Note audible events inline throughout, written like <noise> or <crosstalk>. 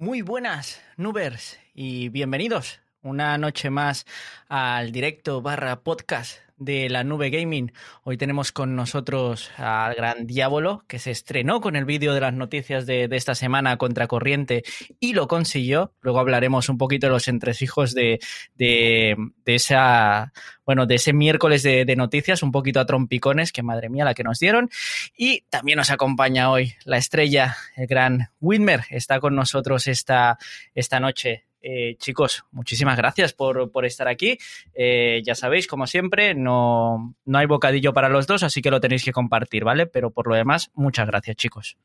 Muy buenas, Nubers, y bienvenidos una noche más al directo barra podcast de la nube gaming. Hoy tenemos con nosotros al gran Diablo, que se estrenó con el vídeo de las noticias de, esta semana contra corriente y lo consiguió. Luego hablaremos un poquito de los entresijos de, de, de esa, bueno, de ese miércoles de, de, noticias, un poquito a trompicones, que madre mía la que nos dieron. Y también nos acompaña hoy la estrella, el gran Widmer, está con nosotros esta, esta noche. Eh, chicos, muchísimas gracias por, por estar aquí. Eh, ya sabéis, como siempre, no, no hay bocadillo para los dos, así que lo tenéis que compartir, ¿vale? Pero por lo demás, muchas gracias, chicos.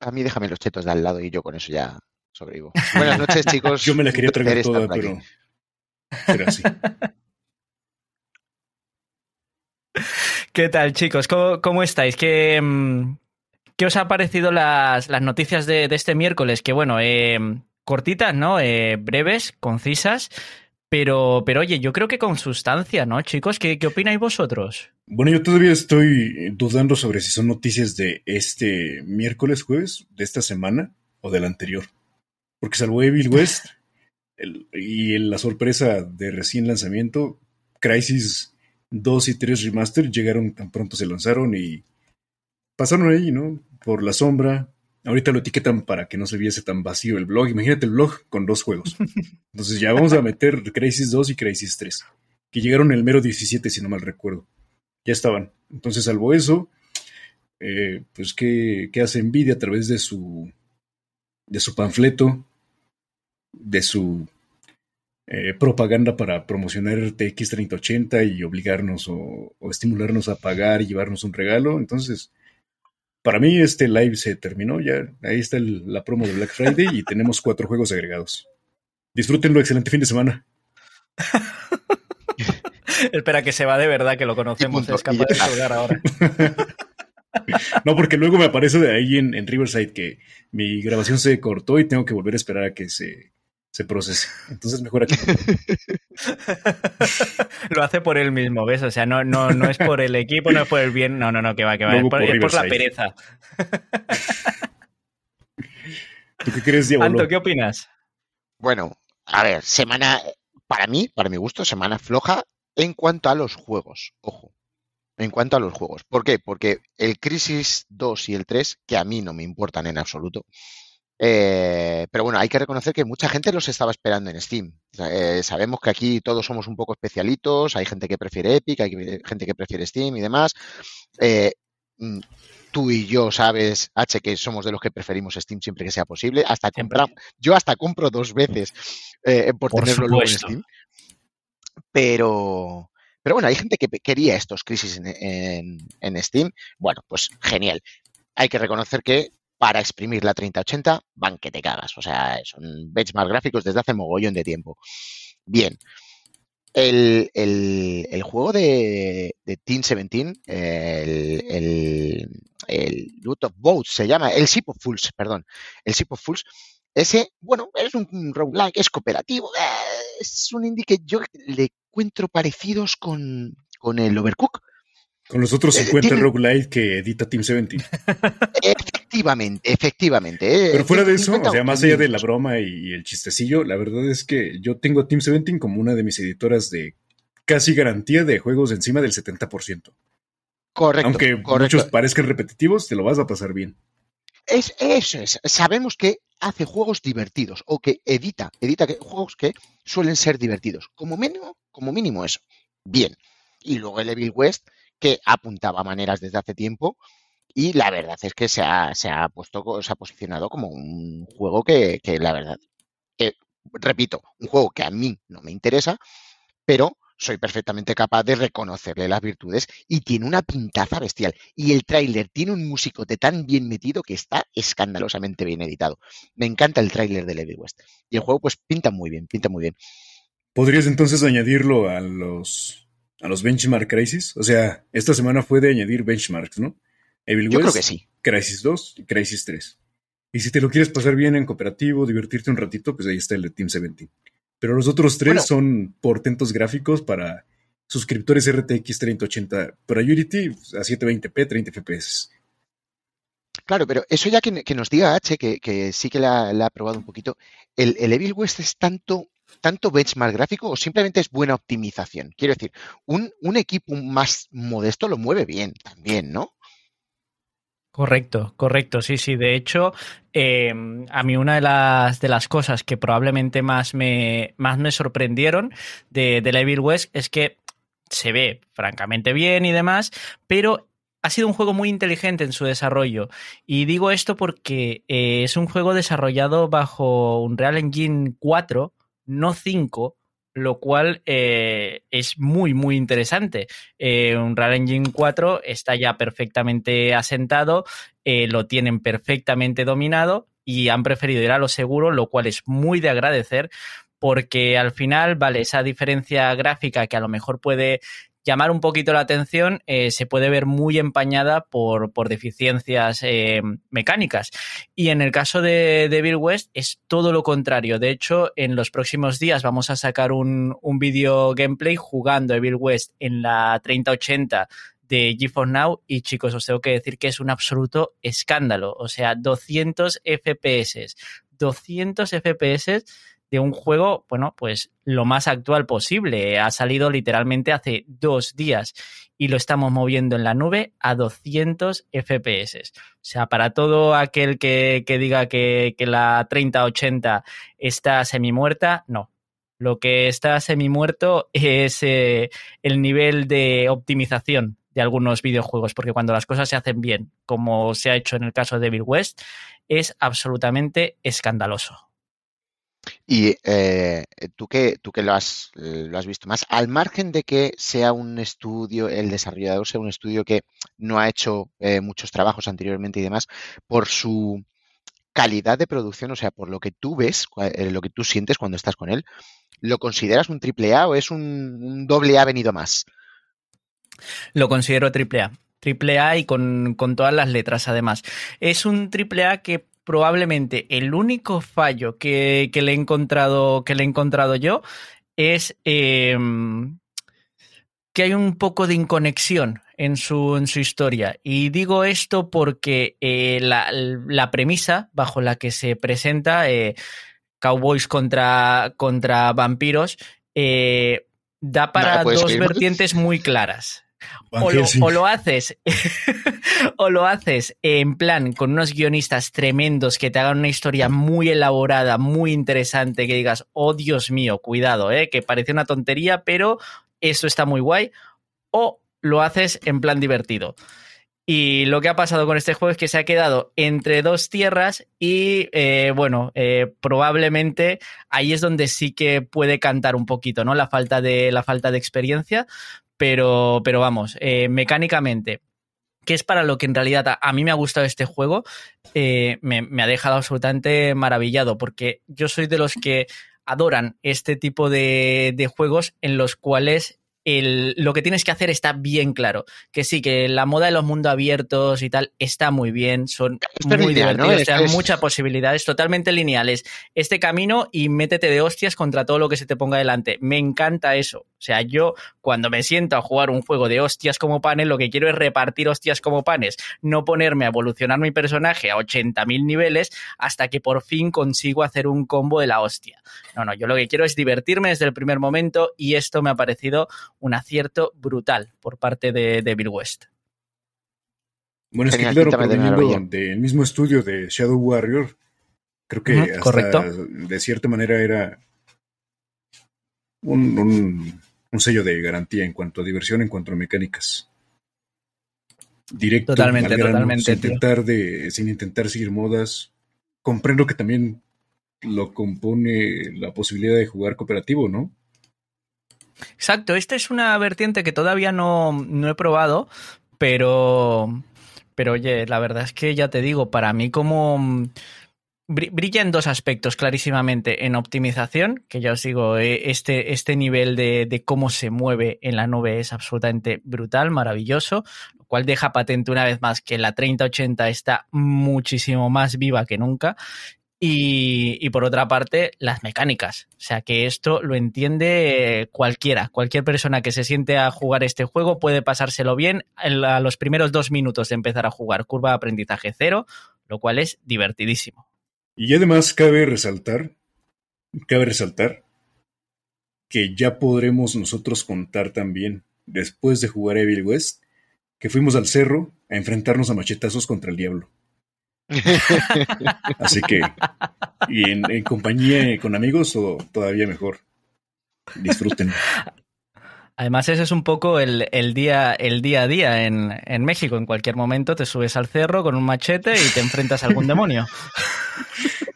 A mí déjame los chetos de al lado y yo con eso ya sobrevivo. <laughs> Buenas noches, chicos. yo me la quería traer toda, pero, pero así. <laughs> ¿Qué tal, chicos? ¿Cómo, cómo estáis? ¿Qué, mm, ¿Qué, os ha parecido las, las noticias de, de, este miércoles? Que bueno, eh, cortitas, ¿no? Eh, breves, concisas, pero, pero oye, yo creo que con sustancia, ¿no, chicos? ¿Qué, ¿Qué opináis vosotros? Bueno, yo todavía estoy dudando sobre si son noticias de este miércoles, jueves, de esta semana o del anterior. Porque salvo Evil West <laughs> el, y la sorpresa de recién lanzamiento, Crisis 2 y 3 Remaster llegaron tan pronto se lanzaron y pasaron ahí, ¿no? Por la sombra, Ahorita lo etiquetan para que no se viese tan vacío el blog. Imagínate el blog con dos juegos. <laughs> Entonces ya vamos a meter Crisis 2 y Crisis 3, que llegaron el mero 17, si no mal recuerdo. Ya estaban. Entonces, salvo eso, eh, pues, ¿qué, ¿qué, hace Nvidia a través de su, de su panfleto, de su eh, propaganda para promocionar RTX 3080 y obligarnos o, o estimularnos a pagar y llevarnos un regalo? Entonces para mí este live se terminó, ya ahí está el, la promo de Black Friday y tenemos cuatro juegos agregados. Disfrútenlo, excelente fin de semana. <laughs> Espera que se va de verdad, que lo conocemos, es capaz de colgar ahora. <laughs> no, porque luego me aparece de ahí en, en Riverside que mi grabación se cortó y tengo que volver a esperar a que se se procese. <laughs> Entonces mejor aquí. <laughs> Lo hace por él mismo, ¿ves? O sea, no, no, no es por el equipo, no es por el bien, no, no, no, que va, que va, es por, es por la pereza. <laughs> ¿Tú qué crees, Diego? Anto, ¿qué opinas? Bueno, a ver, semana, para mí, para mi gusto, semana floja en cuanto a los juegos, ojo. En cuanto a los juegos. ¿Por qué? Porque el Crisis 2 y el 3, que a mí no me importan en absoluto, eh, pero bueno, hay que reconocer que mucha gente los estaba esperando en Steam. Eh, sabemos que aquí todos somos un poco especialitos, hay gente que prefiere Epic, hay gente que prefiere Steam y demás. Eh, mm, tú y yo sabes, H, que somos de los que preferimos Steam siempre que sea posible. Hasta compramos, yo hasta compro dos veces por, por, tenerlo luego en Steam. Pero, pero bueno, hay gente que quería estos crisis en, en, en Steam. Bueno, pues genial. Hay que reconocer que para exprimir la 3080 van que te cagas. O sea, son benchmark gráficos desde hace mogollón de tiempo. Bien. El, el, el juego de, de Team 17, el, el, el Loot of Boats se llama, el Ship of Fools, perdón, el Ship of Fools, ese, bueno, es un roguelike, es cooperativo, es un indie que yo le encuentro parecidos con, con el Overcook, con los otros 50 ¿Tiene... roguelite que edita Team 17. <laughs> Efectivamente, efectivamente. Eh, Pero fuera de eso, o sea, más allá de la broma y el chistecillo, la verdad es que yo tengo a Team 17 como una de mis editoras de casi garantía de juegos encima del 70%. Correcto. Aunque correcto. muchos parezcan repetitivos, te lo vas a pasar bien. Es, eso es. Sabemos que hace juegos divertidos o que edita, edita que, juegos que suelen ser divertidos. Como mínimo, como mínimo eso. Bien. Y luego el Evil West, que apuntaba maneras desde hace tiempo y la verdad es que se ha, se ha puesto, se ha posicionado como un juego que, que la verdad, eh, repito, un juego que a mí no me interesa, pero soy perfectamente capaz de reconocerle las virtudes y tiene una pintaza bestial. Y el tráiler tiene un musicote tan bien metido que está escandalosamente bien editado. Me encanta el tráiler de Levi West. Y el juego pues pinta muy bien, pinta muy bien. ¿Podrías entonces añadirlo a los a los benchmark crisis. O sea, esta semana fue de añadir benchmarks, ¿no? Evil Yo West, creo que sí. Crisis 2 y Crisis 3. Y si te lo quieres pasar bien en cooperativo, divertirte un ratito, pues ahí está el de Team 17. Pero los otros tres bueno, son portentos gráficos para suscriptores RTX 3080 para Unity a 720p, 30 FPS. Claro, pero eso ya que, que nos diga H, que, que sí que la, la, ha probado un poquito, ¿el, el Evil West es tanto, tanto benchmark gráfico o simplemente es buena optimización? Quiero decir, un, un equipo más modesto lo mueve bien también, ¿no? Correcto, correcto, sí, sí. De hecho, eh, a mí una de las, de las cosas que probablemente más me, más me sorprendieron de, de Evil West es que se ve francamente bien y demás, pero ha sido un juego muy inteligente en su desarrollo. Y digo esto porque eh, es un juego desarrollado bajo un Real Engine 4, no 5, lo cual eh, es muy, muy interesante. Eh, Unreal Engine 4 está ya perfectamente asentado, eh, lo tienen perfectamente dominado y han preferido ir a lo seguro, lo cual es muy de agradecer porque al final, vale, esa diferencia gráfica que a lo mejor puede llamar un poquito la atención, eh, se puede ver muy empañada por, por deficiencias eh, mecánicas. Y en el caso de, de, West es todo lo contrario. De hecho, en los próximos días vamos a sacar un, un vídeo gameplay jugando a Bill West en la 3080 de GeForce Now y chicos, os tengo que decir que es un absoluto escándalo. O sea, 200 FPS. 200 FPS de un juego, bueno, pues lo más actual posible. Ha salido literalmente hace dos días y lo estamos moviendo en la nube a 200 FPS. O sea, para todo aquel que, que diga que, que la 3080 está semi muerta, no. Lo que está semi muerto es eh, el nivel de optimización de algunos videojuegos, porque cuando las cosas se hacen bien, como se ha hecho en el caso de Bill West, es absolutamente escandaloso. Y eh, tú que, tú que lo, has, lo has visto más, al margen de que sea un estudio, el desarrollador sea un estudio que no ha hecho eh, muchos trabajos anteriormente y demás, por su calidad de producción, o sea, por lo que tú ves, eh, lo que tú sientes cuando estás con él, ¿lo consideras un triple A o es un, un doble A venido más? Lo considero triple A. Triple A y con, con todas las letras además. Es un triple A que probablemente el único fallo que, que, le he encontrado que le he encontrado yo es eh, que hay un poco de inconexión en su, en su historia. Y digo esto porque eh, la, la, premisa bajo la que se presenta eh, Cowboys contra, contra vampiros eh, da para dos vertientes muy claras. O lo, o lo, haces <laughs> o lo haces en plan con unos guionistas tremendos que te hagan una historia muy elaborada, muy interesante, que digas, oh Dios mío, cuidado, eh, que parece una tontería, pero esto está muy guay, o lo haces en plan divertido. Y lo que ha pasado con este juego es que se ha quedado entre dos tierras y, eh, bueno, eh, probablemente ahí es donde sí que puede cantar un poquito, ¿no? La falta de, la falta de experiencia, pero, pero vamos, eh, mecánicamente, que es para lo que en realidad a, mí me ha gustado este juego, eh, me, ha dejado absolutamente maravillado, porque yo soy de los que adoran este tipo de juegos en los cuales el, lo que tienes que hacer está bien claro. Que sí, que la moda de los mundos abiertos y tal está muy bien, son muy divertidos, Es- muchas posibilidades, totalmente lineales. Este camino y métete de hostias contra todo lo que se te ponga delante. Me encanta eso. O sea, yo cuando me siento a jugar un juego de hostias como panes, lo que quiero es repartir hostias como panes, no ponerme a evolucionar mi personaje a 80.000 niveles hasta que por fin consigo hacer un combo de la hostia. No, no, yo lo que quiero es divertirme desde el primer momento y esto me ha parecido un acierto brutal por parte de, de Bill West. Bueno, es que claro, proveniendo del mismo estudio de Shadow Warrior, creo que hasta correcto. de cierta manera era un, un- un sello de garantía en cuanto a diversión, en cuanto a mecánicas. Directo, Totalmente, al grano, totalmente, sin intentar, de, sin intentar seguir modas. Comprendo que también lo compone la posibilidad de jugar cooperativo, ¿no? Exacto, esta es una vertiente que todavía no, no he probado, pero, pero oye, la verdad es que ya te digo, para mí como mm, bri- brilla en dos aspectos clarísimamente, en optimización, que ya os digo, eh, este, este nivel de, de cómo se mueve en la nube es absolutamente brutal, maravilloso, lo cual deja patente una vez más que la 3080 está muchísimo más viva que nunca. Y, por otra parte, las mecánicas. O sea que esto lo entiende cualquiera. Cualquier persona que se siente a jugar este juego puede pasárselo bien a los primeros dos minutos de empezar a jugar. Curva de aprendizaje cero, lo cual es divertidísimo. Y además cabe resaltar, cabe resaltar que ya podremos nosotros contar también, después de jugar Evil West, que fuimos al cerro a enfrentarnos a machetazos contra el diablo. <laughs> Así que, y en, compañía con amigos, o todavía mejor. Disfruten. Además, ese es un poco el, día, el día a día en, en, México. En cualquier momento te subes al cerro con un machete y te enfrentas a algún demonio. <laughs>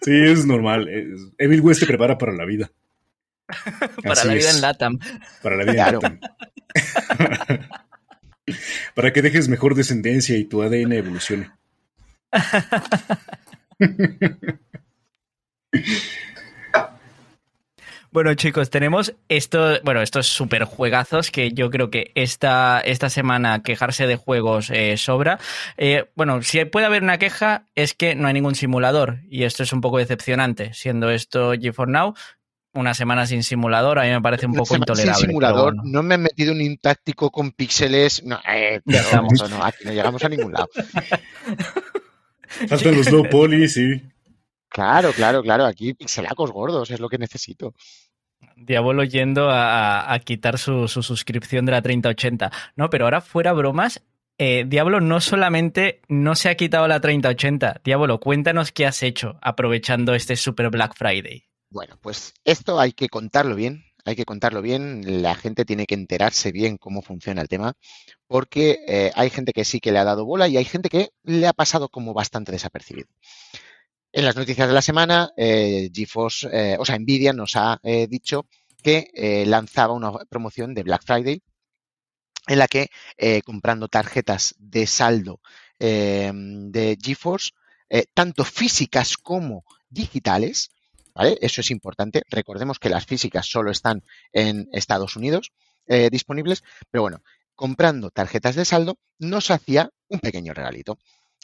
Sí, es normal. Evil West te prepara para la vida. <laughs> para la vida en Latam. Para la vida en Latam. para que dejes mejor descendencia y tu ADN evolucione. <laughs> Bueno, chicos, tenemos esto, bueno, estos super juegazos que yo creo que esta, esta semana quejarse de juegos eh, sobra. Eh, bueno, si puede haber una queja es que no hay ningún simulador y esto es un poco decepcionante, siendo esto G4 Now. Una semana sin simulador a mí me parece un poco intolerable. Sin simulador, no me han metido un intáctico con píxeles. No, eh, no, aquí no llegamos a ningún lado. <laughs> <laughs> Faltan los low poly, sí. Claro, claro, claro. Aquí pixelacos gordos es lo que necesito. Diablo yendo a, quitar su, suscripción de la 3080. No, pero ahora fuera bromas, eh, Diablo no solamente no se ha quitado la 3080. Diablo, cuéntanos qué has hecho aprovechando este Super Black Friday. Bueno, pues esto hay que contarlo bien, hay que contarlo bien, la gente tiene que enterarse bien cómo funciona el tema, porque eh, hay gente que sí que le ha dado bola y hay gente que le ha pasado como bastante desapercibido. En las noticias de la semana, eh, GeForce, eh, o sea, Nvidia nos ha dicho que lanzaba una promoción de Black Friday en la que comprando tarjetas de saldo de GeForce, tanto físicas como digitales, eso es importante. Recordemos que las físicas solo están en Estados Unidos eh, disponibles, pero bueno, comprando tarjetas de saldo nos hacía un pequeño regalito.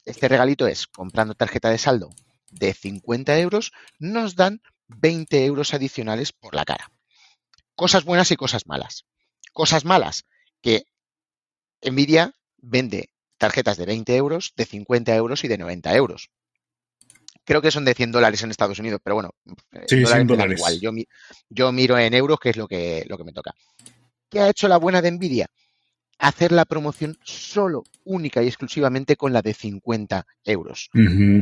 Este regalito es, comprando tarjeta de saldo de 50 euros, nos dan 20 euros adicionales por la cara. Cosas buenas y cosas malas. Cosas malas, que Nvidia vende tarjetas de 20 euros, de 50 euros y de 90 euros creo que son de 100 dólares en Estados Unidos, pero bueno, eh, sí, dólares, igual. Yo, yo, miro en euros, que es lo que, lo que me toca. ¿Qué ha hecho la buena de Nvidia? Hacer la promoción solo, única y exclusivamente con la de 50 euros.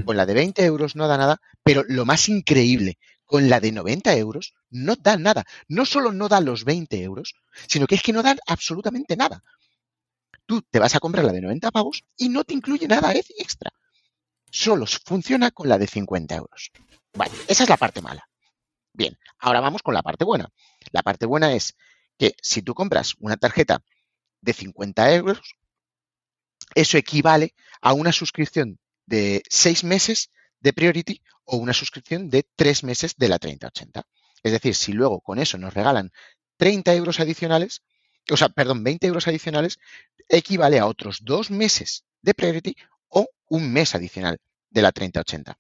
Con la de 20 euros no da nada, pero lo más increíble, con la de 90 euros no da nada. No solo no da los 20 euros, sino que es que no dan absolutamente nada. Tú te vas a comprar la de 90 pavos y no te incluye nada extra solo funciona con la de 50 euros. Vale, esa es la parte mala. Bien, ahora vamos con la parte buena. La parte buena es que si tú compras una tarjeta de 50 euros, eso equivale a una suscripción de 6 meses de Priority o una suscripción de 3 meses de la 3080. Es decir, si luego con eso nos regalan 30 euros adicionales, o sea, perdón, 20 euros adicionales, equivale a otros 2 meses de Priority o un mes adicional de la 3080.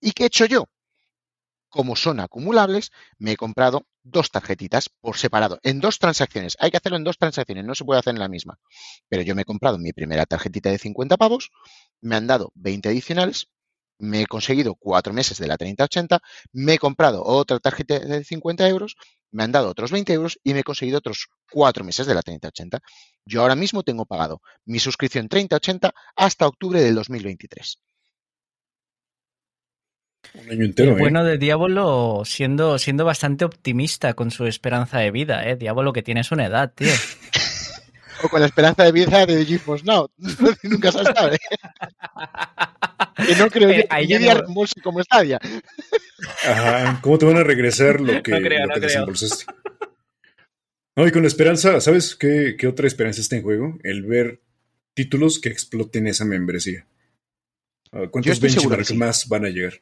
¿Y qué he hecho yo? Como son acumulables, me he comprado dos tarjetitas por separado, en dos transacciones. Hay que hacerlo en dos transacciones, no se puede hacer en la misma. Pero yo me he comprado mi primera tarjetita de 50 pavos, me han dado 20 adicionales, me he conseguido cuatro meses de la 3080, me he comprado otra tarjeta de 50 euros, me han dado otros 20 euros y me he conseguido otros cuatro meses de la 3080. Yo ahora mismo tengo pagado mi suscripción 3080 hasta octubre del 2023. Un año entero, el ¿eh? bueno de Diablo siendo, siendo bastante optimista con su esperanza de vida, ¿eh? Diablo que tiene una edad, tío. <laughs> o con la esperanza de vida de GeForce Now. <laughs> Nunca se sabe. que no creo eh, que Nvidia no... reembolse como Stadia. Ajá, ¿cómo te van a regresar lo <laughs> que, no creo, lo que desembolsaste? No, y con la esperanza, ¿sabes qué, qué otra esperanza está en juego? El ver títulos que exploten esa membresía. Ah, ¿Cuántos benchmarks más van a llegar?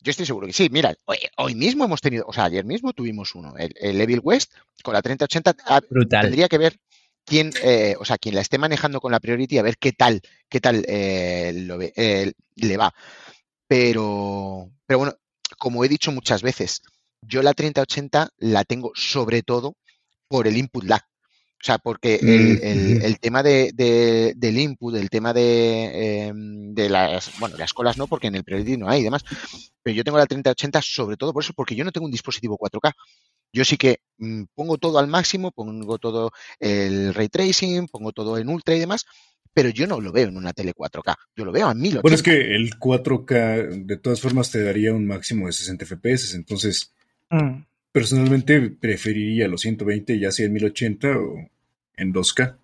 Yo estoy seguro que sí. Mira, hoy, mismo hemos tenido, o sea, ayer mismo tuvimos uno, el, el Evil West con la 3080. Ah, Brutal. Tendría que ver quién, eh, o sea, quien la esté manejando con la Priority a ver qué tal, qué tal eh, lo ve, eh, le va. Pero, pero bueno, como he dicho muchas veces, yo la 3080 la tengo sobre todo por el input lag. O sea, porque el, mm, tema de, del input, el tema de, em, de, las, bueno, las colas no, porque en el Predictive no hay y demás, pero yo tengo la 3080 sobre todo por eso, porque yo no tengo un dispositivo 4K. Yo sí que mm, pongo todo al máximo, pongo todo el ray tracing, pongo todo en ultra y demás, pero yo no lo veo en una tele 4K, yo lo veo a 1080. Bueno, es que el 4K de todas formas te daría un máximo de 60 FPS, entonces mm. personalmente preferiría los 120 ya sea en 1080 o en 2K.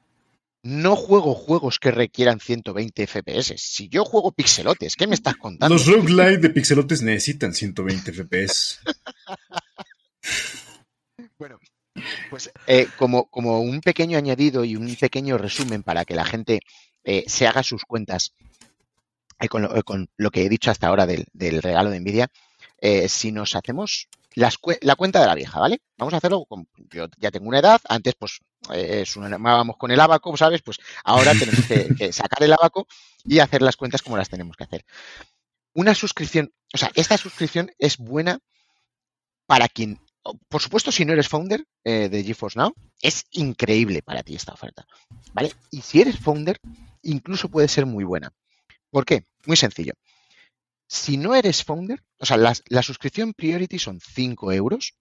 No juego juegos que requieran 120 FPS. Si yo juego pixelotes, ¿qué me <laughs> estás contando? Los roguelite de pixelotes necesitan 120 FPS. <laughs> bueno, pues eh, como, como, un pequeño añadido y un pequeño resumen para que la gente eh, se haga sus cuentas eh, con, lo, que he dicho hasta ahora del, regalo de Nvidia, si nos hacemos la cuenta de la vieja, ¿vale? Vamos a hacerlo, con, yo ya tengo una edad, antes pues vamos con el abaco, ¿sabes? Pues ahora <laughs> tenemos que, sacar el abaco y hacer las cuentas como las tenemos que hacer. Una suscripción, o sea, esta suscripción es buena para quien por supuesto, si no eres founder eh, de GeForce Now, es increíble para ti esta oferta. ¿Vale? Y si eres founder, incluso puede ser muy buena. ¿Por qué? Muy sencillo. Si no eres founder, o sea, la, suscripción Priority son 5 euros.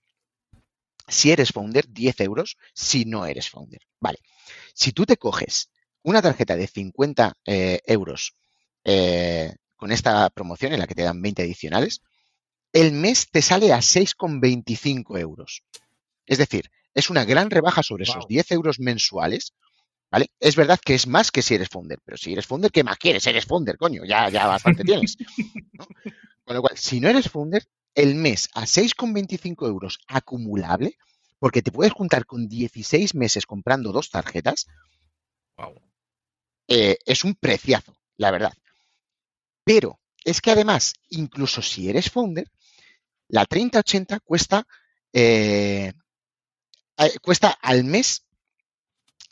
Si eres founder, 10 euros si no eres founder. Vale. Si tú te coges una tarjeta de 50 eh, euros eh, con esta promoción en la que te dan 20 adicionales, el mes te sale a 6,25 euros. Es decir, es una gran rebaja sobre esos 10 euros mensuales. ¿Vale? Es verdad que es más que si eres founder, pero si eres founder, ¿qué más quieres? Eres founder, coño, ya, ya bastante tienes. Con lo cual, si no eres founder, el mes a 6,25 euros acumulable, porque te puedes juntar con 16 meses comprando dos tarjetas, eh, es un preciazo, la verdad. Pero es que además, incluso si eres founder, la 3080 cuesta, eh, cuesta al mes,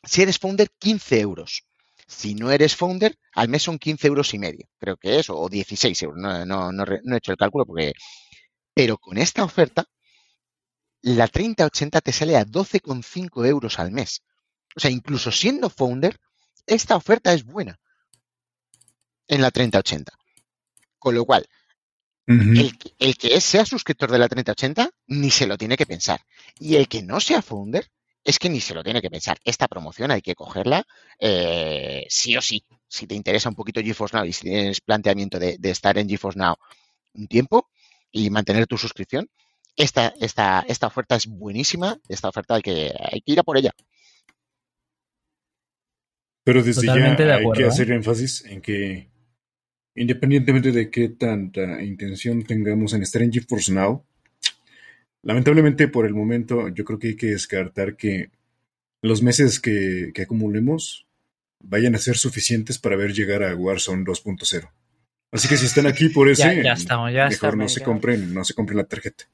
si eres founder, 15 euros. Si no eres founder, al mes son 15 euros y medio, creo que es, o 16 euros, no, he hecho el cálculo porque... Pero con esta oferta, la 3080 te sale a 12,5 euros al mes. O sea, incluso siendo founder, esta oferta es buena en la 3080. Con lo cual, el, que sea suscriptor de la 3080 ni se lo tiene que pensar. Y el que no sea founder es que ni se lo tiene que pensar. Esta promoción hay que cogerla eh, sí o sí. Si te interesa un poquito GeForce Now y si tienes planteamiento de, estar en GeForce Now un tiempo y mantener tu suscripción, esta, esta, esta oferta es buenísima. Esta oferta hay que, hay que ir a por ella. Pero desde ya hay que hacer ¿eh? énfasis en que Independientemente de qué tanta intención tengamos en estar en GeForce Now, lamentablemente por el momento yo creo que hay que descartar que los meses que, acumulemos vayan a ser suficientes para ver llegar a Warzone 2.0. Así que si están aquí por <laughs> ese, mejor no se compren, no se compren la tarjeta.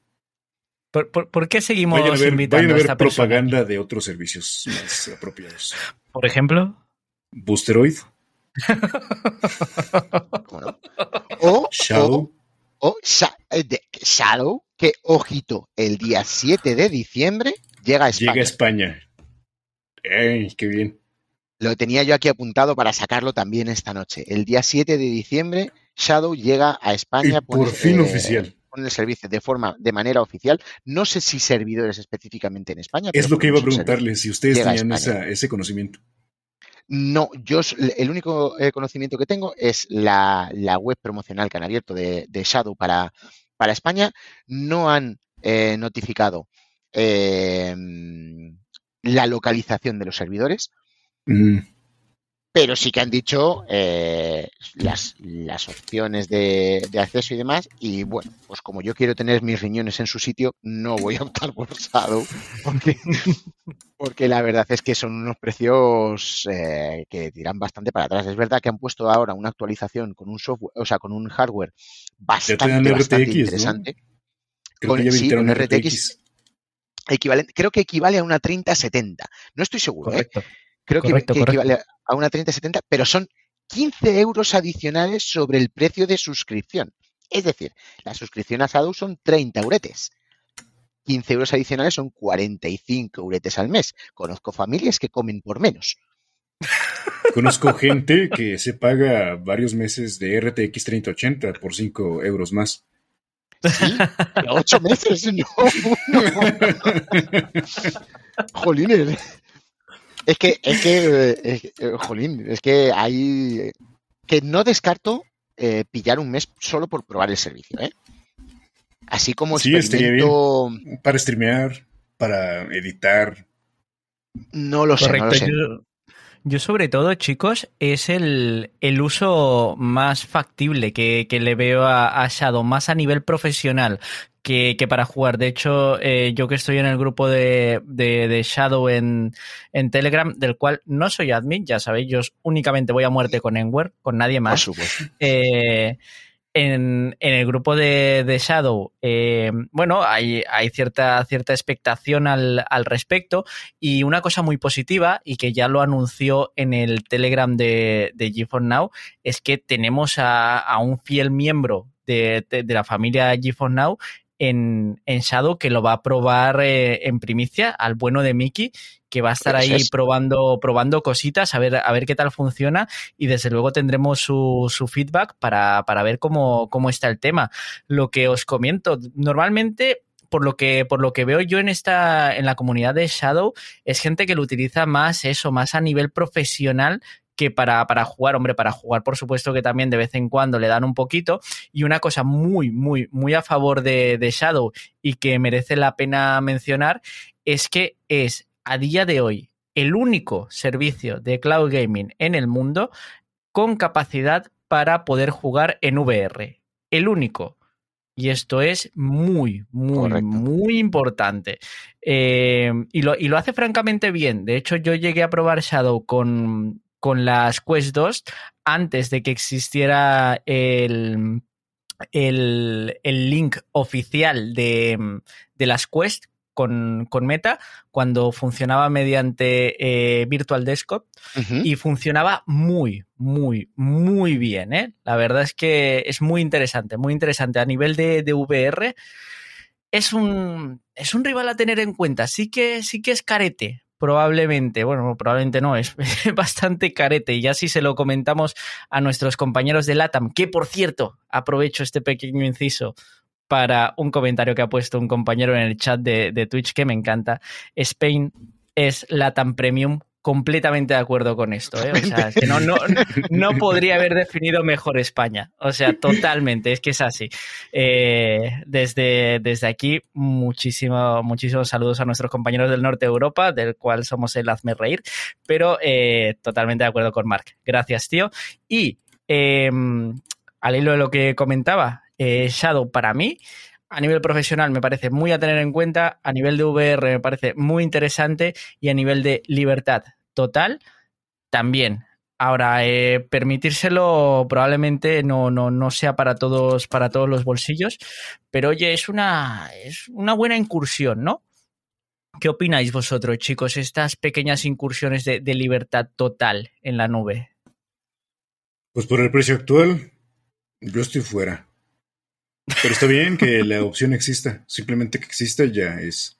¿Por, qué seguimos vayan a ver, invitando vayan a ver propaganda de otros servicios más apropiados? Por ejemplo, Boosteroid. O Shadow. O, eh, Shadow, que ojito, el día 7 de diciembre llega a España. Llega a España. qué bien. Lo tenía yo aquí apuntado para sacarlo también esta noche. El día 7 de diciembre, Shadow llega a España. por fin oficial. Pone el servicio de forma, de manera oficial. No sé si servidores específicamente en España. Es lo que iba a preguntarle, si ustedes tenían ese conocimiento. No, yo el único eh, conocimiento que tengo es la, web promocional que han abierto de, Shadow para, para, España. No han eh, notificado em, la localización de los servidores. Mm pero sí que han dicho eh, las, las, opciones de, acceso y demás. Y bueno, pues como yo quiero tener mis riñones en su sitio, no voy a optar por Shadow, porque, <laughs> porque la verdad es que son unos precios eh, que tiran bastante para atrás. Es verdad que han puesto ahora una actualización con un software, o sea, con un hardware bastante, interesante. Creo que ya un RTX. Equivalente, creo que equivale a una 3070. No estoy seguro. ¿eh? Creo que, equivale a una 3070, pero son 15 euros adicionales sobre el precio de suscripción. Es decir, la suscripción a Shadow son 30 euretes. 15 euros adicionales son 45 euretes al mes. Conozco familias que comen por menos. <laughs> Conozco gente que se paga varios meses de RTX 3080 por 5 euros más. ¿Sí? ¿Ocho meses? No. no. <laughs> Jolín. Es que, es que, es que, jolín, es que hay que no descarto eh, pillar un mes solo por probar el servicio, ¿eh? Así como sí, experimento... bien. Para streamear, para editar. No lo sé, no lo sé. Yo, yo, sobre todo, chicos, es el, el uso más factible que, que le veo a, a, Shadow, más a nivel profesional que, que para jugar. De hecho, eh, yo que estoy en el grupo de, de, de Shadow en, en, Telegram, del cual no soy admin, ya sabéis, yo únicamente voy a muerte con Enware, con nadie más. Por supuesto. Eh, en, en, el grupo de, de Shadow, eh, bueno, hay, hay, cierta, cierta expectación al, al, respecto y una cosa muy positiva y que ya lo anunció en el Telegram de, de GeForce Now es que tenemos a, a un fiel miembro de, de, de, la familia GeForce Now en, en, Shadow que lo va a probar eh, en primicia al bueno de Mickey que va a estar ahí es probando, probando cositas, a ver, a ver qué tal funciona y desde luego tendremos su, su feedback para, para ver cómo, cómo está el tema. Lo que os comento, normalmente por lo que por lo que veo yo en esta en la comunidad de Shadow es gente que lo utiliza más eso más a nivel profesional que para, para, jugar, hombre, para jugar por supuesto que también de vez en cuando le dan un poquito. Y una cosa muy, muy, muy a favor de, de Shadow y que merece la pena mencionar es que es a día de hoy el único servicio de cloud gaming en el mundo con capacidad para poder jugar en VR. El único. Y esto es muy, muy, Correcto. muy importante. Eh, y, lo, y, lo, hace francamente bien. De hecho, yo llegué a probar Shadow con, con las Quest 2 antes de que existiera el, el, el link oficial de, de las Quest con, con, Meta cuando funcionaba mediante eh, Virtual Desktop uh -huh. y funcionaba muy, muy, muy bien. ¿eh? La verdad es que es muy interesante, muy interesante. A nivel de, de VR es un, es un rival a tener en cuenta. Sí que, sí que es carete, probablemente, bueno, probablemente no, es <laughs> bastante carete y ya si se lo comentamos a nuestros compañeros de LATAM, que por cierto, aprovecho este pequeño inciso para un comentario que ha puesto un compañero en el chat de, Twitch que me encanta. Spain es LATAM Premium completamente de acuerdo con esto. ¿eh? O sea, es que no, no, no, <laughs> podría haber definido mejor España. O sea, totalmente, es que es así. Eh, desde, desde aquí, muchísimo, muchísimos saludos a nuestros compañeros del norte de Europa, del cual somos el Hazme Reír, pero eh, totalmente de acuerdo con Mark. Gracias, tío. Y eh, al hilo de lo que comentaba, Shadow para mí a nivel profesional me parece muy a tener en cuenta, a nivel de VR me parece muy interesante y a nivel de libertad total también. Ahora, eh, permitírselo probablemente no, no, no, sea para todos, para todos los bolsillos, pero oye, es una, es una buena incursión, ¿no? ¿Qué opináis vosotros, chicos, estas pequeñas incursiones de, de libertad total en la nube? Pues por el precio actual, yo estoy fuera. Pero está bien que la opción exista. Simplemente que exista ya es,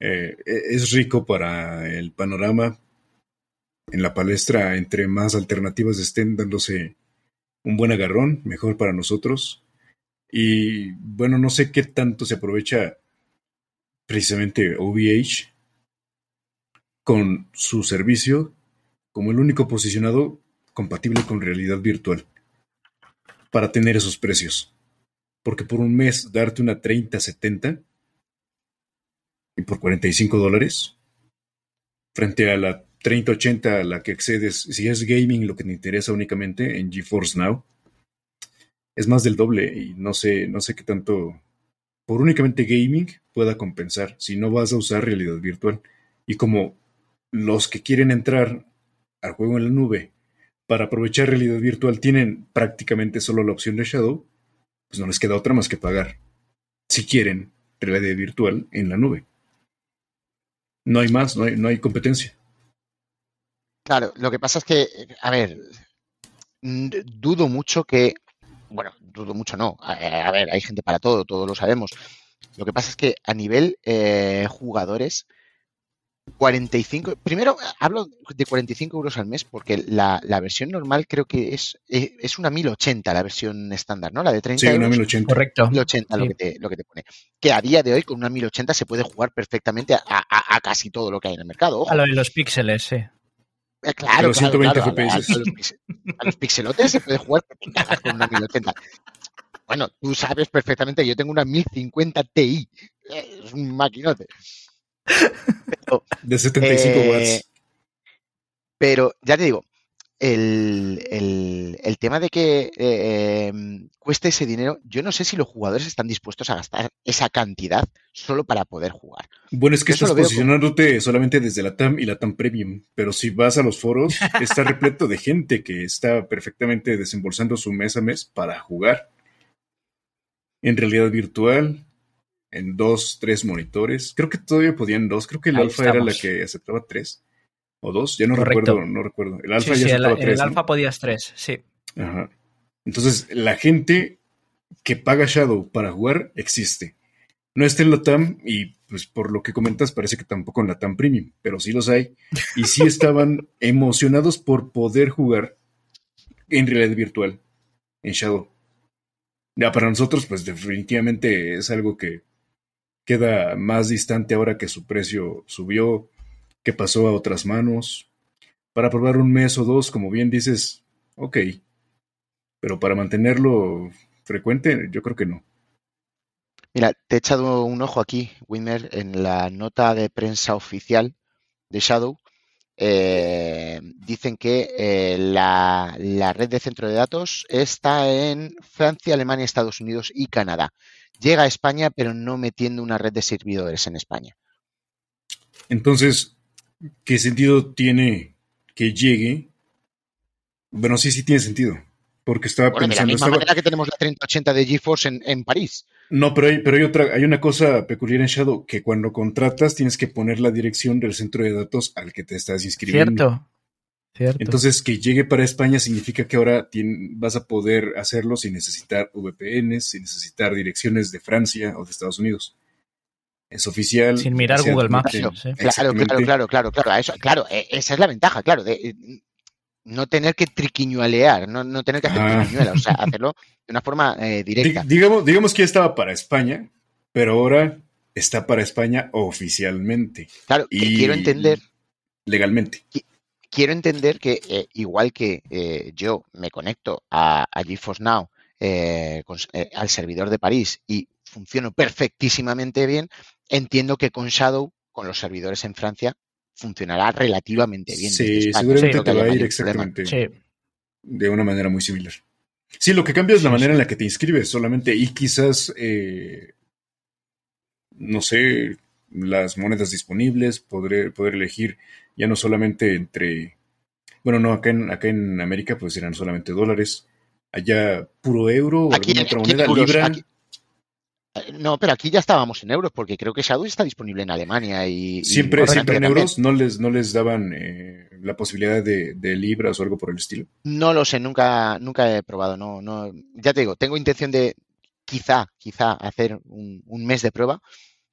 eh, es rico para el panorama. En la palestra, entre más alternativas estén dándose un buen agarrón, mejor para nosotros. Y bueno, no sé qué tanto se aprovecha precisamente OVH con su servicio como el único posicionado compatible con realidad virtual para tener esos precios porque por un mes darte una 30-70 y por 45 dólares, frente a la 30-80 a la que accedes, si es gaming lo que te interesa únicamente en GeForce Now, es más del doble y no sé, no sé qué tanto por únicamente gaming pueda compensar si no vas a usar realidad virtual. Y como los que quieren entrar al juego en la nube para aprovechar realidad virtual tienen prácticamente solo la opción de Shadow, pues no les queda otra más que pagar, si quieren, realidad virtual en la nube. No hay más, no hay, no hay competencia. Claro, lo que pasa es que, a ver, dudo mucho que bueno, dudo mucho no. A, ver, hay gente para todo, todos lo sabemos. Lo que pasa es que a nivel eh, jugadores, 45, primero hablo de 45 euros al mes porque la, la versión normal creo que es, eh, es una 1080 la versión estándar, ¿no? La de 30 Sí, una euros. 1080. Correcto. 1080 lo, que te, lo que te pone. Que a día de hoy con una 1080 se puede jugar perfectamente a, a- a casi todo lo que hay en el mercado. Ojo. A lo de los píxeles, sí. Eh, Claro, Pero claro, 120 claro, a- a- FPS. A, los, a los pixelotes se puede jugar con una 1080. Bueno, tú sabes perfectamente que yo tengo una 1050 Ti. Eh, Es un maquinote. Pero, De 75 eh, watts. pero ya te digo, el, el- el tema de que eh, em, cueste ese dinero, yo no sé si los jugadores están dispuestos a gastar esa cantidad solo para poder jugar. Bueno, es que estás como- posicionándote solamente desde la TAM y la TAM Premium, pero si vas a los foros, está repleto de gente que está perfectamente desembolsando su mes a mes para jugar. En realidad virtual, en dos, tres monitores. Creo que todavía podían dos. Creo que el Ahí alfa era la que aceptaba tres o dos. Ya no Correcto. recuerdo, no recuerdo. El alfa Sí, ya sí, el, aceptaba el tres. ¿no? alfa podías tres, sí. Ajá. Entonces, la gente que paga Shadow para jugar existe. No está en la TAM y pues por lo que comentas parece que tampoco en la TAM Premium, pero sí los hay. Y sí <laughs> estaban emocionados por poder jugar en realidad virtual, en Shadow. Ya para nosotros pues definitivamente es algo que queda más distante ahora que su precio subió, que pasó a otras manos. Para probar un mes o dos, como bien dices, ok. Pero para mantenerlo frecuente, yo creo que no. Mira, te he echado un ojo aquí, Wimmer, en la nota de prensa oficial de Shadow. eh, dicen que eh, la, la red de centro de datos está en Francia, Alemania, Estados Unidos y Canadá. Llega a España, pero no metiendo una red de servidores en España. Entonces, ¿qué sentido tiene que llegue? Bueno, sí, sí tiene sentido. Porque estaba Bueno, de la pensando. misma estaba- manera que tenemos la 3080 de GeForce en, en París. No, pero hay, pero hay otra, hay una cosa peculiar en Shadow, que cuando contratas tienes que poner la dirección del centro de datos al que te estás inscribiendo. Cierto. Cierto. Entonces, que llegue para España significa que ahora vas a poder hacerlo sin necesitar VPNs, sin necesitar direcciones de Francia o de Estados Unidos. Es oficial. Sin mirar Google Maps, sí. Claro, claro, claro, claro, claro. a Eso, claro, eh, esa es la ventaja, claro, de eh, no tener que triquiñualear, no, no tener que hacer Ah. triquiñuelas, o sea, <laughs> hacerlo de una forma eh, Di- directa. digamos, digamos que ya estaba para España, pero ahora está para España oficialmente. Claro, que Y quiero entender, legalmente. Quiero entender que eh, igual que eh, yo me conecto a, a GeForce Now eh, con- eh, al servidor de París y funciono perfectísimamente bien, entiendo que con Shadow, con los servidores en Francia, funcionará relativamente bien. Sí, España. seguramente te va a ir exactamente Sí. de una manera muy similar. Sí, lo que cambia es la Sí, manera sí. en la que te inscribes solamente y quizás, eh, no sé, las monedas disponibles, poder, poder elegir ya no solamente entre, bueno, no, acá en, acá en América pues eran solamente dólares, allá puro euro o Aquí, alguna otra aquí moneda, libra. eh, no, pero aquí ya estábamos en euros, porque creo que Shadow está disponible en Alemania y. Siempre, siempre en también. euros, no les, no les daban eh, la posibilidad de, de libras o algo por el estilo. No lo sé, nunca, nunca he probado. No, no, ya te digo, tengo intención de quizá, quizá hacer un, un mes de prueba,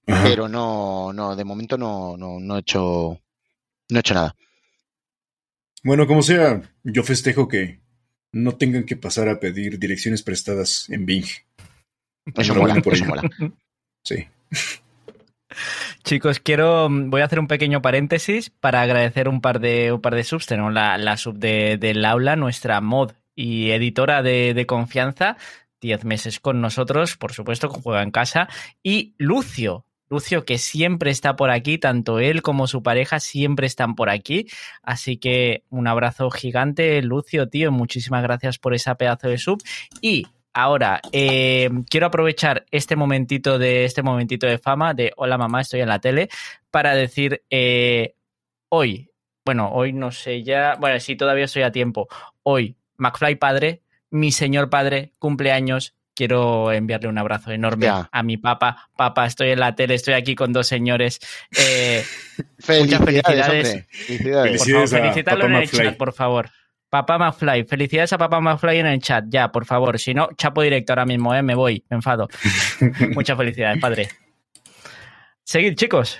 Ajá. pero no, no, de momento no, no, no he hecho, no he hecho nada. Bueno, como sea, yo festejo que no tengan que pasar a pedir direcciones prestadas en Bing. Eso mola, por eso mola. <laughs> Sí. Chicos, quiero, voy a hacer un pequeño paréntesis para agradecer un par de, un par de subs. Tenemos la, la sub de, del aula, nuestra mod y editora de, de confianza. 10 meses con nosotros, por supuesto, que juega en casa. Y Lucio, Lucio, que siempre está por aquí, tanto él como su pareja siempre están por aquí. Así que un abrazo gigante, Lucio, tío. Muchísimas gracias por esa pedazo de sub. Y ahora, eh, quiero aprovechar este momentito de este momentito de fama de hola mamá, estoy en la tele, para decir eh, hoy, bueno, hoy no sé ya, bueno, sí, todavía estoy a tiempo. Hoy, McFly padre, mi señor padre, cumpleaños. Quiero enviarle un abrazo enorme Ya. a mi papá. Papá, estoy en la tele, estoy aquí con dos señores. Eh, <laughs> Felicidades, felicidades. hombre. Felicidades. por favor, Felicidades papá en el chat, por favor. Papá McFly, felicidades a Papá McFly en el chat, ya, por favor. Si no, chapo directo ahora mismo, ¿eh? Me voy, me enfado. <laughs> Muchas felicidades, padre. Seguid, chicos.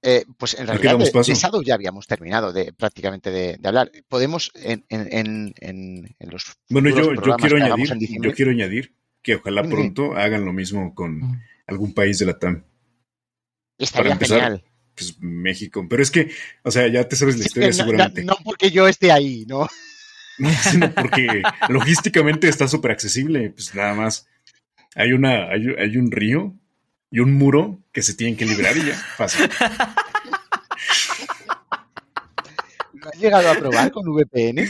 Eh, pues en realidad de, de, Shadow ya habíamos terminado de prácticamente de, de hablar. Podemos en, en, en, en los bueno yo, yo quiero añadir yo quiero añadir que ojalá pronto hagan lo mismo con algún país de la TAM. Estaría empezar, genial. Pues México, pero es que, o sea, ya te sabes la historia no, seguramente. No, no, porque yo esté ahí, ¿no? No, <laughs> sino <laughs> porque logísticamente está súper accesible, pues nada más. Hay una, hay, hay un río y un muro que se tienen que librar y ya, fácil. ¿Lo has llegado a probar con VPN?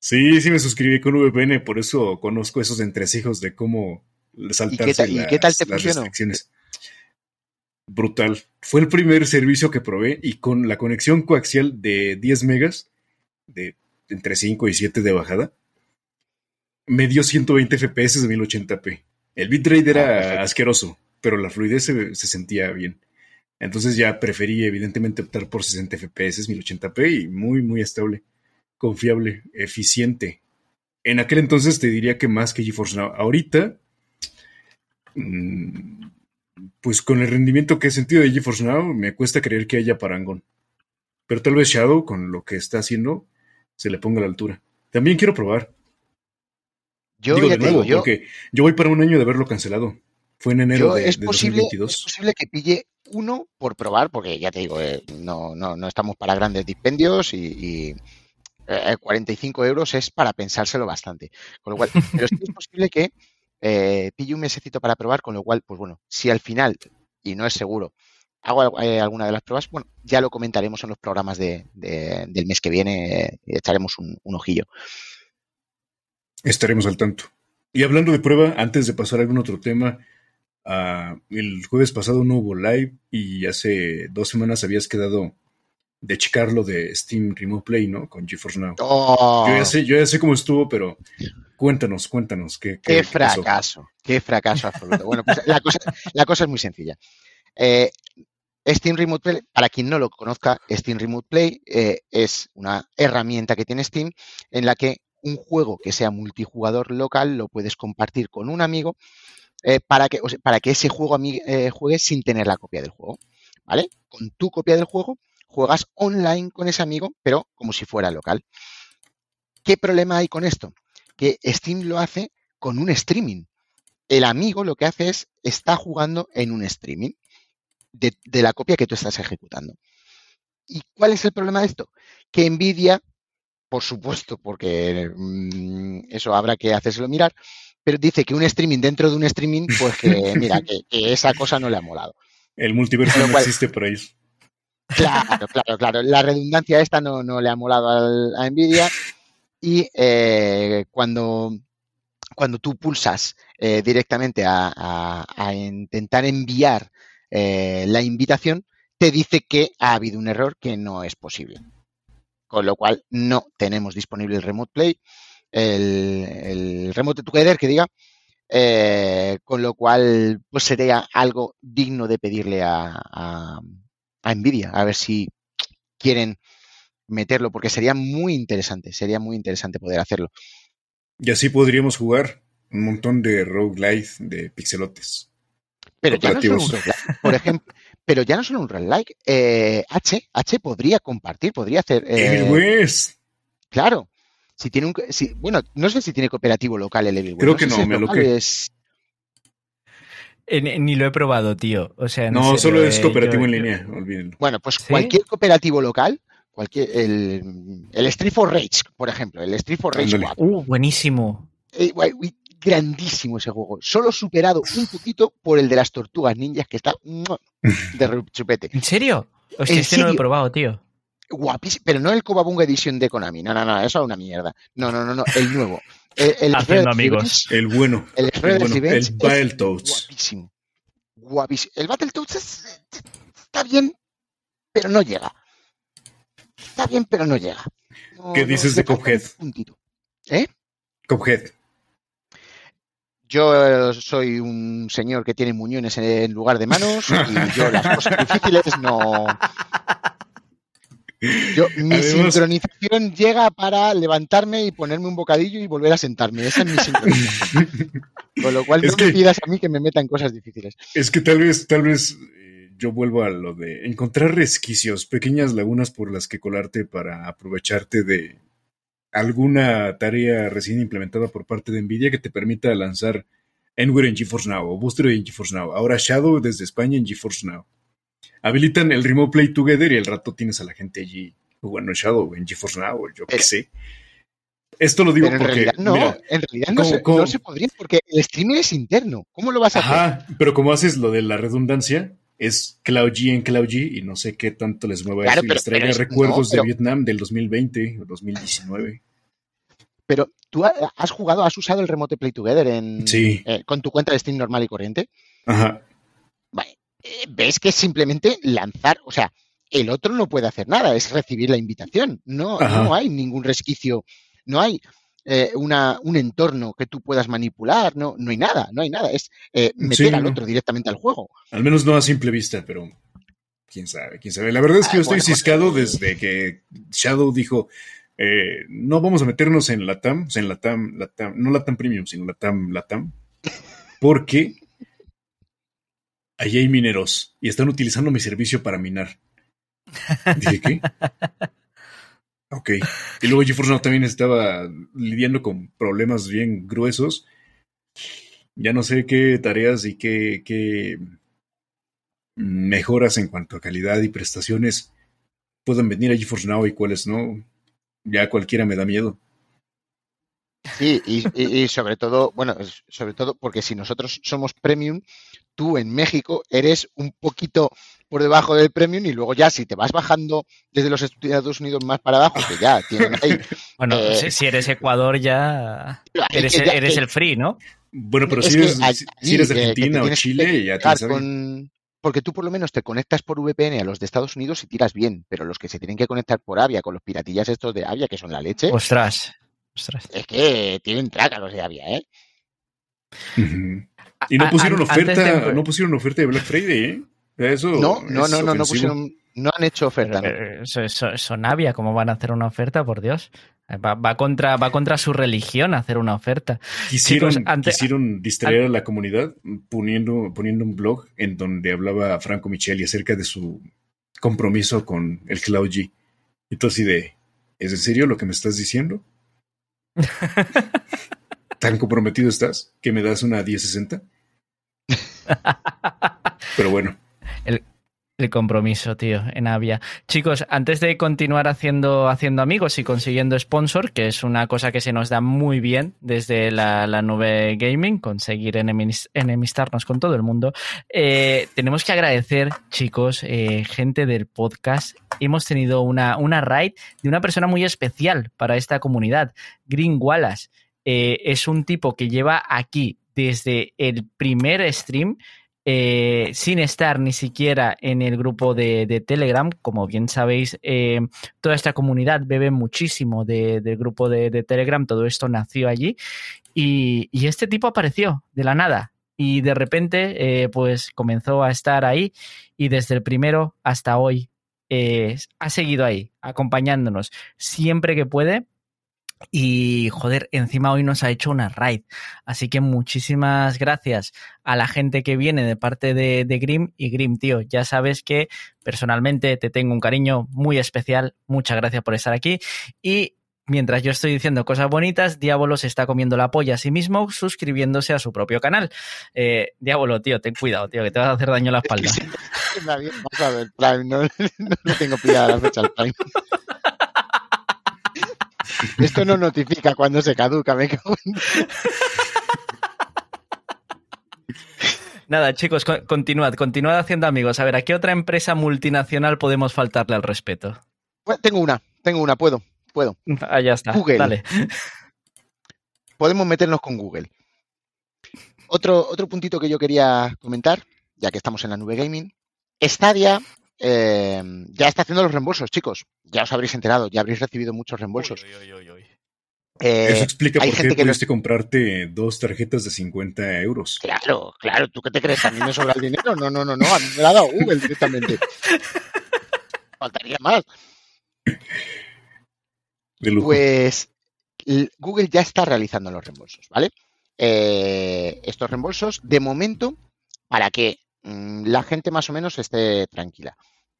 Sí, sí me suscribí con VPN, por eso conozco esos entresijos de cómo saltarse ¿Y qué, las, ¿y qué tal te las restricciones. Brutal. Fue el primer servicio que probé y con la conexión coaxial de 10 megas, de entre 5 y 7 de bajada, me dio 120 FPS de 1080p. El bitrate era ah, asqueroso, pero la fluidez se, se, sentía bien. Entonces ya preferí evidentemente optar por 60 FPS, 1080p y muy, muy estable, confiable, eficiente. En aquel entonces te diría que más que GeForce Now. Ahorita, mmm, pues con el rendimiento que he sentido de GeForce Now, me cuesta creer que haya parangón. Pero tal vez Shadow, con lo que está haciendo, se le ponga a la altura. También quiero probar. Yo digo ya de nuevo, digo, yo, porque yo voy para un año de haberlo cancelado. Fue en enero yo de, es, de posible, 2022. es posible que pille uno por probar, porque ya te digo, eh, no, no, no estamos para grandes dispendios y, y eh, 45 euros es para pensárselo bastante. Con lo cual, <laughs> pero sí es posible que eh, pille un mesecito para probar, con lo cual, pues bueno, si al final, y no es seguro, hago eh, alguna de las pruebas, bueno, ya lo comentaremos en los programas de, de, del mes que viene eh, y echaremos un, un, ojillo. Estaremos al tanto. Y hablando de prueba, antes de pasar a algún otro tema, uh, el jueves pasado no hubo live y hace dos semanas habías quedado de checarlo de Steam Remote Play, ¿no? Con GeForce Now. Oh. Yo, ya sé, yo ya sé cómo estuvo, pero cuéntanos, cuéntanos. ¿Qué, qué, qué fracaso? Qué fracaso absoluto. bueno, pues la cosa, la cosa es muy sencilla. Eh, Steam Remote Play, para quien no lo conozca, Steam Remote Play eh, es una herramienta que tiene Steam en la que un juego que sea multijugador local lo puedes compartir con un amigo eh, para, que, para que ese juego eh, juegue sin tener la copia del juego. ¿Vale? Con tu copia del juego juegas online con ese amigo, pero como si fuera local. ¿Qué problema hay con esto? Que Steam lo hace con un streaming. El amigo lo que hace es, está jugando en un streaming de, la copia que tú estás ejecutando. ¿Y cuál es el problema de esto? Que Nvidia, por supuesto, porque mmm, eso habrá que hacérselo mirar, pero dice que un streaming dentro de un streaming, pues que <laughs> mira, que, que esa cosa no le ha molado. El multiverso no existe por ahí. Claro, claro, claro. La redundancia esta no, no le ha molado al, a Nvidia. Y eh, cuando, cuando tú pulsas eh, directamente a, a, a, intentar enviar eh, la invitación, te dice que ha habido un error que no es posible. Con lo cual no tenemos disponible el Remote Play, el, el Remote Together, que diga, eh, con lo cual pues sería algo digno de pedirle a, a, a Nvidia, a ver si quieren meterlo, porque sería muy interesante, sería muy interesante poder hacerlo. Y así podríamos jugar un montón de roguelite de pixelotes. Pero ya no solo un roguelike, por ejemplo, <laughs> pero ya no solo un roguelike, eh, H, H podría compartir, podría hacer. Eh, West. Claro. Si tiene un, si, bueno, no sé si tiene cooperativo local el Evil. Creo que no, me lo que es... Eh, ni lo he probado, tío. O sea, no, solo es cooperativo yo, en línea, olvídenlo. Bueno, pues ¿Sí? cualquier cooperativo local, cualquier el, el Street for Rage, por ejemplo, el Street for Rage 4. Uh, buenísimo. Eh, grandísimo ese juego. Solo superado un poquito por el de las tortugas ninjas, que está de <laughs> chupete. ¿En serio? O sea, ¿En este serio? no lo he probado, tío. Guapísimo, pero no el Cobabunga Edition de Konami. No, no, no, eso es una mierda. No, no, no, no, el nuevo. El, el Haciendo amigos. El bueno. El, el, bueno, el Battletoads. Guapísimo. Guapísimo. El Battletoads es, está bien, pero no llega. Está bien, pero no llega. No, ¿Qué dices no, de Cuphead? ¿Eh? Cuphead. Yo soy un señor que tiene muñones en lugar de manos y yo las cosas difíciles no. Yo, <laughs> mi Además, sincronización llega para levantarme y ponerme un bocadillo y volver a sentarme. Esa es mi sincronización. <laughs> Con lo cual no me pidas a mí que me meta en cosas difíciles. Es que tal vez, tal vez eh, yo vuelvo a lo de encontrar resquicios, pequeñas lagunas por las que colarte para aprovecharte de alguna tarea recién implementada por parte de Nvidia que te permita lanzar Enware en GeForce Now o Booster en GeForce Now. Ahora Shadow desde España en GeForce Now habilitan el Remote Play Together y el rato tienes a la gente allí jugando Shadow en GeForce Now, yo qué sé. Esto lo digo en porque. Realidad no, en realidad no, se, podría porque el streaming es interno. ¿Cómo lo vas a hacer? pero como haces lo de la redundancia, es Cloud G en Cloud G y no sé qué tanto les mueva eso y les traiga recuerdos de Vietnam del 2020 o 2019. Pero tú has jugado, has usado el Remote Play Together en, sí. Eh, con tu cuenta de Steam normal y corriente. Ajá. Eh, ves que es simplemente lanzar, o sea, el otro no puede hacer nada, es recibir la invitación. No, no hay ningún resquicio, no hay eh, una, un entorno que tú puedas manipular, no, no hay nada, no hay nada. Es eh, meter al otro directamente al juego. Al menos no a simple vista, pero quién sabe, quién sabe. La verdad es que yo ah, estoy pues, ciscado desde que Shadow dijo. no vamos a meternos en la TAM, en la TAM, la TAM, no la TAM Premium, sino la TAM, la TAM, porque allí hay mineros y están utilizando mi servicio para minar. Dije, ¿qué? <laughs> Ok. Y luego GeForce Now también estaba lidiando con problemas bien gruesos. Ya no sé qué tareas y qué, qué mejoras en cuanto a calidad y prestaciones puedan venir a GeForce Now y cuáles no. Ya cualquiera me da miedo. Sí, y, y, sobre todo, bueno, sobre todo porque si nosotros somos premium, tú en México eres un poquito por debajo del premium y luego ya si te vas bajando desde los Estados Unidos más para abajo, que ya <laughs> tienen ahí. bueno, eh, si eres Ecuador ya eres, eres el free, ¿no? Bueno, pero si eres, si eres, Argentina o Chile, ya tienes con, porque tú por lo menos te conectas por VPN a los de Estados Unidos y tiras bien, pero los que se tienen que conectar por Avia con los piratillas estos de Avia, que son la leche. Ostras, ostras. Es que tienen traca los de Avia, ¿eh? Y no pusieron oferta, no pusieron oferta de Black Friday, ¿eh? Eso no, no, no, no, no pusieron, no han hecho oferta. Eso, eso, Navia, ¿cómo van a hacer una oferta, por Dios? Va, contra, va contra su religión hacer una oferta. Quisieron, quisieron distraer a la comunidad poniendo, poniendo un blog en donde hablaba Franco Micheli acerca de su compromiso con el Cloud G. Y tú así de, ¿es en serio lo que me estás diciendo? <laughs> ¿Tan comprometido estás que me das una 1060? <laughs> Pero bueno. El, compromiso, tío, en Avia. Chicos, antes de continuar haciendo, haciendo amigos y consiguiendo sponsor, que es una cosa que se nos da muy bien desde la, nube gaming, conseguir enemistarnos con todo el mundo, eh, tenemos que agradecer, chicos, eh, gente del podcast. Hemos tenido una, una raid de una persona muy especial para esta comunidad, Green Wallace. Eh, es un tipo que lleva aquí desde el primer stream eh, sin estar ni siquiera en el grupo de, Telegram. Como bien sabéis, eh, toda esta comunidad bebe muchísimo del grupo de, Telegram. Todo esto nació allí. Y, este tipo apareció de la nada. Y de repente, pues comenzó a estar ahí. Y desde el primero hasta hoy ha seguido ahí, acompañándonos siempre que puede y joder, encima hoy nos ha hecho una raid. Así que muchísimas gracias a la gente que viene de parte de, Grim. Y Grim, tío, ya sabes que personalmente te tengo un cariño muy especial. Muchas gracias por estar aquí. Y mientras yo estoy diciendo cosas bonitas, Diablo se está comiendo la polla a sí mismo suscribiéndose a su propio canal. Eh, Diablo, tío, ten cuidado, tío, que te vas a hacer daño <laughs> a la espalda. no, <laughs> no tengo pillada la fecha al Prime. <laughs> Esto no notifica cuando se caduca, me cago <laughs> Nada, chicos, continuad, continuad haciendo amigos. A ver, ¿a qué otra empresa multinacional podemos faltarle al respeto? tengo una, tengo una, puedo, puedo. Ah, ya está. Google. Dale. <laughs> Podemos meternos con Google. Otro, otro puntito que yo quería comentar, ya que estamos en la nube gaming. Stadia eh, ya está haciendo los reembolsos, chicos. Ya os habréis enterado, ya habréis recibido muchos reembolsos. Eh, Eso explica por qué pudiste comprarte dos tarjetas de 50 euros. Claro, claro. ¿Tú qué te crees? ¿A mí me sobra el dinero? No, no, no, no. A mí me lo ha dado Google directamente. Faltaría más. De lujo. Pues Google ya está realizando los reembolsos, ¿vale? Eh, estos reembolsos, de momento, para que la gente más o menos esté tranquila.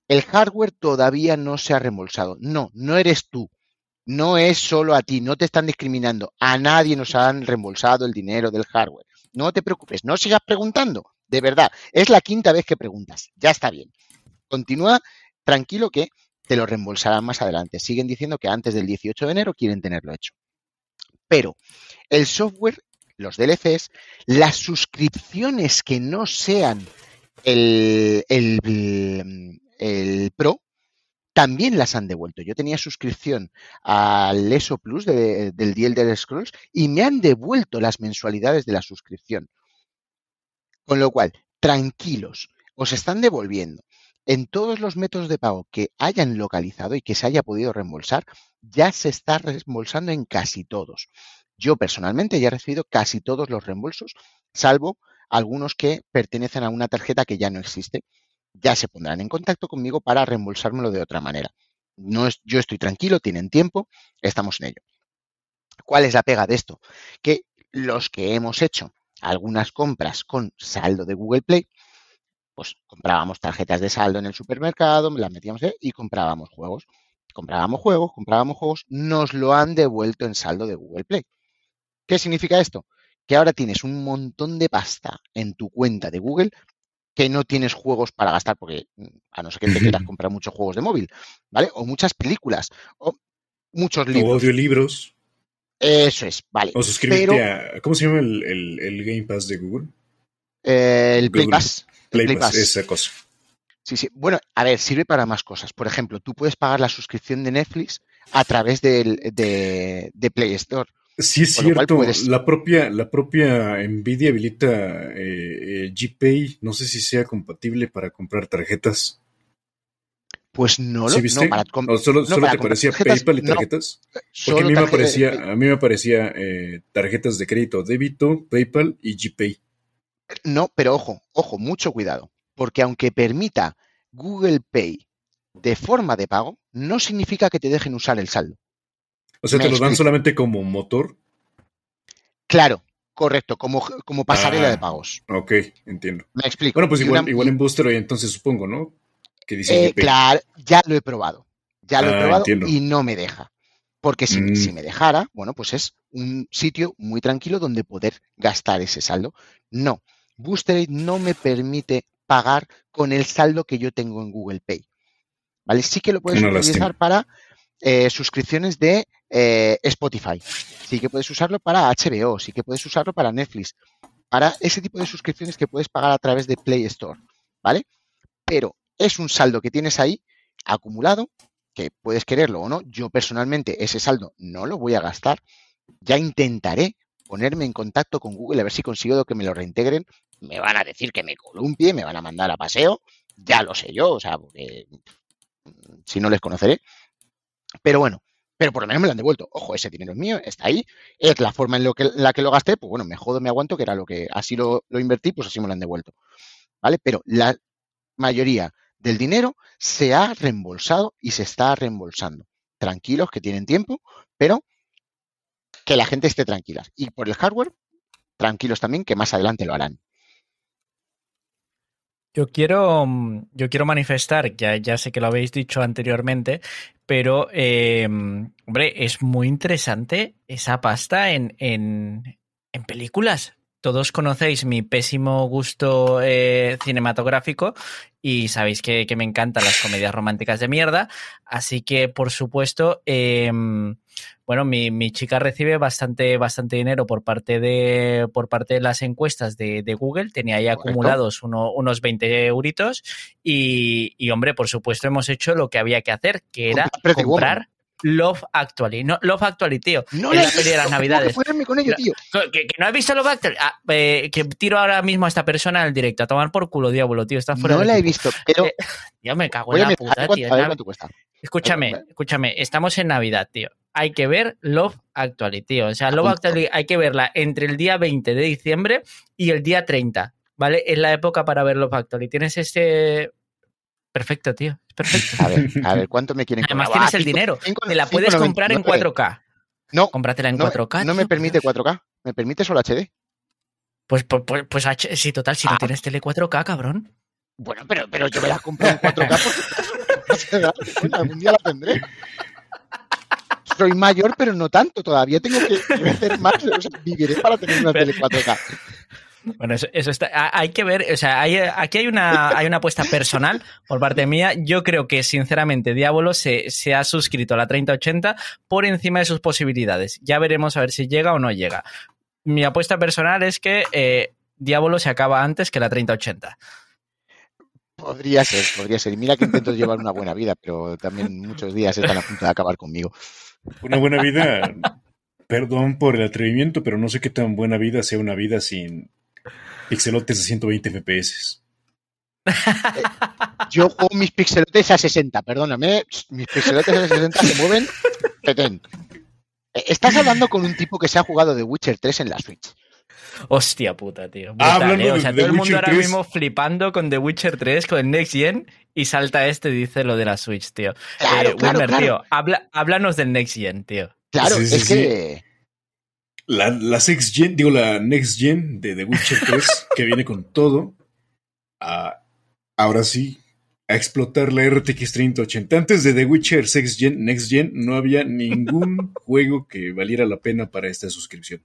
El hardware todavía no se ha reembolsado. No, no eres tú. No es solo a ti, no te están discriminando. A nadie nos han reembolsado el dinero del hardware. No te preocupes, no sigas preguntando. De verdad, es la quinta vez que preguntas. Ya está bien. Continúa tranquilo que te lo reembolsarán más adelante. Siguen diciendo que antes del 18 de enero quieren tenerlo hecho. Pero el software, los DLCs, las suscripciones que no sean el, el, el Pro, también las han devuelto. Yo tenía suscripción al ESO Plus de- del The Elder Scrolls y me han devuelto las mensualidades de la suscripción. Con lo cual, tranquilos, os están devolviendo. En todos los métodos de pago que hayan localizado y que se haya podido reembolsar, ya se está reembolsando en casi todos. Yo personalmente ya he recibido casi todos los reembolsos, salvo algunos que pertenecen a una tarjeta que ya no existe. Ya se pondrán en contacto conmigo para reembolsármelo de otra manera. No es, yo estoy tranquilo, tienen tiempo, estamos en ello. ¿Cuál es la pega de esto? Que los que hemos hecho algunas compras con saldo de Google Play, pues comprábamos tarjetas de saldo en el supermercado, las metíamos y comprábamos juegos. Comprábamos juegos, comprábamos juegos, nos lo han devuelto en saldo de Google Play. ¿Qué significa esto? Que ahora tienes un montón de pasta en tu cuenta de Google que no tienes juegos para gastar, porque mm, a no ser que te quieras comprar muchos juegos de móvil, ¿vale? O muchas películas, o muchos O libros. audiolibros. Eso es, vale. O suscribirte Pero a. ¿Cómo se llama el, el- el Game Pass de Google? eh, el Play Google. Pass. Play Pass, Pass. esa cosa. Sí, sí. Bueno, a ver, sirve para más cosas. Por ejemplo, tú puedes pagar la suscripción de Netflix a través del- de, de Play Store. Sí, es cierto. puedes- La propia, la propia Nvidia habilita eh, eh, GPay. No sé si sea compatible para comprar tarjetas. Pues no lo ¿Sí viste? no, para com- ¿O solo, no, solo para te parecía tarjetas, PayPal y no, tarjetas? Porque a mí me eh, a mí me eh, tarjetas de crédito, débito, PayPal y GPay. No, pero ojo, ojo, mucho cuidado. Porque aunque permita Google Pay de forma de pago, no significa que te dejen usar el saldo. O sea, te lo dan solamente como motor. Claro, correcto, como, como pasarela Ah. de pagos. Ok, entiendo. Me explico. Bueno, pues igual, una- igual en Booster hoy entonces supongo, ¿no? Que dice Eh, claro, ya lo he probado. Ya lo he Ah, probado entiendo. y no me deja. Porque si, Mm. si me dejara, bueno, pues es un sitio muy tranquilo donde poder gastar ese saldo. No, Booster no me permite pagar con el saldo que yo tengo en Google Pay. ¿Vale? Sí que lo puedes utilizar para eh, suscripciones de eh, Spotify. Sí que puedes usarlo para HBO, sí que puedes usarlo para Netflix, para ese tipo de suscripciones que puedes pagar a través de Play Store. ¿Vale? Pero es un saldo que tienes ahí acumulado, que puedes quererlo o no. Yo personalmente ese saldo no lo voy a gastar. Ya intentaré ponerme en contacto con Google a ver si consigo que me lo reintegren. Me van a decir que me columpie, me van a mandar a paseo. Ya lo sé yo, o sea, porque mm, si no les conoceré. Pero bueno, pero por lo menos me lo han devuelto. Ojo, ese dinero es mío, está ahí. Es la forma en lo que, la que lo gasté, pues bueno, me jodo, me aguanto, que era lo que así lo, lo invertí, pues así me lo han devuelto. ¿Vale? Pero la mayoría del dinero se ha reembolsado y se está reembolsando. Tranquilos, que tienen tiempo, pero que la gente esté tranquila. Y por el hardware, tranquilos también, que más adelante lo harán. Yo quiero, yo quiero manifestar, ya, ya sé que lo habéis dicho anteriormente, pero, eh, hombre, es muy interesante esa pasta en, en, en películas. Todos conocéis mi pésimo gusto eh, cinematográfico y sabéis que, que me encantan las comedias románticas de mierda. Así que, por supuesto, eh, bueno, mi, mi, chica recibe bastante, bastante dinero por parte de, por parte de las encuestas de, de Google. Tenía ahí Correcto. acumulados uno, unos 20 euritos. Y, y, hombre, por supuesto, hemos hecho lo que había que hacer, que era Comprar Pretty comprar Woman. Love Actually. No, Love Actually, tío. No en la peli de las que Navidades. ponerme con ello, No. tío. Que, que no has visto Love Actually. Ah, eh, que tiro ahora mismo a esta persona en el directo. A tomar por culo, diablo, tío. Fuera No del la he visto, pero Eh, <laughs> Yo me cago en la mirar, a puta, ver tío. a ver. Escúchame, escúchame, estamos en Navidad, tío. Hay que ver Love Actually, tío. O sea, Love. Actually hay que verla entre el día 20 de diciembre y el día 30, ¿vale? Es la época para ver Love Actually. Tienes este... Perfecto, tío. Perfecto. A ver, a ver, ¿cuánto me quieren Además cobrar? tienes Ah, el cinco- dinero. cinco- Te la puedes comprar en 5,99. 4K. No, Cómpratela en no, 4K. no me tío, permite por Dios. 4K. Me permite solo HD. Pues, pues, pues, pues sí, total, si no Ah. tienes tele 4K, cabrón. Bueno, pero, pero yo me la compro en 4K porque <laughs> algún día la tendré. Soy mayor, pero no tanto. Todavía tengo que crecer más. O sea, viviré para tener una tele 4K. Bueno, eso, eso está. ha- Hay que ver, o sea, hay- aquí hay una, hay una apuesta personal por parte mía. Yo creo que, sinceramente, Diablo se, se ha suscrito a la 3080 por encima de sus posibilidades. Ya veremos a ver si llega o no llega. Mi apuesta personal es que eh, Diablo se acaba antes que la 3080. Podría ser, podría ser. Y mira que intento llevar una buena vida, pero también muchos días están a punto de acabar conmigo. Una buena vida, perdón por el atrevimiento, pero no sé qué tan buena vida sea una vida sin pixelotes de 120 FPS. Yo juego mis pixelotes a 60, perdóname. Mis pixelotes a 60 se mueven. Eh, Estás hablando con un tipo que se ha jugado The Witcher 3 en la Switch. Hostia puta, tío. Ah, Brutal, hablando ¿eh? O de sea, The todo el mundo Witcher ahora 3. mismo flipando con The Witcher 3, con el Next Gen, y salta este y dice lo de la Switch, tío. Claro, Eh, claro, Wilmer, claro. tío, habla, háblanos del Next Gen, tío. Claro, Sí, sí, es sí. que. La, la Sex Gen, digo, la Next Gen de The Witcher 3, <laughs> que viene con todo, a- ahora sí, a explotar la RTX 3080. Antes de The Witcher Sex Gen, Next Gen, no había ningún <laughs> juego que valiera la pena para esta suscripción.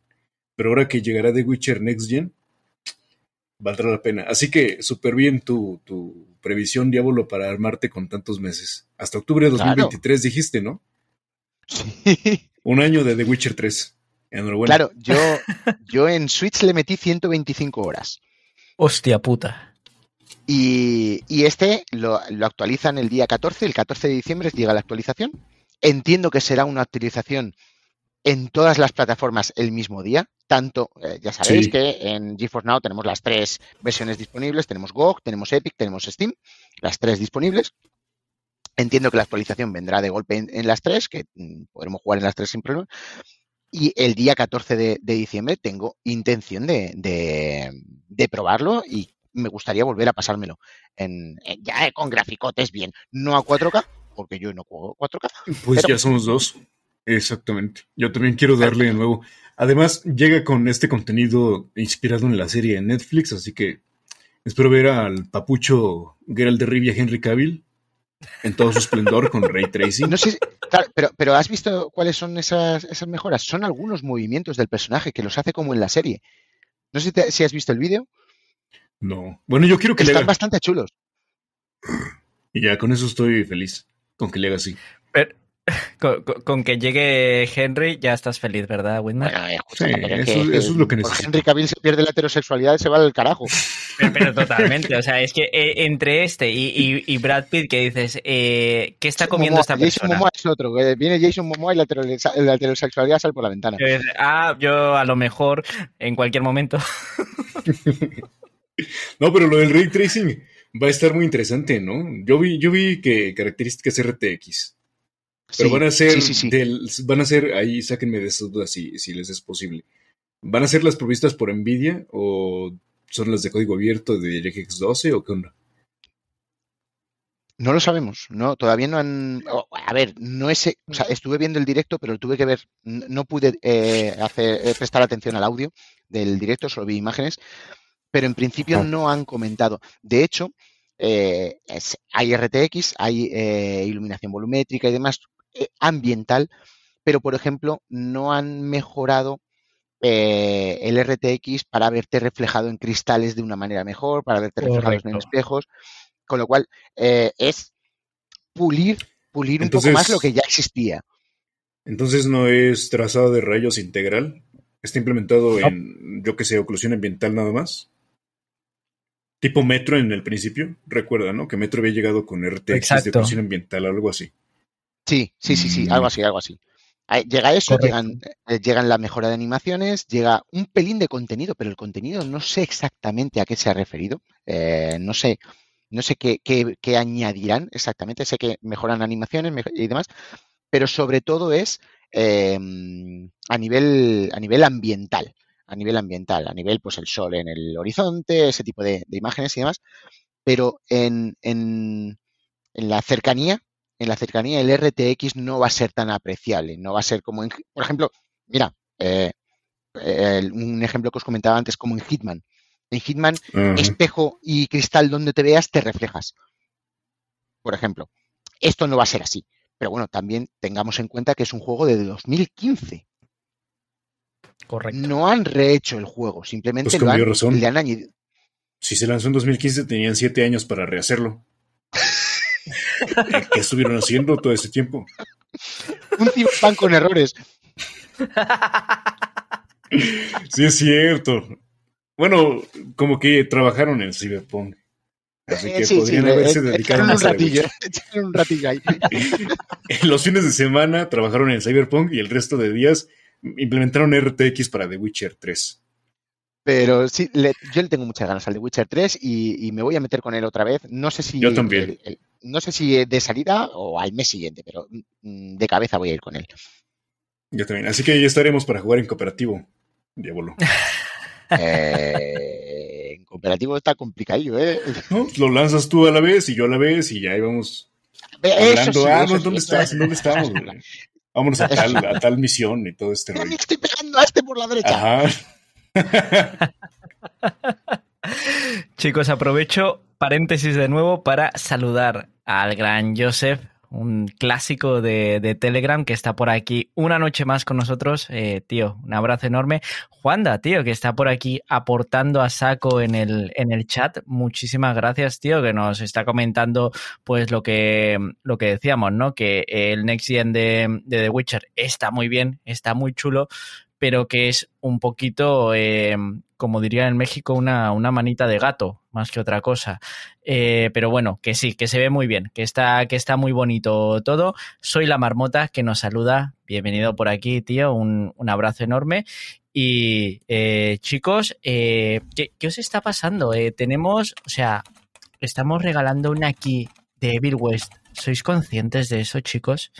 Pero ahora que llegará The Witcher Next Gen, valdrá la pena. Así que súper bien tu, tu previsión, Diablo, para armarte con tantos meses. Hasta octubre de Claro. 2023 dijiste, ¿no? Sí. Un año de The Witcher 3. Enhorabuena. Claro, yo, yo en Switch le metí 125 horas. Hostia puta. Y, y este lo, lo actualizan el día 14, el 14 de diciembre llega la actualización. Entiendo que será una actualización en todas las plataformas el mismo día. Tanto, eh, ya sabéis Sí. que en GeForce Now tenemos las tres versiones disponibles. Tenemos GOG, tenemos Epic, tenemos Steam. Las tres disponibles. Entiendo que la actualización vendrá de golpe en, en las tres, que mm, podremos jugar en las tres sin problema. Y el día 14 de, de diciembre tengo intención de, de- de probarlo y me gustaría volver a pasármelo. En, en- ya con graficotes bien, no a 4K, porque yo no juego 4K. Pues Pero- ya somos dos. Exactamente. Yo también quiero darle de nuevo. Además, llega con este contenido inspirado en la serie de Netflix, así que espero ver al papucho Geralt de Rivia Henry Cavill en todo su esplendor con Ray Tracing. No sé, si- claro, pero, pero ¿has visto cuáles son esas, esas mejoras? Son algunos movimientos del personaje que los hace como en la serie. No sé si, te- si has visto el vídeo. No. Bueno, yo quiero que le Están haga. bastante chulos. Y ya con eso estoy feliz. Con que le haga así. Pero, con, con- con que llegue Henry ya estás feliz, ¿verdad? Bueno, eh, Sí, eso- es lo que por necesito. Henry Cavill se pierde la heterosexualidad y se va al carajo. Pero, pero totalmente, o sea, es que eh, entre este y, y- y Brad Pitt que dices, eh, ¿qué está comiendo Momoa, esta Jason persona? Momoa es otro. Viene Jason Momoa y la, heterose- la heterosexualidad sale por la ventana. Ah, yo a lo mejor en cualquier momento. <laughs> No, pero lo del Ray Tracing va a estar muy interesante, ¿no? Yo vi, yo vi que características RTX. Pero Sí, van a ser sí, sí, sí. del- van a ser, ahí sáquenme de esas dudas si, si les es posible. ¿Van a ser las provistas por Nvidia o son las de código abierto de DirectX 12 o qué onda? No lo sabemos, no, todavía no han. a ver, no es, o sea, estuve viendo el directo, pero lo tuve que ver, no pude eh, hacer, eh, prestar atención al audio del directo, solo vi imágenes, pero en principio Ah. no han comentado. De hecho, eh, es- hay RTX, hay eh, iluminación volumétrica y demás, eh, ambiental, pero por ejemplo, no han mejorado eh, el RTX para verte reflejado en cristales de una manera mejor, para verte reflejado en espejos, con lo cual eh, es pulir, pulir un poco más lo que ya existía. Entonces no es trazado de rayos integral. Está implementado No. en, yo que sé, oclusión ambiental nada más. Tipo Metro en el principio. Recuerda, ¿no? Que Metro había llegado con RTX de oclusión ambiental, algo así. Sí, sí, sí, sí, Mm. algo así, algo así. Llega eso, llegan, eh, llegan la mejora de animaciones, llega un pelín de contenido, pero el contenido no sé exactamente a qué se ha referido. Eh, no sé, no sé qué, qué- qué añadirán exactamente. Sé que mejoran animaciones y demás, pero sobre todo es eh, a nivel, a nivel ambiental. A nivel ambiental, a nivel, pues el sol en el horizonte, ese tipo de, de imágenes y demás. Pero en, en, en la cercanía, en la cercanía el RTX no va a ser tan apreciable, no va a ser como en, por ejemplo, mira, eh, el- un ejemplo que os comentaba antes como en Hitman. En Hitman, espejo y cristal donde te veas te reflejas. Por ejemplo, esto no va a ser así. Pero bueno, también tengamos en cuenta que es un juego de 2015. Correcto. No han rehecho el juego, simplemente Pues lo han- razón. le han añadido. Si se lanzó en 2015, tenían siete años para rehacerlo. <laughs> ¿Qué estuvieron haciendo todo ese tiempo? Un Cyberpunk con errores. Sí, es cierto. Bueno, como que trabajaron en Cyberpunk. Así Eh, que sí, sí, podrían le- haberse eh, dedicado un más a The ratillo. <laughs> Echaron un ratillo ahí. <laughs> Los fines de semana trabajaron en Cyberpunk y el resto de días implementaron RTX para The Witcher 3. Pero sí, le- yo le tengo muchas ganas al de Witcher 3 y, y me voy a meter con él otra vez. No sé si Yo también. el- el- no sé si de salida o al mes siguiente, pero mm, de cabeza voy a ir con él. Yo también. Así que ya estaremos para jugar en cooperativo. Diablo. <laughs> Eh, en cooperativo está complicadillo, ¿eh? <laughs> ¿No? Lo lanzas tú a la vez y yo a la vez y ya ahí vamos Eso hablando. sí, ah, no, ¿dónde estás? ¿Dónde <laughs> estamos? güey? Vámonos a tal, a tal misión y todo este rollo. estoy pegando a este por la derecha. Ajá. Chicos, aprovecho paréntesis de nuevo para saludar al gran Joseph, un clásico de, Telegram que está por aquí una noche más con nosotros. Eh, tío, un abrazo enorme. Juanda, tío, que está por aquí aportando a saco en el, en el chat. Muchísimas gracias, tío, que nos está comentando pues lo que, lo que decíamos, ¿no? Que el Next Gen de, de The Witcher está muy bien, está muy chulo, pero que es un poquito, eh, como diría en México, una, una manita de gato, más que otra cosa. Eh, pero bueno, que sí, que se ve muy bien, que está, que está muy bonito todo. Soy la marmota que nos saluda. Bienvenido por aquí, tío. Un, un abrazo enorme. Y eh, chicos, eh, ¿qué, qué os está pasando? Tenemos, o sea, estamos regalando una key de Evil West. ¿Sois conscientes de eso, chicos?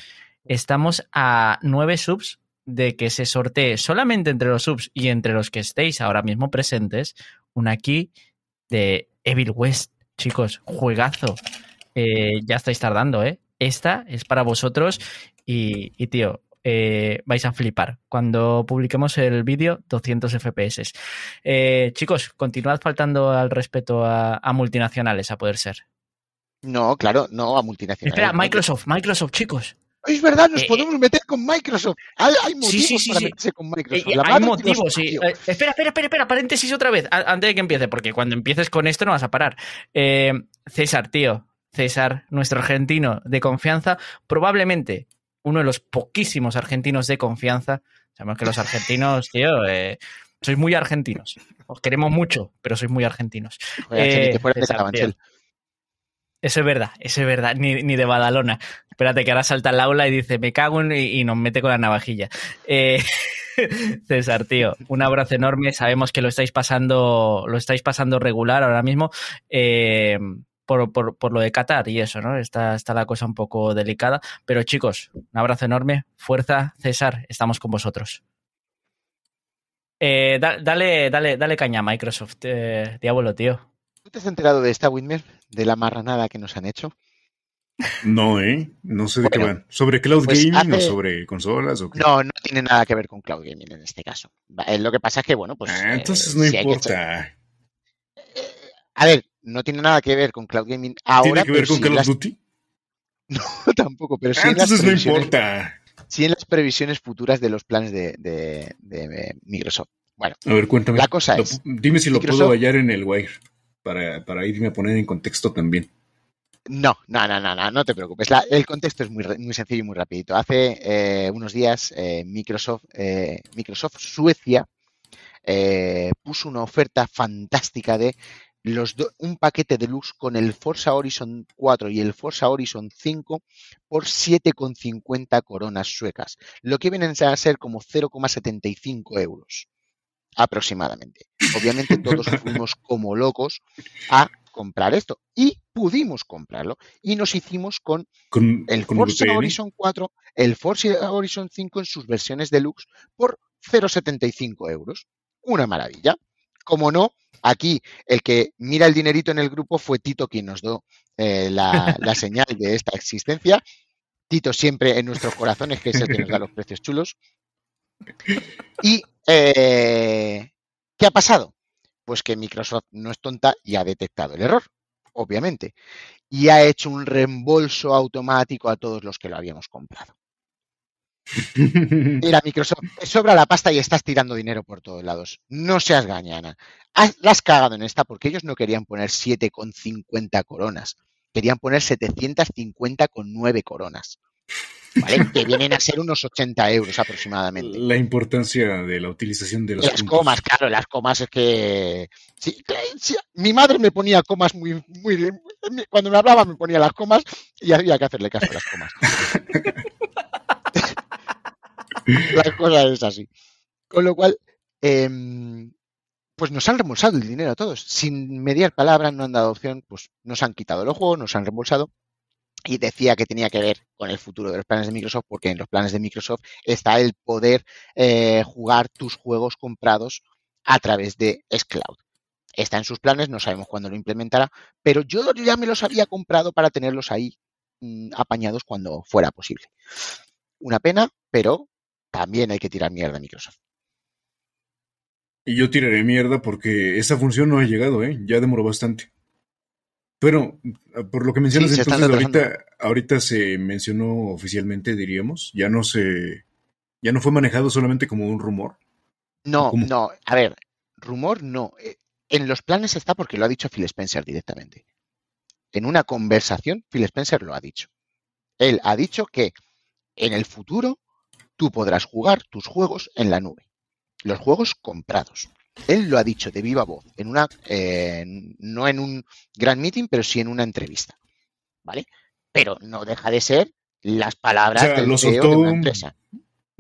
Estamos a nueve subs de que se sortee solamente entre los subs y entre los que estéis ahora mismo presentes una key de Evil West. Chicos, juegazo. Eh, ya estáis tardando, ¿eh? Esta es para vosotros y, y tío, eh, vais a flipar. Cuando publiquemos el vídeo, 200 FPS. Eh, chicos, continuad faltando al respeto a, a multinacionales, a poder ser. No, claro, no a multinacionales. Espera. Microsoft, Microsoft, chicos. Es verdad, nos Eh, podemos meter con Microsoft. Hay, hay motivos sí, sí, para meterse con Eh, Microsoft. eh, La hay motivos, sí. Eh, espera, espera, espera, espera, paréntesis otra vez, antes de que empiece, porque cuando empieces con esto no vas a parar. Eh, César, tío, César, nuestro argentino de confianza, probablemente uno de los poquísimos argentinos de confianza. Sabemos que los argentinos, <laughs> tío, eh, sois muy argentinos. Os queremos mucho, pero sois muy argentinos. Eh, fuera César. Eso es verdad, eso es verdad, ni, ni de Badalona. Espérate que ahora salta al aula y dice, me cago en... y, y nos mete con la navajilla. Eh, <laughs> César, tío, un abrazo enorme. Sabemos que lo estáis pasando, lo estáis pasando regular ahora mismo. eh, por, por, por lo de Qatar y eso, ¿no? Está, la cosa un poco delicada. Pero chicos, un abrazo enorme. Fuerza, César, estamos con vosotros. Eh, da- dale, dale, dale caña a Microsoft, Diablo, tío. ¿Tú te has enterado de esta, Whitmer? De la marranada que nos han hecho. No, ¿eh? No sé de qué van. ¿Sobre cloud pues gaming o sobre consolas o qué? No, no tiene nada que ver con cloud gaming en este caso. Eh, Lo que pasa es que, bueno, pues. Ah, eh, entonces no si que echar- importa. A ver, no tiene nada que ver con cloud gaming ahora. ¿Tiene que ver con Call of las- Duty? <laughs> No, tampoco, pero sí, Ah, en las entonces no importa. sí en las previsiones futuras de los planes de, de- de, eh, Microsoft. Bueno, A ver, cuéntame. La cosa Lo- es, dime si lo puedo hallar en el Wire para, irme a poner en contexto también. No, no, no, no, no, no te preocupes. El contexto es muy, muy sencillo y muy rapidito. Hace eh, unos días eh, Microsoft, eh, Microsoft Suecia puso una oferta fantástica de los un paquete deluxe con el Forza Horizon 4 y el Forza Horizon 5 por 7,50 coronas suecas, lo que vienen a ser como 0,75 euros aproximadamente. Obviamente <laughs> todos fuimos como locos a comprar esto y pudimos comprarlo y nos hicimos con Con, el con Forza VPN. Horizon 4, el Forza Horizon 5 en sus versiones deluxe por 0,75 euros. Una maravilla. como no, aquí el que mira el dinerito en el grupo fue Tito quien nos dio eh, la, <laughs> la señal de esta existencia. Tito siempre en nuestros corazones, que es el que nos da los precios chulos. Y, eh, ¿qué ha pasado? Pues que Microsoft no es tonta y ha detectado el error, obviamente, y ha hecho un reembolso automático a todos los que lo habíamos comprado. <laughs> Mira, Microsoft, te sobra la pasta y estás tirando dinero por todos lados. No seas gañana. Has, la has cagado en esta porque ellos no querían poner 7,50 coronas. Querían poner 750,9 coronas. ¿Vale? que vienen a ser unos 80 euros aproximadamente. La importancia de la utilización de los las puntos. comas, claro, las comas es que sí, sí, mi madre me ponía comas muy, muy cuando me hablaba me ponía las comas y había que hacerle caso a las comas. <laughs> la cosa es así. Con lo cual, eh, pues nos han reembolsado el dinero a todos. Sin mediar palabras, no han dado opción, pues nos han quitado los juegos, nos han reembolsado. Y decía que tenía que ver con el futuro de los planes de Microsoft, porque en los planes de Microsoft está el poder eh, jugar tus juegos comprados a través de Xcloud. Está en sus planes, no sabemos cuándo lo implementará, pero yo ya me los había comprado para tenerlos ahí mmm, apañados cuando fuera posible. Una pena, pero también hay que tirar mierda a Microsoft. Y yo tiraré mierda porque esa función no ha llegado, ¿eh? Ya demoró bastante. Pero, por lo que mencionas, Sí, entonces ahorita, ahorita se mencionó oficialmente, diríamos, ya no se, ya no fue manejado solamente como un rumor. No, no, a ver, rumor no. Eh, En los planes está porque lo ha dicho Phil Spencer directamente. En una conversación, Phil Spencer lo ha dicho. Él ha dicho que en el futuro tú podrás jugar tus juegos en la nube. Los juegos comprados. Él lo ha dicho de viva voz, en una, eh, no en un gran meeting, pero sí en una entrevista. ¿Vale? Pero no deja de ser las palabras O sea, del lo CEO de soltó- una empresa.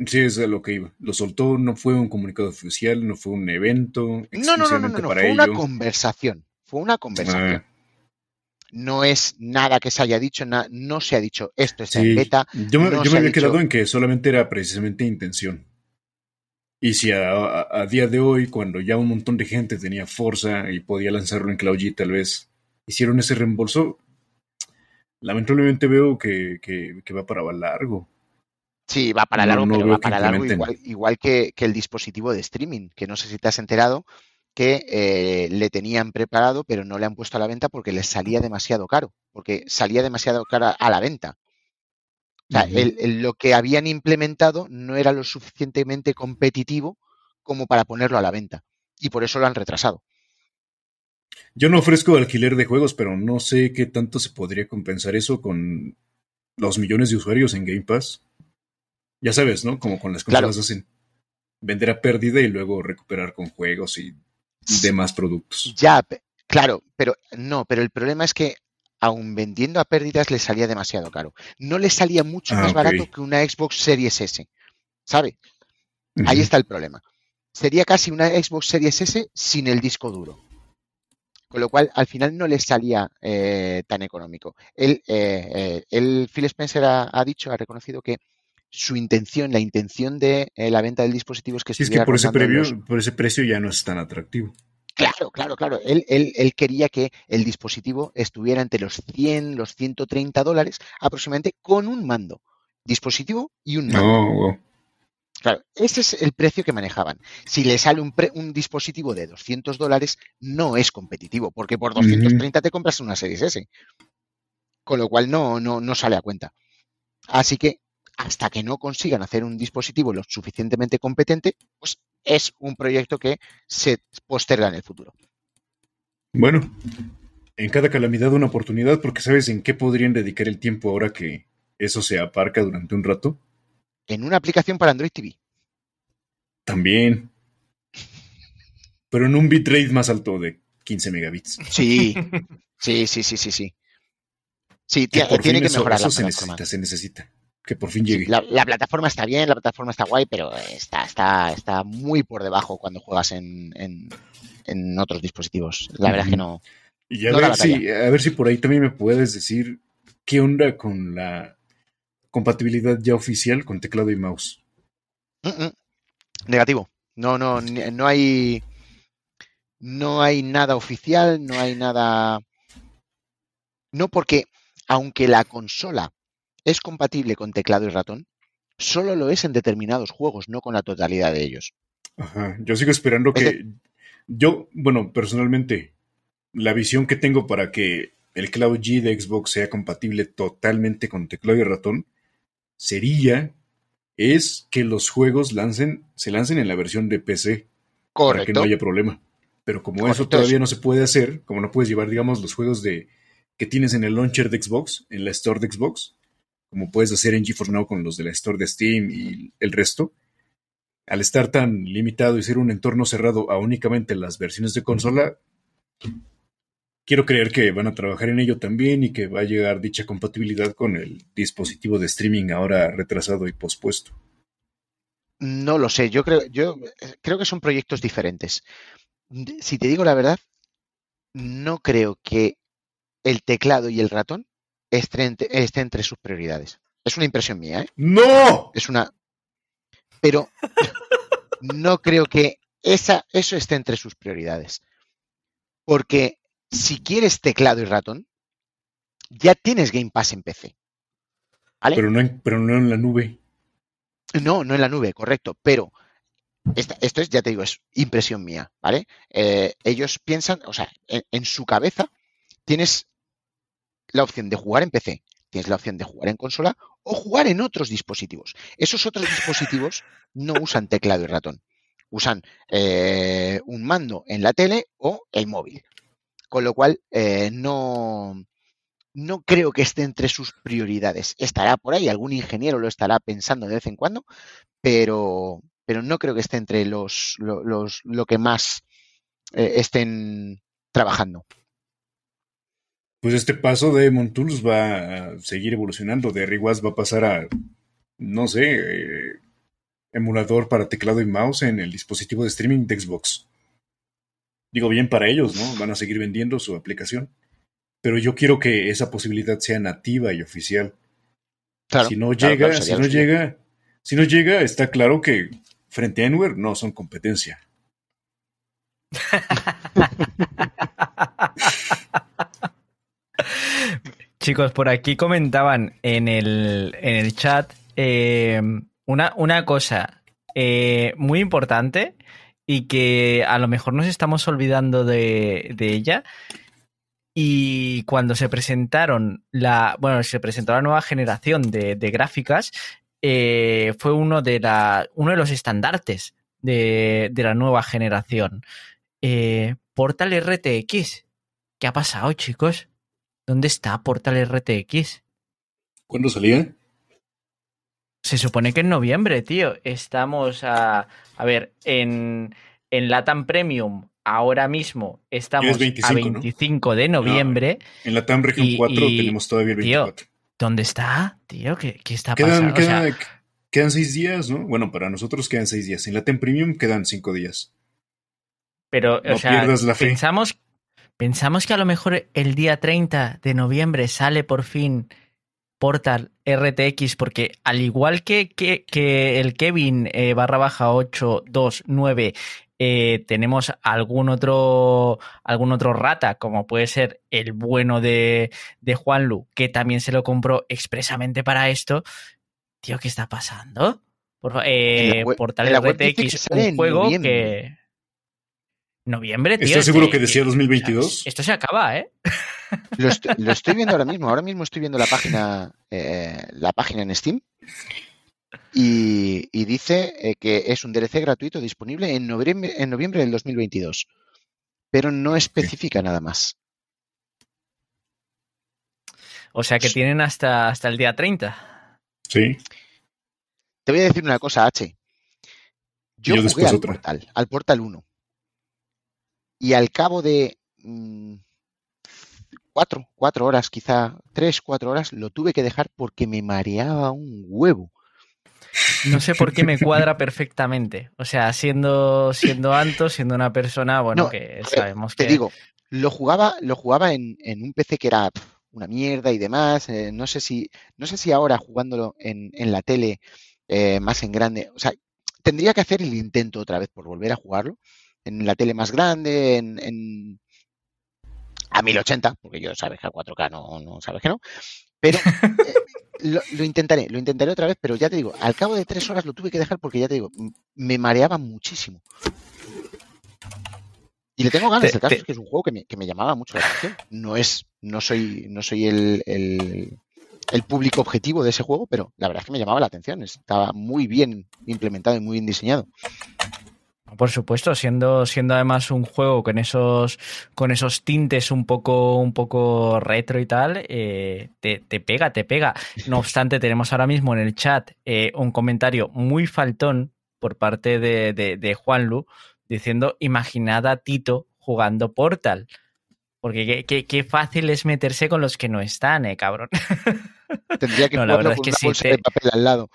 Sí, es a lo que iba. Lo soltó, no fue un comunicado oficial, no fue un evento No, no, no, no, fue una conversación. Fue una conversación. Ah, No es nada que se haya dicho, no se ha dicho esto está en sí, beta. yo me, no yo se me ha había dicho- quedado en que solamente era precisamente intención. Y si a, a- a día de hoy, cuando ya un montón de gente tenía fuerza y podía lanzarlo en Cloud G, tal vez hicieron ese reembolso, lamentablemente veo que, que- que va para largo. Sí, va para No- largo, no pero va para largo igual, igual que, que el dispositivo de streaming, que no sé si te has enterado que eh, le tenían preparado, pero no le han puesto a la venta porque les salía demasiado caro, porque salía demasiado cara a la venta. O sea, el- el- lo que habían implementado no era lo suficientemente competitivo como para ponerlo a la venta. Y por eso lo han retrasado. Yo no ofrezco alquiler de juegos, pero no sé qué tanto se podría compensar eso con los millones de usuarios en Game Pass. Ya sabes, ¿no? Como con las Claro. consolas hacen. Vender a pérdida y luego recuperar con juegos y demás productos. Ya, claro, pero no, pero el problema es que aun vendiendo a pérdidas le salía demasiado caro. No le salía mucho Ah, más barato que una Xbox Series S, ¿sabe? Ahí está el problema. Sería casi una Xbox Series S sin el disco duro. Con lo cual, al final no le salía eh, tan económico. Él, eh, eh, él, Phil Spencer ha, ha dicho, ha reconocido que su intención, la intención de eh, la venta del dispositivo es que Sí, es que por ese, previo, los- por ese precio ya no es tan atractivo. Claro, claro, claro. Él, él, él quería que el dispositivo estuviera entre los 100, los 130 dólares aproximadamente con un mando. Dispositivo y un mando. No, wow. Claro, ese es el precio que manejaban. Si le sale un, pre- un dispositivo de 200 dólares, no es competitivo, porque por 230 te compras una Series S. Con lo cual no, no, no sale a cuenta. Así que hasta que no consigan hacer un dispositivo lo suficientemente competente, pues es un proyecto que se posterga en el futuro. Bueno, en cada calamidad una oportunidad, porque sabes en qué podrían dedicar el tiempo ahora que eso se aparca durante un rato. En una aplicación para Android TV. También. Pero en un bitrate más alto de 15 megabits. Sí, sí, sí, sí, sí, sí. Sí, Que tiene que mejorar eso la se necesita, se necesita. Que por fin Sí, llegue. la, la plataforma está bien, la plataforma está guay, pero está, está, está muy por debajo cuando juegas en, en, en otros dispositivos. La verdad es que no. Y a, no ver si, a ver si por ahí también me puedes decir qué onda con la compatibilidad ya oficial con teclado y mouse. Mm, mm. Negativo. No, no, no hay. No hay nada oficial, no hay nada... No porque, aunque la consola es compatible con teclado y ratón, solo lo es en determinados juegos, no con la totalidad de ellos. Ajá, yo sigo esperando que... Yo, bueno, personalmente, la visión que tengo para que el Cloud G de Xbox sea compatible totalmente con teclado y ratón sería es que los juegos lancen, se lancen en la versión de PC Correcto. para que no haya problema. Pero como eso todavía no se puede hacer, como no puedes llevar, digamos, los juegos de que tienes en el launcher de Xbox, en la store de Xbox, como puedes hacer en GeForce Now con los de la store de Steam y el resto, al estar tan limitado y ser un entorno cerrado a únicamente las versiones de consola, quiero creer que van a trabajar en ello también y que va a llegar dicha compatibilidad con el dispositivo de streaming ahora retrasado y pospuesto. No lo sé, yo creo, yo eh, creo que son proyectos diferentes. Si te digo la verdad, no creo que el teclado y el ratón esté entre sus prioridades. Es una impresión mía, ¿eh? ¡No! Es una. Pero no creo que esa, eso esté entre sus prioridades. Porque si quieres teclado y ratón, ya tienes Game Pass en PC. ¿vale? Pero, no en, pero no en la nube. No, no en la nube, correcto. Pero esta, esto es, ya te digo, es impresión mía, ¿vale? Eh, ellos piensan, o sea, en, en, su cabeza tienes la opción de jugar en PC, tienes la opción de jugar en consola o jugar en otros dispositivos. Esos otros dispositivos no usan teclado y ratón. Usan eh, un mando en la tele o el móvil. Con lo cual, eh, no, no creo que esté entre sus prioridades. Estará por ahí, algún ingeniero lo estará pensando de vez en cuando, pero, pero no creo que esté entre los, los, lo que más eh, estén trabajando. Pues este paso de Montools va a seguir evolucionando. De Riguas va a pasar a, no sé, eh, emulador para teclado y mouse en el dispositivo de streaming de Xbox. Digo bien para ellos, ¿no? Van a seguir vendiendo su aplicación. Pero yo quiero que esa posibilidad sea nativa y oficial. Claro, si no llega, claro, claro, si no llega, si no llega, está claro que frente a Enware no son competencia. <laughs> Chicos, por aquí comentaban en el, en el chat eh, una, una, cosa eh, muy importante y que a lo mejor nos estamos olvidando de, de, ella. Y cuando se presentaron la, bueno, se presentó la nueva generación de, de gráficas, eh, fue uno de, la, uno de los estandartes de, de la nueva generación. Eh, Portal RTX. ¿Qué ha pasado, chicos? ¿Dónde está Portal RTX? ¿Cuándo salía? Se supone que en noviembre, tío. Estamos a. A ver, en, en Latam Premium ahora mismo estamos 25, a 25 ¿no? de noviembre. No, en Latam Region 4 y, tenemos todavía el 24. Tío, ¿Dónde está, tío? ¿Qué, qué está quedan, pasando? Quedan, o sea, quedan seis días, ¿no? Bueno, para nosotros quedan seis días. En Latam Premium quedan cinco días. Pero, no o sea, la pensamos Pensamos que a lo mejor el día 30 de noviembre sale por fin Portal RTX, porque al igual que, que, que el Kevin eh, barra baja 829, eh, tenemos algún otro, algún otro rata, como puede ser el bueno de, de Juanlu, que también se lo compró expresamente para esto. Tío, ¿qué está pasando? Por, eh, Portal RTX, un juego que Noviembre, tío. ¿Estás seguro que decía 2022? Esto se acaba, ¿eh? <laughs> Lo estoy, lo estoy, viendo ahora mismo. Ahora mismo estoy viendo la página, eh, la página en Steam. Y, y dice eh, que es un DLC gratuito disponible en noviembre, en noviembre del 2022. Pero no especifica nada más. O sea que tienen hasta, hasta el día 30. Sí. Te voy a decir una cosa, H. Yo, Yo jugué al otra. Portal, al Portal 1 y al cabo de mmm, cuatro, cuatro horas, quizá tres, cuatro horas, lo tuve que dejar porque me mareaba un huevo. No sé por qué me cuadra perfectamente. O sea, siendo, siendo Anto, siendo una persona, bueno, no, que sabemos te que. Te digo, lo jugaba, lo jugaba en, en, un PC que era una mierda y demás. Eh, no sé si, no sé si ahora jugándolo en, en la tele eh, más en grande. O sea, tendría que hacer el intento otra vez por volver a jugarlo en la tele más grande, en, en a 1080, porque yo sabes que a 4K no, no sabes que no, pero <laughs> eh, lo, lo, intentaré, lo intentaré otra vez, pero ya te digo, al cabo de tres horas lo tuve que dejar porque ya te digo, me mareaba muchísimo. Y le tengo ganas, te, el caso te... es que es un juego que me, que me, llamaba mucho la atención. No es, no soy, no soy el, el, el, público objetivo de ese juego, pero la verdad es que me llamaba la atención. Estaba muy bien implementado y muy bien diseñado. Por supuesto, siendo, siendo además un juego con esos, con esos tintes un poco, un poco retro y tal, eh, te, te, pega, te pega. No obstante, <laughs> tenemos ahora mismo en el chat eh, un comentario muy faltón por parte de, de, de Juanlu diciendo, imaginad a Tito jugando Portal. Porque qué, qué, qué, fácil es meterse con los que no están, eh, cabrón. Tendría que <laughs> no, la verdad es que sí, te... de papel al lado.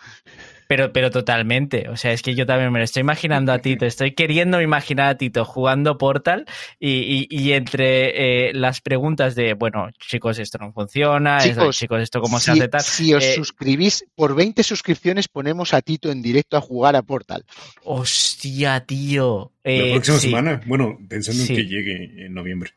Pero, pero totalmente. O sea, es que yo también me lo estoy imaginando a Tito. Estoy queriendo imaginar a Tito jugando Portal y, y, y entre eh, las preguntas de, bueno, chicos, esto no funciona, chicos, esto, chicos esto cómo si, se hace tal. Si os eh, suscribís, por 20 suscripciones ponemos a Tito en directo a jugar a Portal. Hostia, tío. Eh, La próxima sí. semana, bueno, pensando sí. en que llegue en noviembre.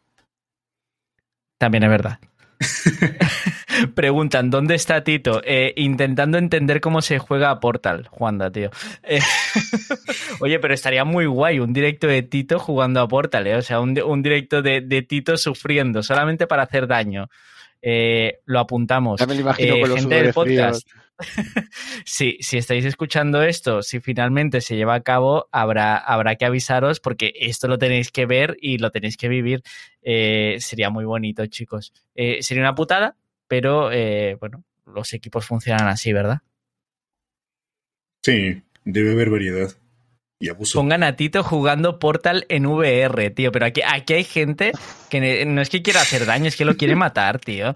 También es verdad. <laughs> <laughs> Preguntan, ¿dónde está Tito? Eh, intentando entender cómo se juega a Portal, Juanda, tío. Eh, <laughs> oye, pero estaría muy guay un directo de Tito jugando a Portal, ¿eh? O sea, un, un directo de, de, Tito sufriendo, solamente para hacer daño. Eh, lo apuntamos. Ya me lo imagino con los gente del podcast. <laughs> si, si estáis escuchando esto, si finalmente se lleva a cabo, habrá, habrá que avisaros porque esto lo tenéis que ver y lo tenéis que vivir. Eh, sería muy bonito, chicos. Eh, sería una putada, pero eh, bueno, los equipos funcionan así, ¿verdad? Sí, debe haber variedad. Y abuso. Pongan a Tito jugando Portal en VR, tío. Pero aquí, aquí hay gente que no es que quiera hacer daño, es que lo quiere matar, tío.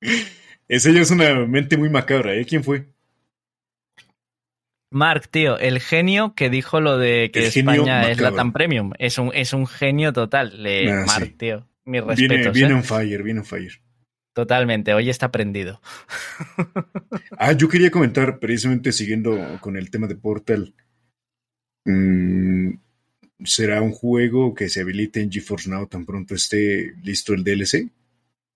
<laughs> Esa ya es una mente muy macabra, ¿eh? ¿Quién fue? Mark, tío, el genio que dijo lo de que España es la tan premium. Es un, es un genio total, le, nah, Mark, sí. tío. Mi respeto. Viene, viene ¿eh? on fire, viene on fire. Totalmente, hoy está prendido. <laughs> ah, yo quería comentar, precisamente siguiendo con el tema de Portal. Mmm, ¿Será un juego que se habilite en GeForce Now tan pronto esté listo el DLC?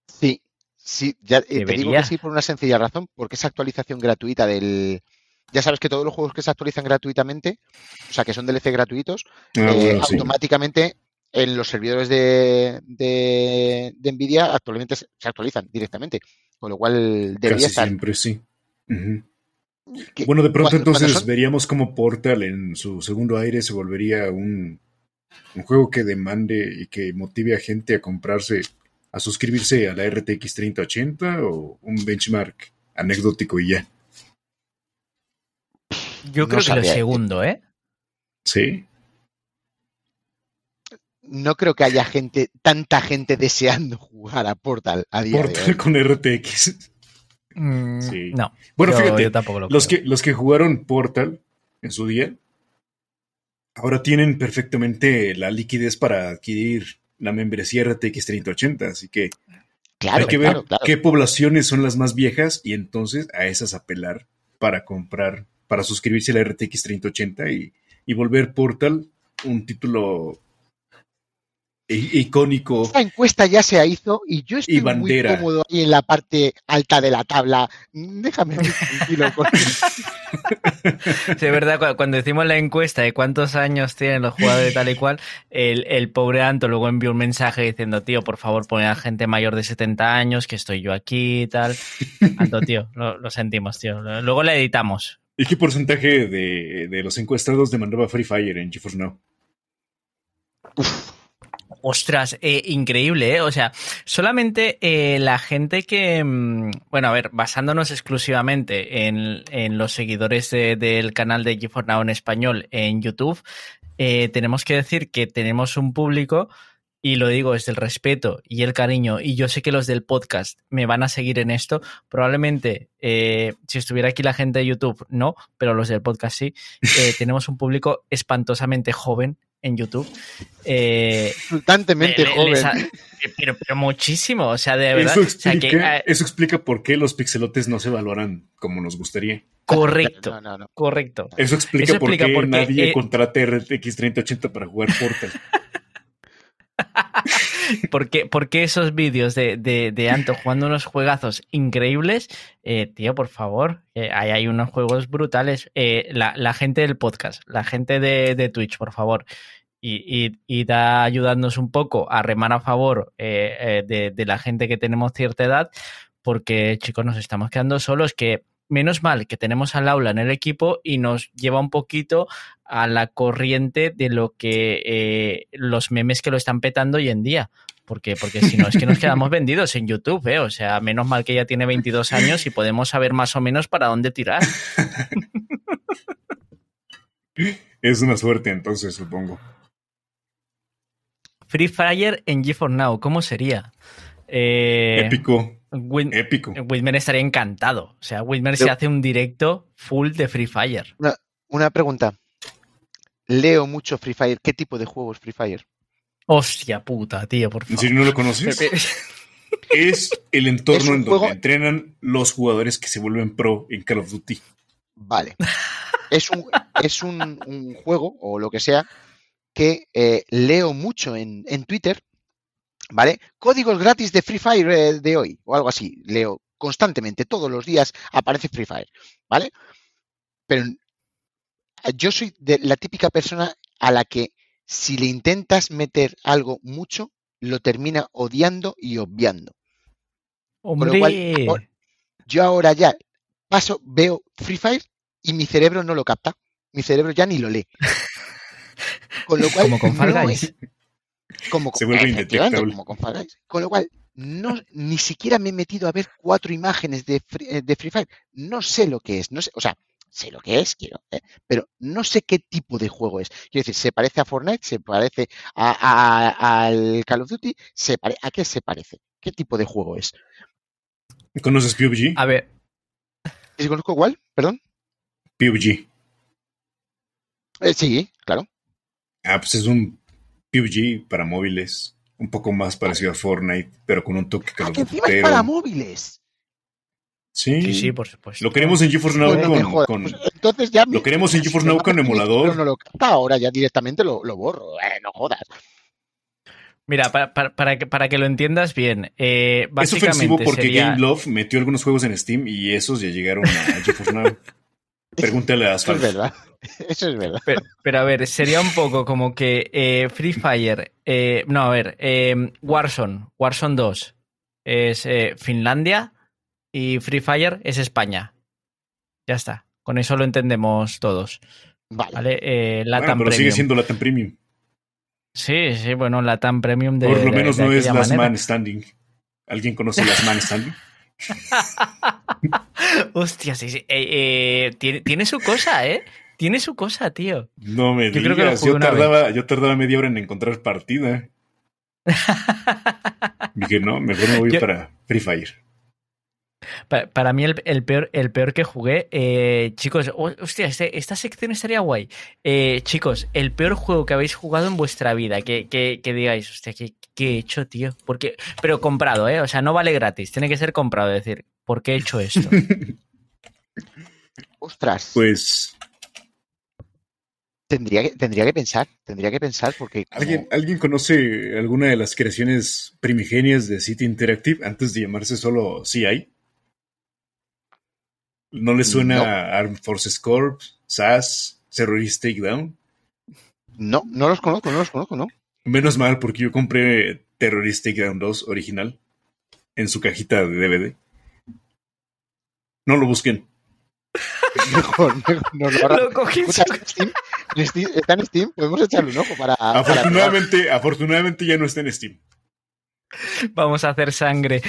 Sí, sí, ya eh, te digo que sí por una sencilla razón, porque esa actualización gratuita del, ya sabes que todos los juegos que se actualizan gratuitamente, o sea, que son DLC gratuitos, ah, eh, bueno, automáticamente sí. En los servidores de, de, de, Nvidia actualmente se actualizan directamente, con lo cual debería Casi estar. siempre sí. Uh -huh. Que, bueno, de pronto cuando, entonces cuando son... veríamos como Portal en su segundo aire se volvería un, un juego que demande y que motive a gente a comprarse, a suscribirse a la RTX 3080 o un benchmark anecdótico y ya. Yo creo no que lo segundo, ¿eh? Sí. No creo que haya gente, tanta gente deseando jugar a Portal a día Portal de hoy. con RTX. Mm, sí. No. Bueno, yo, fíjate, yo tampoco lo los, que, los que jugaron Portal en su día, ahora tienen perfectamente la liquidez para adquirir la membresía RTX 3080, así que claro, hay que claro, ver claro. qué poblaciones son las más viejas y entonces a esas apelar para comprar para suscribirse a la RTX 3080 y, y volver Portal un título icónico. Esta encuesta ya se hizo y yo estoy y muy cómodo ahí en la parte alta de la tabla. Déjame tranquilo con <laughs> Sí, es verdad, cuando decimos la encuesta de cuántos años tienen los jugadores tal y cual, el, el pobre Anto luego envió un mensaje diciendo, tío, por favor, pone a gente mayor de 70 años, que estoy yo aquí y tal. <laughs> Anto, tío, lo, lo sentimos, tío. Luego la editamos. ¿Y qué porcentaje de, de los encuestados demandaba Free Fire en GeForce Now? Uf. Ostras, eh, increíble, ¿eh? O sea, solamente eh, la gente que, mm, bueno, a ver, basándonos exclusivamente en, en los seguidores de, del canal de GeForce Now en español en YouTube, eh, tenemos que decir que tenemos un público y lo digo desde el respeto y el cariño, y yo sé que los del podcast me van a seguir en esto, probablemente si estuviera aquí la gente de YouTube, no, pero los del podcast sí, <laughs> tenemos un público espantosamente joven en YouTube. Eh, Insultantemente joven. Ha, pero, pero, muchísimo, o sea, de verdad. Eso explica, o sea, que, eso explica por qué los pixelotes no se valoran como nos gustaría. Correcto, No, no, no. correcto. Eso explica, Eso explica por qué por qué, nadie eh, contrata RTX 3080 para jugar Portal. <laughs> <laughs> ¿Por qué, por qué esos vídeos de, de, de Anto jugando unos juegazos increíbles? Eh, tío, por favor, ahí hay unos juegos brutales. Eh, la, la gente del podcast, la gente de, de Twitch, por favor. Y, y, y da ayudándonos un poco a remar a favor eh, de, de la gente que tenemos cierta edad, porque chicos, nos estamos quedando solos. Que menos mal que tenemos al aula en el equipo y nos lleva un poquito a la corriente de lo que eh, los memes que lo están petando hoy en día. Porque, porque si no, es que nos quedamos <laughs> vendidos en YouTube, ¿eh? O sea, menos mal que ella tiene 22 años y podemos saber más o menos para dónde tirar. <laughs> es una suerte, entonces, supongo. Free Fire en GeForce Now, ¿cómo sería? Eh, Épico, Win- épico. Whitmer estaría encantado. O sea, Whitmer se hace un directo full de Free Fire. Una pregunta. Leo mucho Free Fire. ¿Qué tipo de juego es Free Fire? Hostia puta, tío, por ¿En favor. serio no lo conoces? Pepe- Es el entorno Es en donde juego- entrenan los jugadores que se vuelven pro en Call of Duty. Vale. Es un, es un, un juego, o lo que sea, que eh, leo mucho en, en Twitter, ¿vale? Códigos gratis de Free Fire eh, de hoy, o algo así. Leo constantemente, todos los días aparece Free Fire, ¿vale? Pero yo soy de la típica persona a la que si le intentas meter algo mucho, lo termina odiando y obviando. lo cual, Yo ahora ya paso, veo Free Fire y mi cerebro no lo capta. Mi cerebro ya ni lo lee. <laughs> Con lo cual, como con Fall no Guys. es- como con- Se vuelve efectivamente, indetectable. como con lo cual, no, ni siquiera me he metido a ver cuatro imágenes de Free, eh, de Free Fire. No sé lo que es. No sé, o sea, sé lo que es, quiero, ¿eh? pero no sé qué tipo de juego es. Quiero decir, se parece a Fortnite, se parece a, a- al Call of Duty, se pare- ¿a qué se parece? ¿Qué tipo de juego es? ¿Conoces PUBG? A ver, ¿Es conozco cuál? Perdón. PUBG. Eh, sí, claro. Ah, pues es un PUBG para móviles. Un poco más parecido a Fortnite, pero con un toque Ah, que encima es para móviles. Sí, sí, sí, por supuesto. Lo queremos en GeForce Now con, Pues entonces ya lo queremos en GeForce Now con emulador. pero no lo capta, ahora ya directamente lo, lo borro. Eh, no jodas. Mira, para, para, para que, para que lo entiendas bien, eh, Es ofensivo porque sería... Game Love metió algunos juegos en Steam y esos ya llegaron a GeForce Now. <laughs> Pregúntale a Eso es Asphalt. verdad. <laughs> Eso es verdad. Pero, pero a ver, sería un poco como que eh, Free Fire, eh, no, a ver, eh, Warzone, Warzone 2 es eh, Finlandia y Free Fire es España. Ya está, con eso lo entendemos todos. Vale. ¿Vale? Eh, Bueno, Latam pero sigue siendo Latam Premium. Sí, sí, bueno, Latam Premium de Por lo menos de no es Last manera. Man Standing. ¿Alguien conoce Last Man Standing? <laughs> <laughs> Hostia, sí, sí. Eh, eh, tiene, tiene su cosa, ¿eh? Tiene su cosa, tío. No me Yo creo que lo digas, yo tardaba, yo tardaba media hora en encontrar partida. <laughs> Dije, no, mejor me voy Yo- para Free Fire. Pa- Para mí el, el peor, el peor que jugué, eh, chicos, ho- hostia, este- esta sección estaría guay. Eh, chicos, el peor juego que habéis jugado en vuestra vida, que, que, que digáis, hostia, ¿qué, qué he hecho, tío? Porque, pero comprado, ¿eh? O sea, no vale gratis, tiene que ser comprado, es decir, ¿por qué he hecho esto? <laughs> Ostras. Pues, Tendría que, tendría que pensar. Tendría que pensar porque. como- ¿alguien, ¿alguien conoce alguna de las creaciones primigenias de City Interactive antes de llamarse solo CI? ¿No le suena No. a Armed Forces Corp, SAS, Terrorist Takedown? No, no los conozco, no los conozco, ¿no? Menos mal, porque yo compré Terrorist Takedown 2 original en su cajita de DVD. No lo busquen. <laughs> Mejor, mejor no lo haga. Lo cogí ¿está en Steam? ¿En Steam? ¿Está en Steam? Podemos echarle un ojo para. Afortunadamente, afortunadamente ya no está en Steam. Vamos a hacer sangre.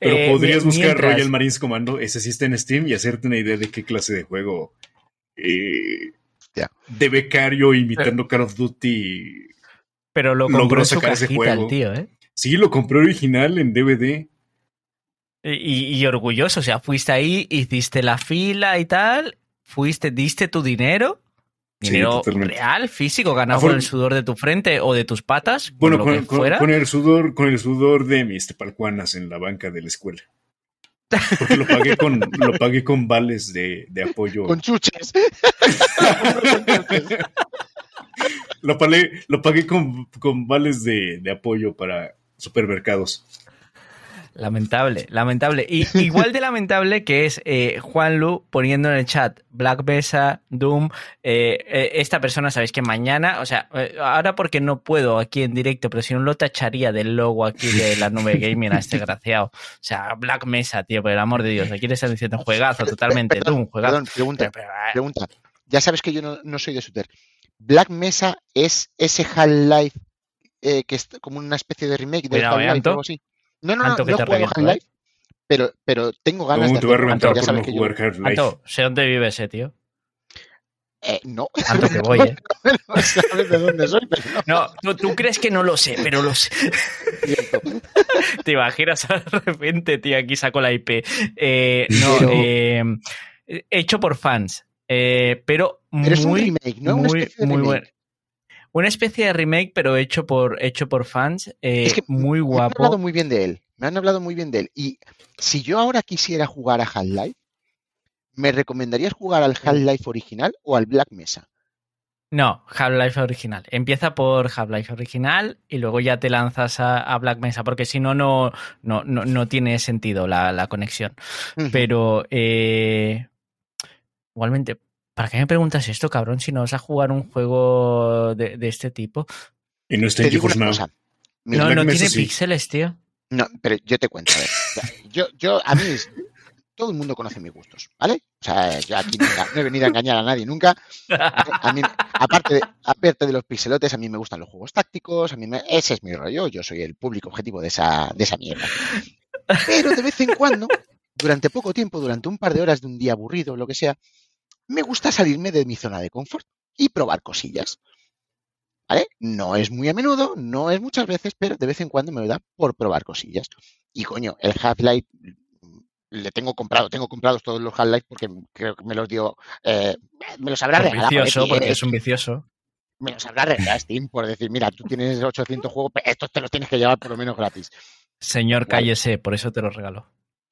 Pero Eh, podrías buscar mientras- Royal Marines Commando, ese sí está en Steam, y hacerte una idea de qué clase de juego eh, Ya. de becario imitando Call of Duty. Pero lo logró compró en su sacar ese cajita el juego. tío, ¿eh? Sí, lo compré original en DVD. Y, y orgulloso, o sea, fuiste ahí, hiciste la fila y tal, fuiste, diste tu dinero, dinero real, físico, ganado Afor- con el sudor de tu frente o de tus patas, con Bueno, con, que con- fuera. con el sudor, con el sudor de mis tepalcuanas en la banca de la escuela. Porque lo pagué con, <laughs> lo pagué con vales de, de apoyo. Con chuches. <laughs> <laughs> lo, pagué, lo pagué con, con vales de, de apoyo para supermercados. Lamentable, lamentable. Y igual de lamentable que es eh, Juan Lu poniendo en el chat Black Mesa, Doom. Eh, eh, esta persona, sabéis que mañana, o sea, eh, ahora porque no puedo aquí en directo, pero si no lo tacharía del logo aquí de la nube gaming a este desgraciado. O sea, Black Mesa, tío, por el amor de Dios. Aquí le están diciendo juegazo totalmente. Perdón, Doom, juegazo. Perdón, pregunta, pregunta. Ya sabes que yo no, no soy de shooter. Black Mesa es ese Half-Life eh, que es como una especie de remake de Cuidado, ¿eh, Half-Life o Anto? algo así. No, no, no, Anto, no jugado reviento, Half-Life, pero, pero tengo ganas ¿Cómo de te va a hacerlo. reventar Ya sabes no que yo- jugar? Anto, sé dónde vives, eh, tío. eh, no, Anto, que <laughs> voy, eh. <laughs> no sabes de dónde soy, pero no. No, tú, crees que no lo sé, pero lo sé. <laughs> Te imaginas de repente, tío, aquí saco la IP. Eh, no, Pero- eh, hecho por fans. Eh, pero muy, Pero es un remake, no una muy, especie de muy remake. bueno. Una especie de remake, pero hecho por, hecho por fans. eh, Es que muy Me han hablado guapo. muy bien de él. Me han hablado muy bien de él. Y si yo ahora quisiera jugar a Half-Life, ¿me recomendarías jugar al Half-Life original o al Black Mesa? No, Half-Life original. Empieza por Half-Life original y luego ya te lanzas a, a Black Mesa, porque si no, no, no, no, tiene sentido la, la conexión. Pero eh, igualmente, ¿para qué me preguntas esto, cabrón? Si no vas a jugar un juego de, de este tipo. Y no está en digo GeForce Now. No, no tiene sí. píxeles, tío. No, pero yo te cuento, a ver. O sea, Yo, yo, a mí, es- todo el mundo conoce mis gustos, ¿vale? O sea, yo aquí nunca- no he venido a engañar a nadie nunca. A mí, aparte de, aparte de los pixelotes, a mí me gustan los juegos tácticos, a mí me- ese es mi rollo, yo soy el público objetivo de esa, de esa mierda. Pero de vez en cuando, durante poco tiempo, durante un par de horas de un día aburrido lo que sea, me gusta salirme de mi zona de confort y probar cosillas. ¿Vale? No es muy a menudo, no es muchas veces, pero de vez en cuando me da por probar cosillas. Y coño, el Half-Life mm, le tengo comprado, tengo comprados todos los Half-Life porque creo que me los dio, eh, me los habrá Por regalado. vicioso, Epic, porque eh, es un vicioso. me los habrá regalado Steam por decir, mira, tú tienes 800 juegos, estos te los tienes que llevar por lo menos gratis. Señor, cállese, por eso te lo regalo.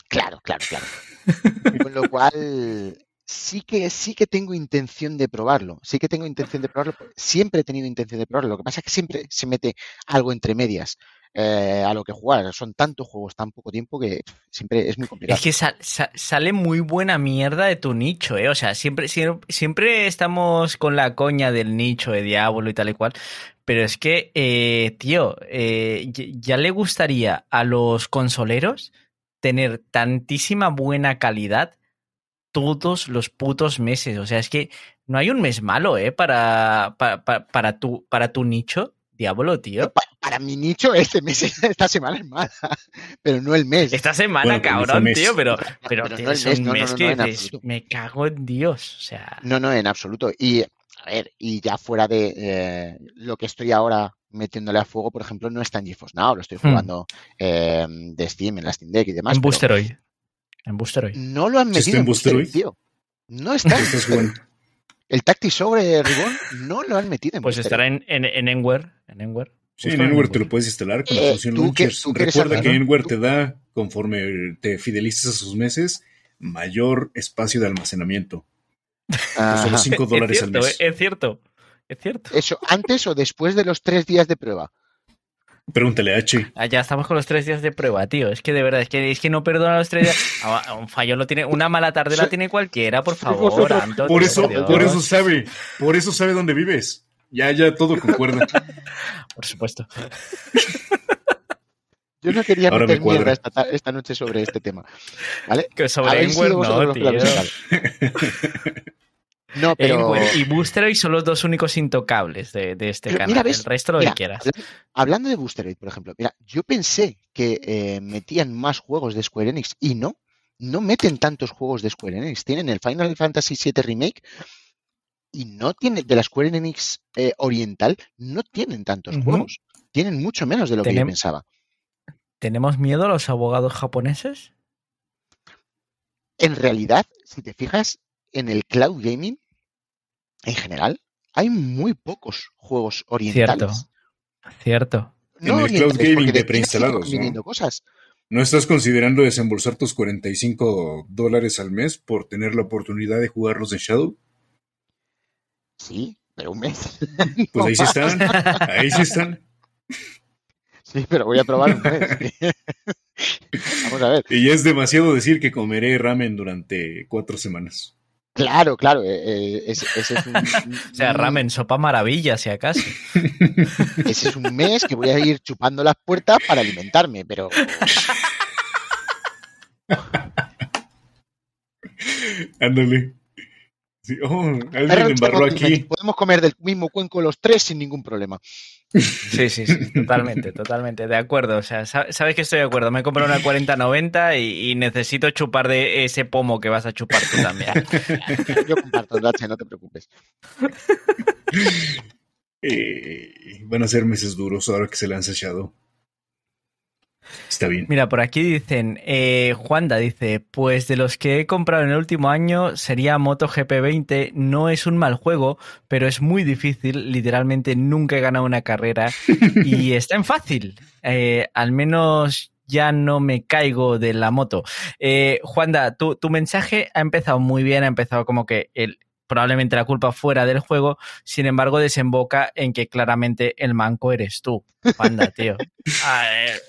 Claro, claro, claro. <laughs> Con lo cual, sí que, sí que tengo intención de probarlo. Sí que tengo intención de probarlo. Siempre he tenido intención de probarlo. Lo que pasa es que siempre se mete algo entre medias eh, a lo que jugar. Son tantos juegos, tan poco tiempo que siempre es muy complicado. Es que sa- sa- sale muy buena mierda de tu nicho, ¿eh? O sea, siempre, siempre, siempre estamos con la coña del nicho de Diablo y tal y cual. Pero es que, eh, tío, eh, ya le gustaría a los consoleros tener tantísima buena calidad todos los putos meses. O sea, es que no hay un mes malo, ¿eh? Para, para, para, para tu, para tu nicho, Diablo, tío. Pa- para mi nicho, este mes, <laughs> esta semana es mala, pero no el mes. Esta semana, Bueno, cabrón, tío, pero, <laughs> pero, Pero tío, no el es mes, un no, mes no, que dices, me cago en Dios. O sea, No, no, en absoluto. Y, a ver, y ya fuera de eh, lo que estoy ahora metiéndole a fuego, por ejemplo, no está en GeForce Now, lo estoy Hmm. jugando eh, de Steam, en la Steam Deck y demás. en pero Boosteroid. En Boosteroid. No lo han ¿Sí está metido en en Boosteroid, Boosteroid? tío. No está. Boosteroid. jugando. El Tactics sobre Ribbon no lo han metido en Pues Boosteroid. estará en, en, en Enware. En Enware. Sí, en Enware te lo puedes instalar con la Eh, función tú que- tú Recuerda que Enware te da, conforme te fidelizas a sus meses, mayor espacio de almacenamiento. Ajá. Solo 5 dólares es al mes. eh, es cierto. Es cierto. Eso, antes o después de los tres días de prueba. Pregúntale a H. Ah, ya estamos con los tres días de prueba, tío. Es que de verdad, es que, es que no perdona los tres días. <laughs> Ah, Un fallo lo tiene, una mala tarde la tiene cualquiera, por favor, Anto, Por eso, Dios. por eso sabe, por eso sabe dónde vives. Ya, ya todo concuerda. <laughs> Por supuesto. Yo no quería Ahora me meter mierda cuadra. esta, ta- esta noche sobre este tema. ¿Vale? Que sobre vosotros no, tío. <laughs> No, pero. Enware y Boosteroid son los dos únicos intocables de, de este Pero canal. mira, ves, El resto lo mira, que quieras. habla- Hablando de Boosteroid, por ejemplo, mira, yo pensé que eh, metían más juegos de Square Enix y no, no meten tantos juegos de Square Enix. Tienen el Final Fantasy VII Remake y no tienen, de la Square Enix eh, oriental, no tienen tantos juegos. Tienen mucho menos de lo que yo pensaba. ¿Tenemos miedo a los abogados japoneses? En realidad, si te fijas en el cloud gaming, en general, hay muy pocos juegos orientales. Cierto. Cierto. En el cloud orientales, gaming porque de preinstalados, ¿no? cosas. ¿No estás considerando desembolsar tus 45 dólares al mes por tener la oportunidad de jugarlos en Shadow? Sí, pero un mes. Pues ahí sí están, <laughs> ahí sí están. Sí, pero voy a probar un mes. <laughs> Vamos a ver. Y es demasiado decir que comeré ramen durante cuatro semanas. Claro, claro. eh, eh, ese, ese es un, <laughs> O sea, ramen, sopa maravilla, si acaso. <laughs> Ese es un mes que voy a ir chupando las puertas para alimentarme, pero <laughs> Ándale. Sí, oh, alguien embarró aquí. podemos comer del mismo cuenco los tres sin ningún problema. Sí, sí, sí, totalmente, totalmente, de acuerdo. O sea, sa- sabes que estoy de acuerdo. Me he comprado una 4090 y, y necesito chupar de ese pomo que vas a chupar tú también. <laughs> Yo comparto, Drache, no te preocupes. <laughs> Eh, van a ser meses duros ahora que se lanza Shadow. Está bien. Mira, por aquí dicen, eh, Juanda dice, pues de los que he comprado en el último año sería MotoGP 20, no es un mal juego, pero es muy difícil, literalmente nunca he ganado una carrera <laughs> y está en fácil, Eh, al menos ya no me caigo de la moto. Eh, Juanda, tu, tu mensaje ha empezado muy bien, ha empezado como que el, probablemente la culpa fuera del juego, sin embargo desemboca en que claramente el manco eres tú, Juanda, <laughs> tío. Ah,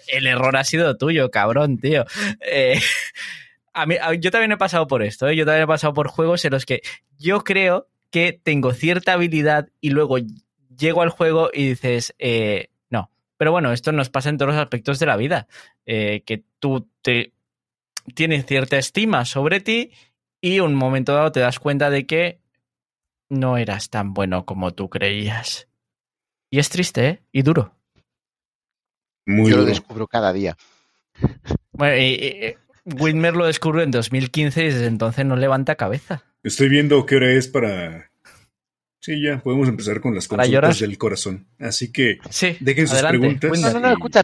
el error ha sido tuyo, cabrón, tío. Eh, a mí, a- yo también he pasado por esto, ¿eh? yo también he pasado por juegos en los que yo creo que tengo cierta habilidad y luego llego al juego y dices, eh, no. Pero bueno, esto nos pasa en todos los aspectos de la vida, eh, que tú te tienes cierta estima sobre ti y un momento dado te das cuenta de que no eras tan bueno como tú creías. Y es triste, ¿eh? Y duro. Muy Yo lo descubro cada día. Bueno, y, Whitmer lo descubrió en 2015 y desde entonces no levanta cabeza. Estoy viendo qué hora es para. Sí, ya podemos empezar con las consultas del corazón. Así que Sí, dejen sus adelante, preguntas. No, no, no, escucha,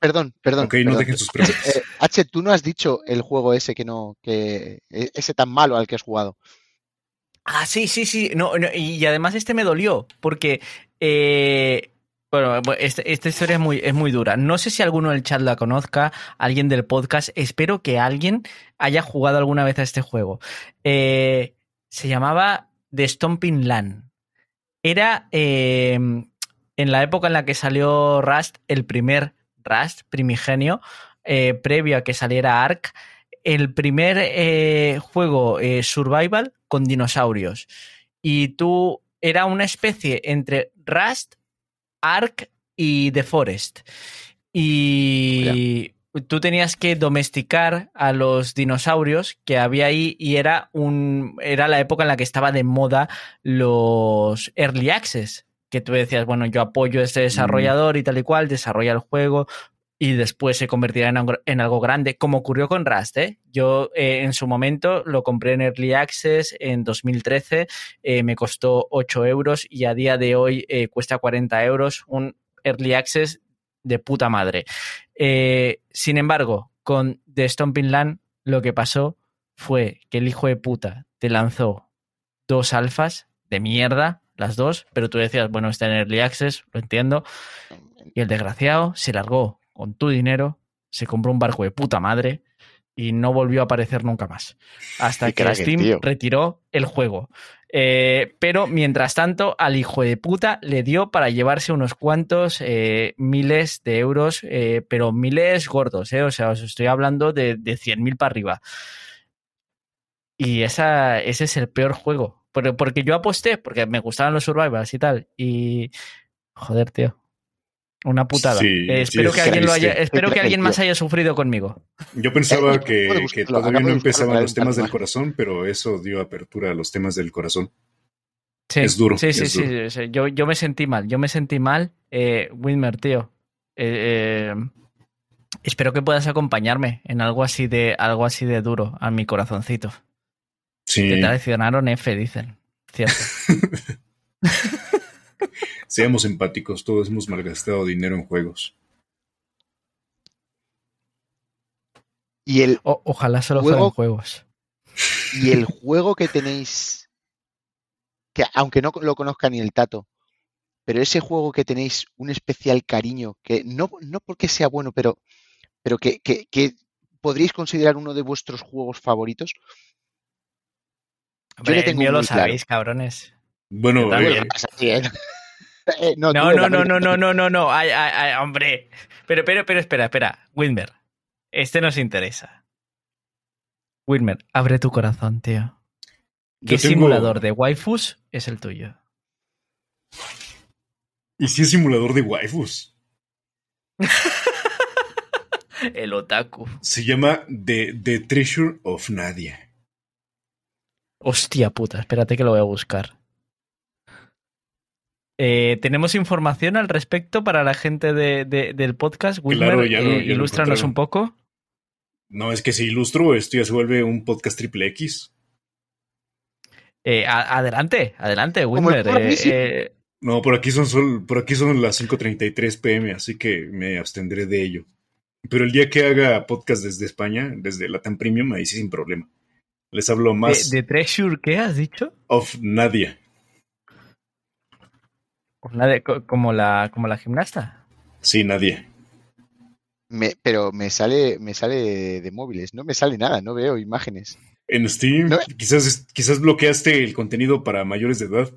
perdón, perdón. Ok, no dejen sus preguntas. Eh, H, tú no has dicho el juego ese que no, que e- ese tan malo al que has jugado. Ah, sí, sí, sí. No, y además este me dolió, porque. eh, bueno, este- esta historia es muy, es muy dura. No sé si alguno del chat la conozca, alguien del podcast. Espero que alguien haya jugado alguna vez a este juego. Eh, se llamaba The Stomping Land. Era eh, en la época en la que salió Rust, el primer Rust primigenio, eh, previo a que saliera Ark, el primer eh, juego eh, survival con dinosaurios. Y tú era una especie entre Rust, Ark y The Forest. Y tú tenías que domesticar a los dinosaurios que había ahí y era un era la época en la que estaba de moda los early access que tú decías bueno yo apoyo a este desarrollador y tal y cual desarrolla el juego y después se convertirá en algo, grande, como ocurrió con Rust. ¿eh? Yo eh, en su momento lo compré en Early Access en 2013, eh, me costó 8 euros y a día de hoy eh, cuesta 40 euros, un Early Access de puta madre. Eh, sin embargo, con The Stomping Land lo que pasó fue que el hijo de puta te lanzó dos alfas de mierda, las dos, pero tú decías, bueno, está en Early Access, lo entiendo, y el desgraciado se largó con tu dinero, se compró un barco de puta madre y no volvió a aparecer nunca más. Hasta <laughs> que crack Steam tío. retiró el juego. Eh, pero mientras tanto, al hijo de puta le dio para llevarse unos cuantos eh, miles de euros, eh, pero miles gordos, o sea, os estoy hablando de, de 100.000 para arriba. Y esa, ese es el peor juego. Pero porque yo aposté, porque me gustaban los survivals y tal. Y. Joder, tío. Una putada. Sí, Eh, sí, espero es que alguien lo haya, espero que alguien más haya sufrido conmigo. Yo pensaba Eh, que, todavía no empezaban los temas del corazón, pero eso dio apertura a los temas del corazón. Sí, Es duro, Sí, sí, es sí. duro. sí. Yo, yo me sentí mal. Yo me sentí mal. Eh, Wilmer, tío. Eh, eh, espero que puedas acompañarme en algo así de algo así de duro a mi corazoncito. Sí, Te traicionaron F, dicen. Cierto. <laughs> seamos empáticos, todos hemos malgastado dinero en juegos. Y el, O- ojalá solo Juego- fueran juegos. <laughs> y el juego que tenéis, que aunque no lo conozca ni el tato, pero ese juego que tenéis un especial cariño, que no, no porque sea bueno, pero pero que, que, que podríais considerar uno de vuestros juegos favoritos. Yo le el tengo mío lo claro. sabéis, cabrones. Bueno, eh, ¿eh? No, no, no, no, no, no, no, no. Ay, ay, ay, hombre. Pero, pero, pero, espera, espera. Wilmer, este nos interesa. Wilmer, abre tu corazón, tío. ¿Qué tengo- simulador de waifus es el tuyo? ¿Y si es simulador de waifus? <laughs> El otaku. Se llama The, The Treasure of Nadia. Hostia puta, espérate que lo voy a buscar. Eh, ¿Tenemos información al respecto para la gente de- de- del podcast? Wilmer, Claro, ya eh, ya ilústranos un poco. No, es que si ilustro, esto ya se vuelve un podcast triple X. Eh, a- adelante, adelante, el Wilmer. No, por aquí son sol- por aquí son las 5:33 pm, así que me abstendré de ello. Pero el día que haga podcast desde España, desde Latam Premium, ahí sí sin problema. Les hablo más de, de Treasure, ¿qué has dicho? of Nadia. Como la, como la gimnasta. Sí, Nadia. Me- pero me sale, me sale de, de móviles, no me sale nada, no veo imágenes. En Steam, No. quizás, quizás bloqueaste el contenido para mayores de edad.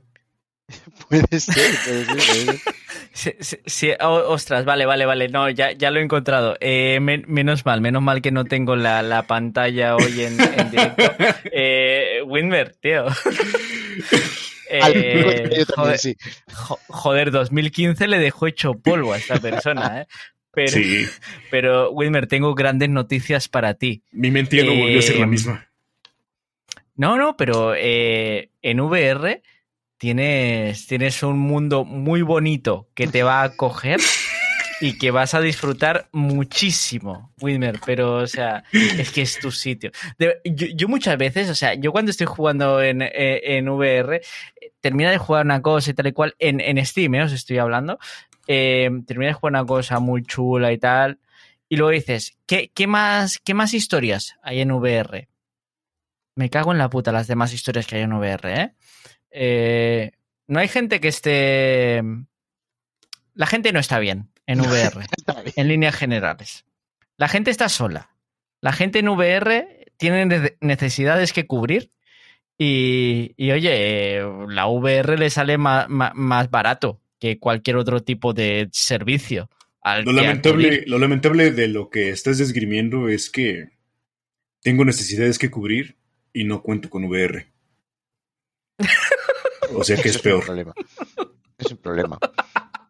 <laughs> Puede ser, puede ser, puede ser. <laughs> Sí, sí, sí, oh, ostras, vale, vale, vale. No, ya, ya lo he encontrado. Eh, men- menos mal, menos mal que no tengo la, la pantalla hoy en, en directo. <laughs> Eh, Winmer, tío. Al- Eh, yo también, joder, sí. jo- joder, 2015 le dejó hecho polvo a esta persona, ¿eh? Pero, Sí, <laughs> pero Winmer, tengo grandes noticias para ti. mi mente ya no volvió a ser la Eh, misma. No, no, pero eh, en VR tienes, tienes un mundo muy bonito que te va a acoger y que vas a disfrutar muchísimo, Wilmer. Pero, o sea, es que es tu sitio. De- yo, yo muchas veces, o sea, yo cuando estoy jugando en, eh, en VR, eh, termina de jugar una cosa y tal y cual, en, en Steam, eh, os estoy hablando, eh, termina de jugar una cosa muy chula y tal, y luego dices, ¿qué, qué, más, ¿qué más historias hay en VR? Me cago en la puta las demás historias que hay en VR, ¿eh? Eh, no hay gente que esté... La gente no está bien en <laughs> VR, en líneas generales. La gente está sola. La gente en VR tiene ne- necesidades que cubrir y, y, oye, la VR le sale ma- ma- más barato que cualquier otro tipo de servicio. al Lo lamentable, lo lamentable de lo que estás desgrimiendo es que tengo necesidades que cubrir y no cuento con VR. O sea que es un peor. problema. Es un problema.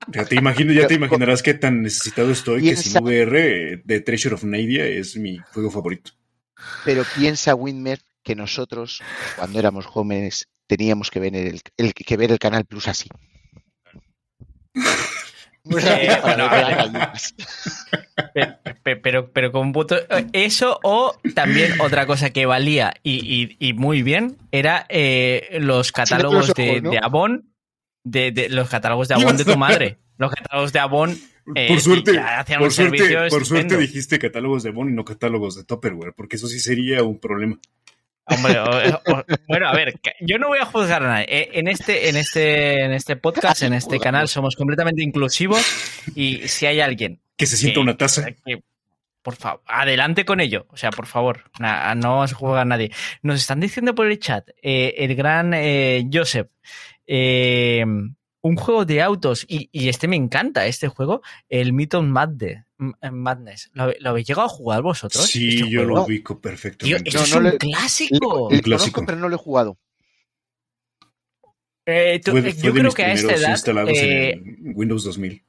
Ya te, imagino, ya te imaginarás qué tan necesitado estoy que sin VR, The Treasure of Nadia es mi juego favorito. Pero piensa, Winmer, que nosotros, cuando éramos jóvenes, teníamos que ver el, el- que ver el Canal Plus así. <laughs> Rápido Eh, para bueno, no a ver ver. las gallinas. Pe- pe- Pero, pero con puto. eh, Eso o también otra cosa que valía y, y- y muy bien era eh, los catálogos de, ojos, ¿no? de Avon, de, de- los catálogos de <laughs> Avon de tu madre. Los catálogos de Avon. eh, por suerte, por suerte, por suerte dijiste catálogos de Bon y no catálogos de Tupperware, porque eso sí sería un problema. Hombre, o- o- bueno, a ver, yo no voy a juzgar a nadie. Eh, En este, en este, en este podcast, en este canal, somos completamente inclusivos y si hay alguien Que se sienta que- una taza. que- por favor, adelante con ello. O sea, por favor, na- no vamos a jugar a nadie. Nos están diciendo por el chat, eh, el gran eh, Joseph, eh, un juego de autos, y, y este me encanta, este juego, el Meet on Madde- M- Madness. ¿Lo, lo habéis llegado a jugar vosotros? Sí, Este yo juego? lo ubico Tío, perfectamente. esto No, es no un le- clásico. Le clásico. conozco, pero no lo he jugado. Eh, tú- Fue, eh, fue yo de creo mis que a esta edad... instalados eh, en Windows 2000.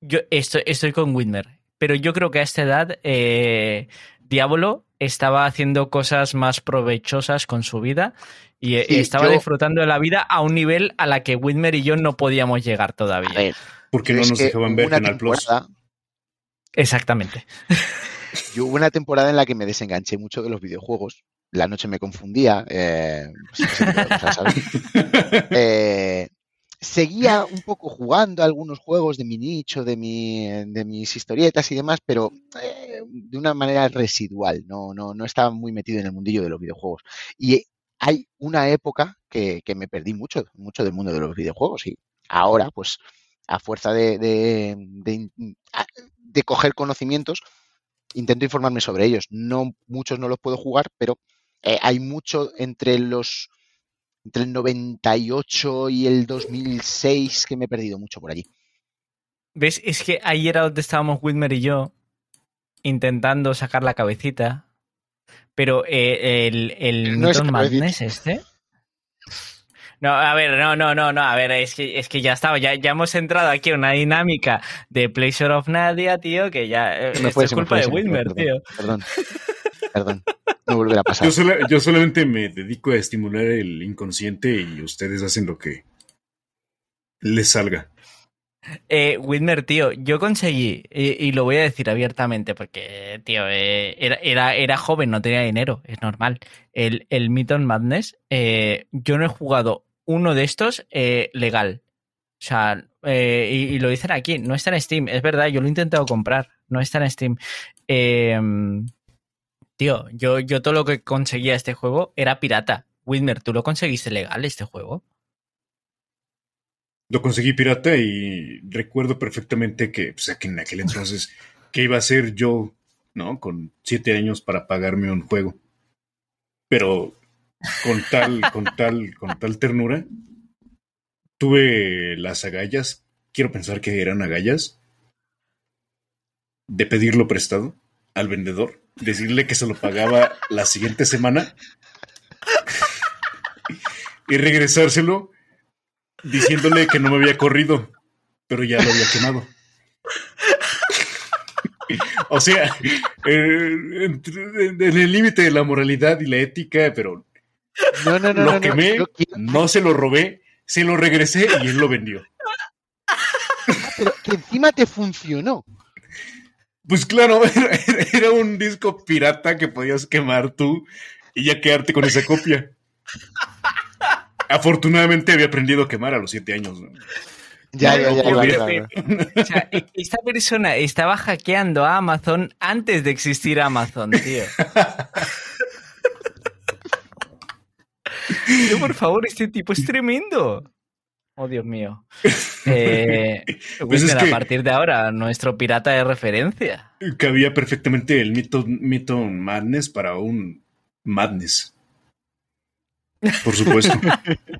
Yo estoy, estoy con Whitmer, pero yo creo que a esta edad eh, Diablo estaba haciendo cosas más provechosas con su vida y eh, Sí, estaba yo- disfrutando de la vida a un nivel a la que Whitmer y yo no podíamos llegar A todavía. ver, Porque no nos dejaban ver Canal Plus. Exactamente. <laughs> Yo hubo una temporada en la que me desenganché mucho de los videojuegos. La noche me confundía. eh, pues. <laughs> Eh, seguía un poco jugando a algunos juegos de mi nicho, de, mi, de mis historietas y demás, pero eh, de una manera residual. No, no, no estaba muy metido en el mundillo de los videojuegos. Y hay una época que, que me perdí mucho, mucho del mundo de los videojuegos. Y ahora, pues, a fuerza de, de, de- de coger conocimientos, intento informarme sobre ellos. No, muchos no los puedo jugar, pero eh, hay mucho entre los entre el 98 y el 2006 que me he perdido mucho por allí. ¿Ves? Es que ahí era donde estábamos Whitmer y yo intentando sacar la cabecita. Pero eh, el, el No es Mythos cabecita. Madness este. No, a ver, no, no, no, no, a ver, es que, es que ya estaba, ya, ya hemos entrado aquí en una dinámica de Pleasure of Nadia, tío, que ya eh, Se me esto fue, es culpa fue, de Whitmer, tío. perdón, Perdón. No volverá a <laughs> pasar. Yo, sola- yo solamente me dedico a estimular el inconsciente y ustedes hacen lo que les salga. Eh, Whitmer, tío, yo conseguí, y, lo voy a decir abiertamente, porque, tío, eh, era, era, joven, no tenía dinero, es normal. El, el Mythos Madness, eh, yo no he jugado uno de estos eh, legal. O sea, y, lo dicen aquí, no está en Steam, es verdad, yo lo he intentado comprar, no está en Steam. Eh, tío, yo, yo todo lo que conseguía este juego era pirata. Whitmer, ¿tú lo conseguiste legal este juego? Lo conseguí pirata y recuerdo perfectamente que, pues, en aquel entonces, ¿qué iba a hacer yo, no? Con siete años para pagarme un juego. Pero con tal, con tal, con tal ternura, tuve las agallas, quiero pensar que eran agallas, de pedirlo prestado al vendedor, decirle que se lo pagaba la siguiente semana <laughs> y regresárselo diciéndole que no me había corrido, pero ya lo había quemado. O sea, eh, entre- en el límite de la moralidad y la ética, pero No, no, no, lo no, no, quemé, quiero- no se lo robé, se lo regresé y él lo vendió. pero que encima te funcionó. Pues claro, <laughs> era, era un disco pirata que podías quemar tú y ya quedarte con esa copia. Afortunadamente había aprendido a quemar a los siete años. ¿no? Ya, No, ya, no ya, podía. claro, claro. O sea, e- esta persona estaba hackeando a Amazon antes de existir Amazon, tío. Tío, por favor, este tipo es tremendo. Oh, Dios mío. Eh, <laughs> Pues es Wilmer, que- a partir de ahora, nuestro pirata de referencia. Cabía perfectamente el mito, mito Madness para un Madness. Por supuesto. <laughs>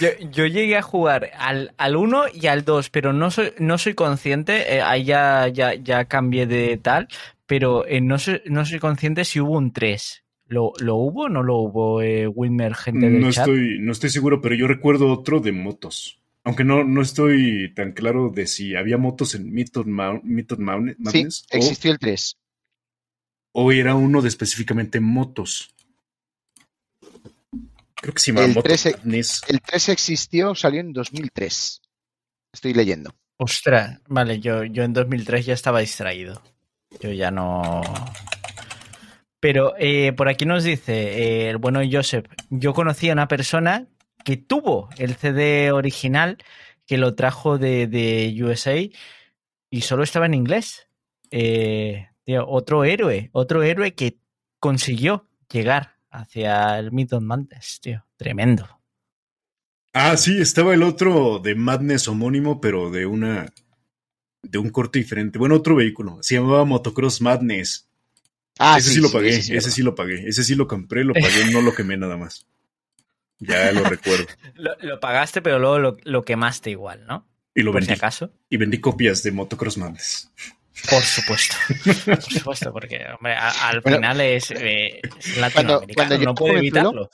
Yo, yo llegué a jugar al, al 1 y al 2, pero no soy, no soy consciente, eh, ahí ya, ya, ya cambié de tal, pero eh, no, soy, no soy consciente si hubo un 3. ¿Lo, lo hubo o no lo hubo, eh, Wilmer, gente del No chat? estoy, no estoy seguro, pero yo recuerdo otro de motos. Aunque no, no estoy tan claro de si había motos en Sí, Madness o- existió el 3. o, era uno de específicamente motos. El Motos 13 Madness. El 3 existió, salió en 2003. Estoy leyendo. Ostras, vale, yo, yo en 2003 ya estaba distraído. Yo ya no. Pero eh, por aquí nos dice eh, el bueno Joseph. Yo conocí a una persona que tuvo el CD original, que lo trajo de, de USA y solo estaba en inglés. Eh, tío, otro héroe, otro héroe que consiguió llegar hacia el Mythos Mantis, tío. Tremendo. Ah, sí, estaba el otro de Madness homónimo, pero de una. de un corte diferente. Bueno, otro vehículo. Se llamaba Motocross Madness. Ah, ese sí, lo pagué, ese ese sí, lo pagué. Ese sí lo compré, lo pagué, no lo quemé nada más. Ya lo <laughs> recuerdo. Lo, lo pagaste, pero luego lo, lo quemaste igual, ¿no? Y lo Por si vendí. acaso. Y vendí copias de Motocross Madness. Por supuesto. <laughs> Por supuesto, porque hombre, a- al Bueno, final es, eh, es cuando latinoamericano, yo no puede evitarlo.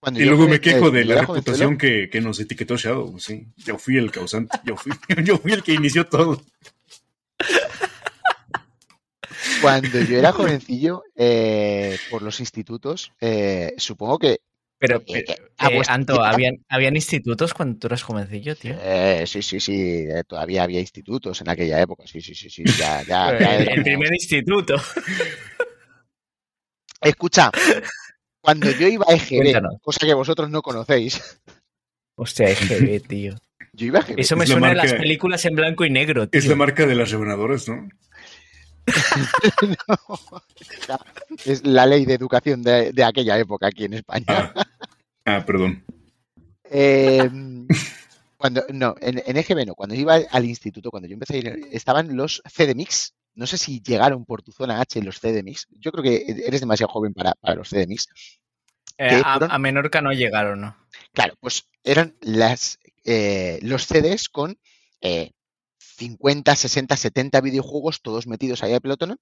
Cuando Y luego me quejo eh, de la reputación que, que nos etiquetó Shadow. Sí, yo fui el causante. Yo fui, <laughs> yo fui el que inició todo. Cuando yo era jovencillo, eh, por los institutos, eh, supongo que Pero, eh, pero, a eh, Anto, ¿habían, ¿habían institutos cuando tú eras jovencillo, tío? Eh, sí, sí, sí, eh, todavía había institutos en aquella época, sí, sí, sí, sí, ya, ya, <laughs> ya el, primer instituto. <laughs> Escucha, cuando yo iba a <laughs> EGB, Cuéntanos. cosa que vosotros no conocéis, Hostia, EGB, tío. yo iba a EGB. Eso me Es la suena de las películas en blanco y negro, tío. Es la marca de las rebanadoras, ¿no? Es la ley de educación de, de aquella época aquí en España. Ah, ah, perdón. Eh, cuando, no, en, en EGB no, cuando iba al instituto, cuando yo empecé a ir, estaban los CDMix, no sé si llegaron por tu zona H los CDMix. Yo creo que eres demasiado joven para, para los CDMix. Eh, a, a, Menorca no llegaron, ¿no? Claro, pues eran las, eh, los CDs con eh, 50, 60, 70 videojuegos, todos metidos ahí a pelotón,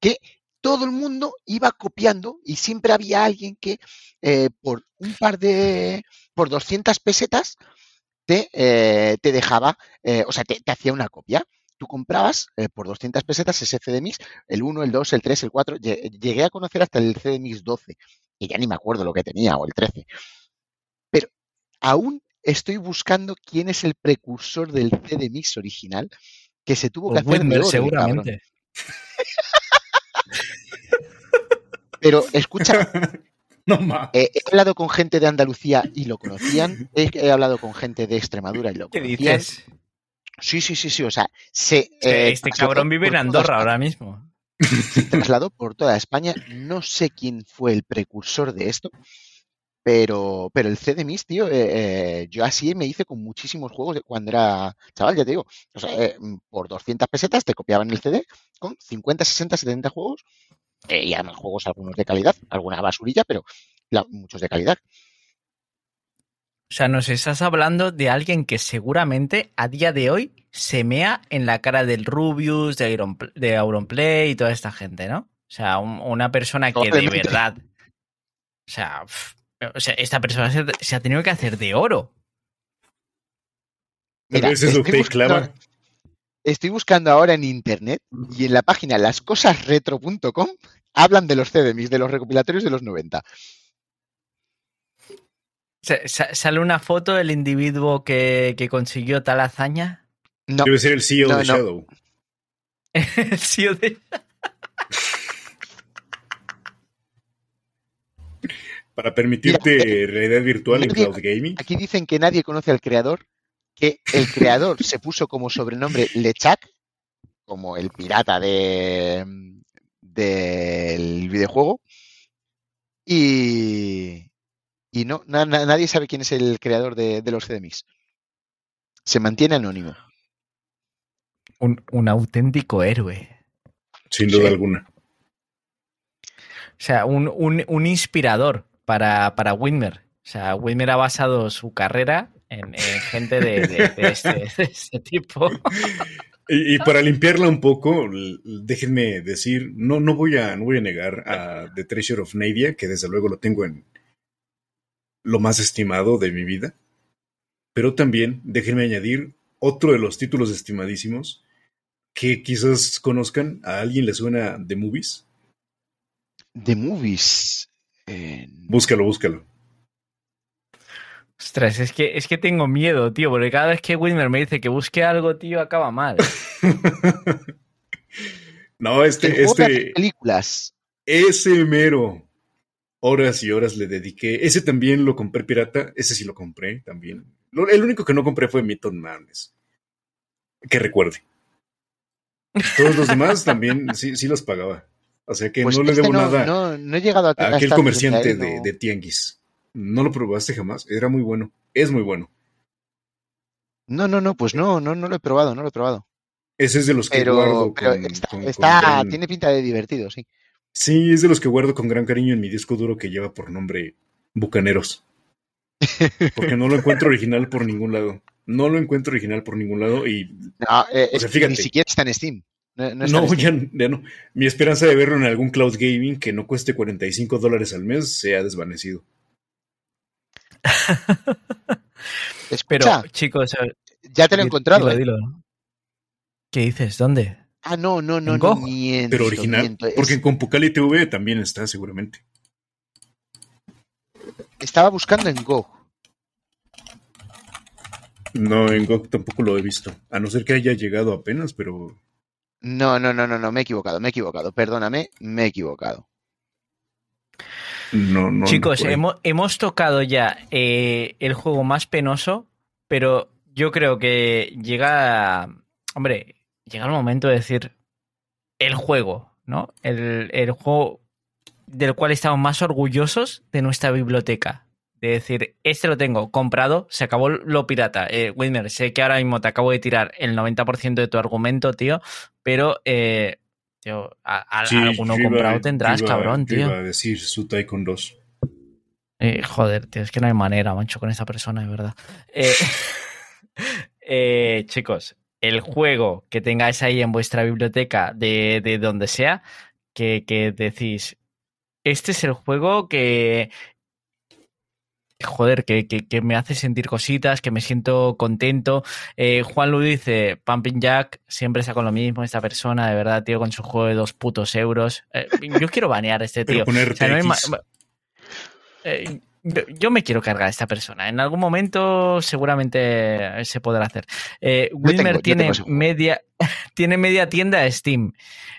que todo el mundo iba copiando y siempre había alguien que eh, por un par de, por 200 pesetas te, eh, te dejaba, eh, o sea, te, te, hacía una copia. Tú comprabas eh, por 200 pesetas ese CDMix, el 1, el 2, el 3, el 4, llegué a conocer hasta el CDMix 12, y ya ni me acuerdo lo que tenía, o el 13. Pero aún estoy buscando quién es el precursor del CDMix original que se tuvo que pues hacer de oro, seguramente. Pero escucha, <laughs> no más. Eh, he hablado con gente de Andalucía y lo conocían. He, he, hablado con gente de Extremadura y lo ¿Qué conocían. dices? Sí, sí, sí, sí. O sea, se. Eh, este cabrón vive en Andorra ahora mismo. Se trasladó por toda España. No sé quién fue el precursor de esto. Pero, pero el CDMIS, tío, eh, eh, yo así me hice con muchísimos juegos de cuando era chaval, ya te digo. O sea, eh, por 200 pesetas te copiaban el CD con 50, 60, 70 juegos. Eh, y además juegos algunos de calidad, alguna basurilla, pero la, muchos de calidad. O sea, nos estás hablando de alguien que seguramente a día de hoy se mea en la cara del Rubius, de, Iron, de Auronplay y toda esta gente, ¿no? O sea, un, una persona que de verdad. O sea, pff, o sea, esta persona se, se, ha tenido que hacer de oro. Mira, es lo que clava. Estoy buscando ahora en internet y en la página lascosasretro.com hablan de los CDMix, de los recopilatorios de los 90. ¿Sale una foto del individuo que, que consiguió tal hazaña? No. Debe ser el CEO no, de no. Shadow. <laughs> el CEO de. Para permitirte Mira, realidad virtual nadie, en cloud gaming. Aquí dicen que nadie conoce al creador, que el creador se puso como sobrenombre Lechak, como el pirata de del videojuego, y, y no, na, nadie sabe quién es el creador de, de, los CDMix. Se mantiene anónimo. Un, un auténtico héroe. Sin duda sí. alguna. O sea, un, un, un inspirador para, para. O sea, Widmer ha basado su carrera en, en gente de, de, de, este, <laughs> de, este, tipo. Y, y, para limpiarla un poco, déjenme decir, no, no, voy a, no voy a negar a The Treasure of Nadia, que desde luego lo tengo en lo más estimado de mi vida. Pero también déjenme añadir otro de los títulos estimadísimos que quizás conozcan. ¿A alguien le suena The Movies? The Movies. Eh... Búscalo, búscalo. Ostras, es que, es que tengo miedo, tío, porque cada vez que Wilmer me dice que busque algo, tío, acaba mal. <laughs> no, este, este. películas. Ese mero. Horas y horas le dediqué. Ese también lo compré pirata. Ese sí lo compré también. El único que no compré fue Mython Madness. Que recuerde. Todos los demás también sí, sí los pagaba. O sea que pues no le debo no, nada no, no, he llegado a, a aquel comerciante ahí, de, de, Tianguis. ¿No lo probaste jamás? Era muy bueno. Es muy bueno. No, no, no, pues no, no, no lo he probado, no lo he probado. Ese es de los que pero, guardo pero con, está, con, está con gran... tiene pinta de divertido, sí. Sí, es de los que guardo con gran cariño en mi disco duro que lleva por nombre Bucaneros. Porque no lo encuentro <laughs> original por ningún lado. No lo encuentro original por ningún lado y... No, eh, o sea, fíjate. Ni siquiera está en Steam. No, no, no ya, ya, no. Mi esperanza de verlo en algún cloud gaming que no cueste 45 dólares al mes se ha desvanecido. <laughs> Pero, chicos, ya te lo he encontrado. Dilo, ¿eh? dilo. ¿Qué dices? ¿Dónde? Ah, no, no, no, no miento, Pero original, miento. porque en Compucali TV también está seguramente. Estaba buscando en Go. No, en GOG tampoco lo he visto. A no ser que haya llegado apenas, pero. No, no, no, no, no, me he equivocado, me he equivocado. Perdóname, me he equivocado. No, no. Chicos, no hemos, hemos, tocado ya eh, el juego más penoso, pero yo creo que llega. Hombre, llega el momento de decir el juego, ¿no? El, el juego del cual estamos más orgullosos de nuestra biblioteca. De decir, este lo tengo comprado, se acabó lo pirata. Eh, sé que ahora mismo te acabo de tirar el 90% de tu argumento, tío, pero eh, tío, a- a- Sí, alguno comprado tendrás, iba- cabrón, tío. Iba a decir su Tycoon 2. Eh, joder, tío, es que no hay manera, mancho, con esta persona, de verdad. Eh, <laughs> eh, chicos, el juego que tengáis ahí en vuestra biblioteca, de, de donde sea, que, que decís, este es el juego que... Joder, que, que, que me hace sentir cositas, que me siento contento. Eh, Juan Lu dice, Pumping Jack siempre está con lo mismo, esta persona, de verdad, tío, con su juego de dos putos euros. Eh, yo quiero banear a este tío. O sea, no eh, yo- me quiero cargar a esta persona. En algún momento seguramente se podrá hacer. Eh, Wilmer tengo- tiene media <laughs> tiene media tienda de Steam.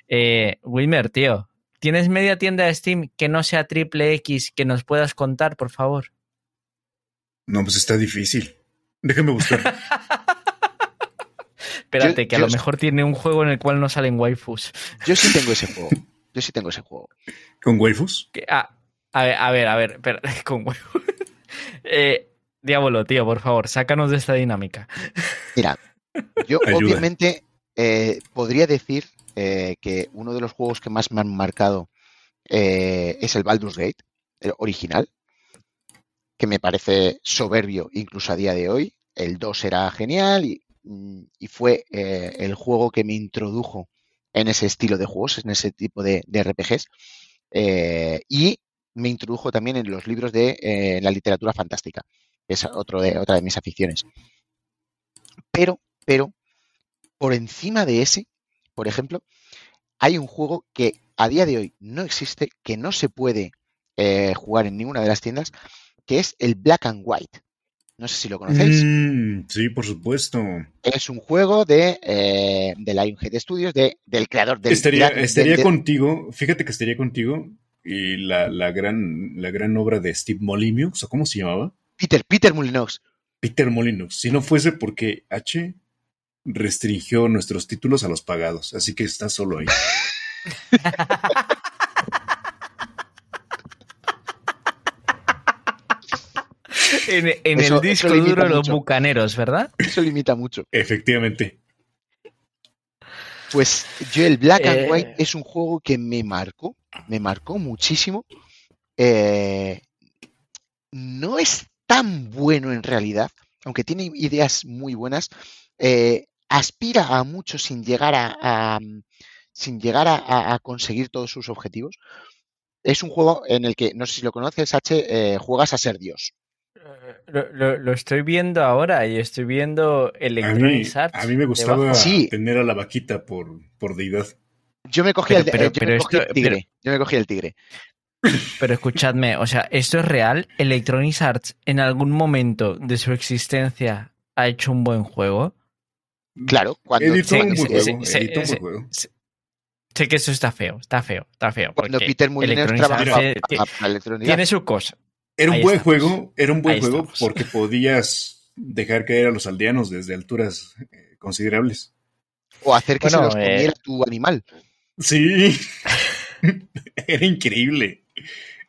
Eh, Wilmer, tío, ¿tienes media tienda de Steam que no sea triple X que nos puedas contar, por favor? No, pues está difícil. Déjame buscar. <laughs> Espérate, Yo- que a yo- lo mejor tiene un juego en el cual no salen waifus. Yo sí tengo ese <laughs> juego. Yo sí tengo ese juego. ¿Con waifus? Que- ah, a ver, a ver, a ver, espera, <laughs> con waifus. Eh, Diablo, tío, por favor, sácanos de esta dinámica. Mira, yo Ayuda. obviamente eh, podría decir eh, que uno de los juegos que más me han marcado eh, es el Baldur's Gate, el original, que me parece soberbio incluso a día de hoy. El 2 era genial y, mm, fue eh, el juego que me introdujo en ese estilo de juegos, en ese tipo de, RPGs. eh, y me introdujo también en los libros de eh, la literatura fantástica, que es otro de, otra de mis aficiones. Pero, pero, por encima de ese, por ejemplo, hay un juego que a día de hoy no existe, que no se puede jugar en ninguna de las tiendas, que es el Black and White. No sé si lo conocéis. Mm, sí, por supuesto. Es un juego de, eh, de Lionhead Studios, de, del creador del estaría gran- estaría del- contigo, fíjate que estaría contigo y la, la gran, la gran obra de Steve Molyneux, ¿o cómo se llamaba? Peter, Peter Molyneux. Peter Molyneux. Si no fuese porque H restringió nuestros títulos a los pagados, así que está solo ahí. <laughs> En, en Eso- el disco duro de los bucaneros, ¿verdad? Eso limita mucho. Efectivamente. Pues yo el Black Eh. and White es un juego que me marcó, me marcó muchísimo. Eh, no es tan bueno en realidad, aunque tiene ideas muy buenas. eh, aspira a mucho sin llegar a, a- sin llegar a, a- a conseguir todos sus objetivos. Es un juego en el que, no sé si lo conoces, H, eh, juegas a ser Dios. Lo, lo- lo estoy viendo ahora y estoy viendo Electronic Arts. a mí me gustaba. Sí. tener a la vaquita por, por deidad. Yo me cogí, Pero- el, de- pero- eh, yo pero me cogí esto- el tigre. pero- Yo me cogí el tigre. Pero escuchadme, o sea, ¿esto es real? ¿Electronic Arts en algún momento de su existencia ha hecho un buen juego? Claro, cuando, Editó un buen juego. Sé que eso está feo, está feo, está feo. cuando Peter Molyneux trabajaba para, tiene- para Electronic tiene Arts. su cosa. Era un Ahí buen estamos. juego, era un buen Ahí juego estamos. porque podías dejar caer a los aldeanos desde alturas eh, considerables. O hacer que Bueno, se los eh, comiera tu animal. Sí, <laughs> era increíble.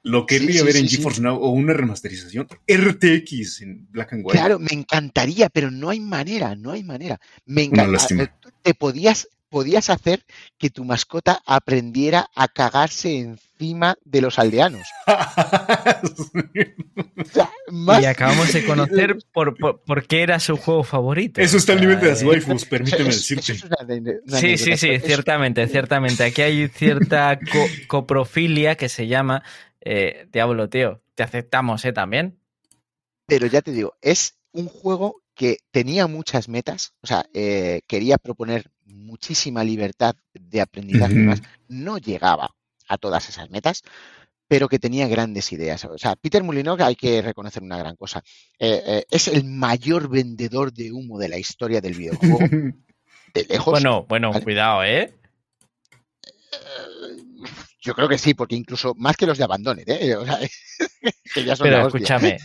Lo Sí, querría sí, ver en sí, sí. GeForce Now o una remasterización RTX en Black and White. Claro, me encantaría, pero no hay manera, no hay manera. Me Una encanta. lástima. Te podías, podías hacer que tu mascota aprendiera a cagarse encima de los aldeanos. <laughs> O sea, más- Y acabamos de conocer <laughs> por, por, por qué era su juego favorito. Eso está al nivel de las waifus, permíteme eso- eso decirte. es una ane- una Sí, sí, sí, ciertamente, ciertamente. Aquí hay cierta co- coprofilia que se llama eh, Diablo, tío. Te aceptamos, ¿eh? También. Pero ya te digo, es un juego que tenía muchas metas, o sea, eh, quería proponer muchísima libertad de aprendizaje y Ujú. demás. No llegaba a todas esas metas, pero que tenía grandes ideas. O sea, Peter Molyneux hay que reconocer una gran cosa. Eh, eh, es el mayor vendedor de humo de la historia del videojuego, <laughs> de lejos. Bueno, bueno, Vale. cuidado, ¿eh? Eh, Yo creo que sí, porque incluso más que los de Abandoned, ¿eh? O sea, <laughs> que ya son Pero escúchame.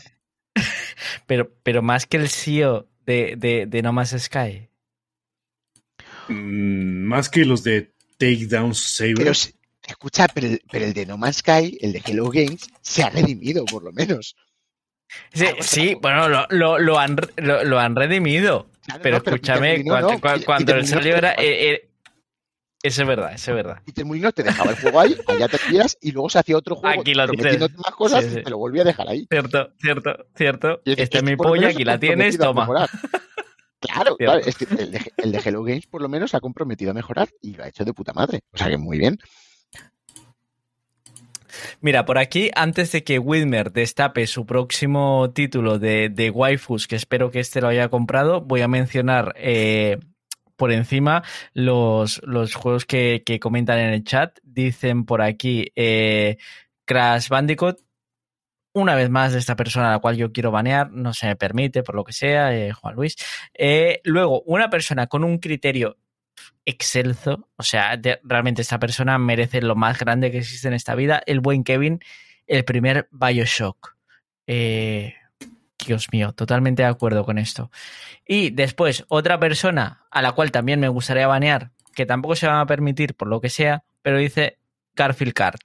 <laughs> pero, pero más que el CEO de, de, de No Man's Sky. Mm, Más que los de Takedown Saber. Pero, escucha, pero el, pero el de No Man's Sky, el de Hello Games, se ha redimido, por lo menos. Sí, Ah, bueno, sí, pero- bueno, lo, lo, lo han, lo, lo han redimido. Claro, Pero no, escúchame, cuando, no, cuando, cuando salió era, eh, eh, Eso es verdad, eso es verdad. Peter Molino te dejaba el juego ahí, allá te tiras y luego se hacía otro juego Aquí lo prometiéndote tienes. más cosas Sí, sí. y te lo volvía a dejar ahí. Cierto, cierto, cierto. Y Esta es mi polla, aquí la tienes, toma. Claro, <laughs> claro, es que el de, el de Hello Games por lo menos se ha comprometido a mejorar y lo ha hecho de puta madre. O sea que muy bien. Mira, por aquí, antes de que Widmer destape su próximo título de, de waifus, que espero que este lo haya comprado, voy a mencionar eh, por encima los, los juegos que, comentan en el chat. Dicen por aquí eh, Crash Bandicoot. Una vez más esta persona a la cual yo quiero banear, no se me permite, por lo que sea, eh, Juan Luis. Luego, una persona con un criterio excelso, o sea, realmente esta persona merece lo más grande que existe en esta vida, el buen Kevin, el primer Bioshock. Eh, Dios mío, totalmente de acuerdo con esto. Y después, otra persona a la cual también me gustaría banear, que tampoco se va a permitir por lo que sea, pero dice Garfield Kart.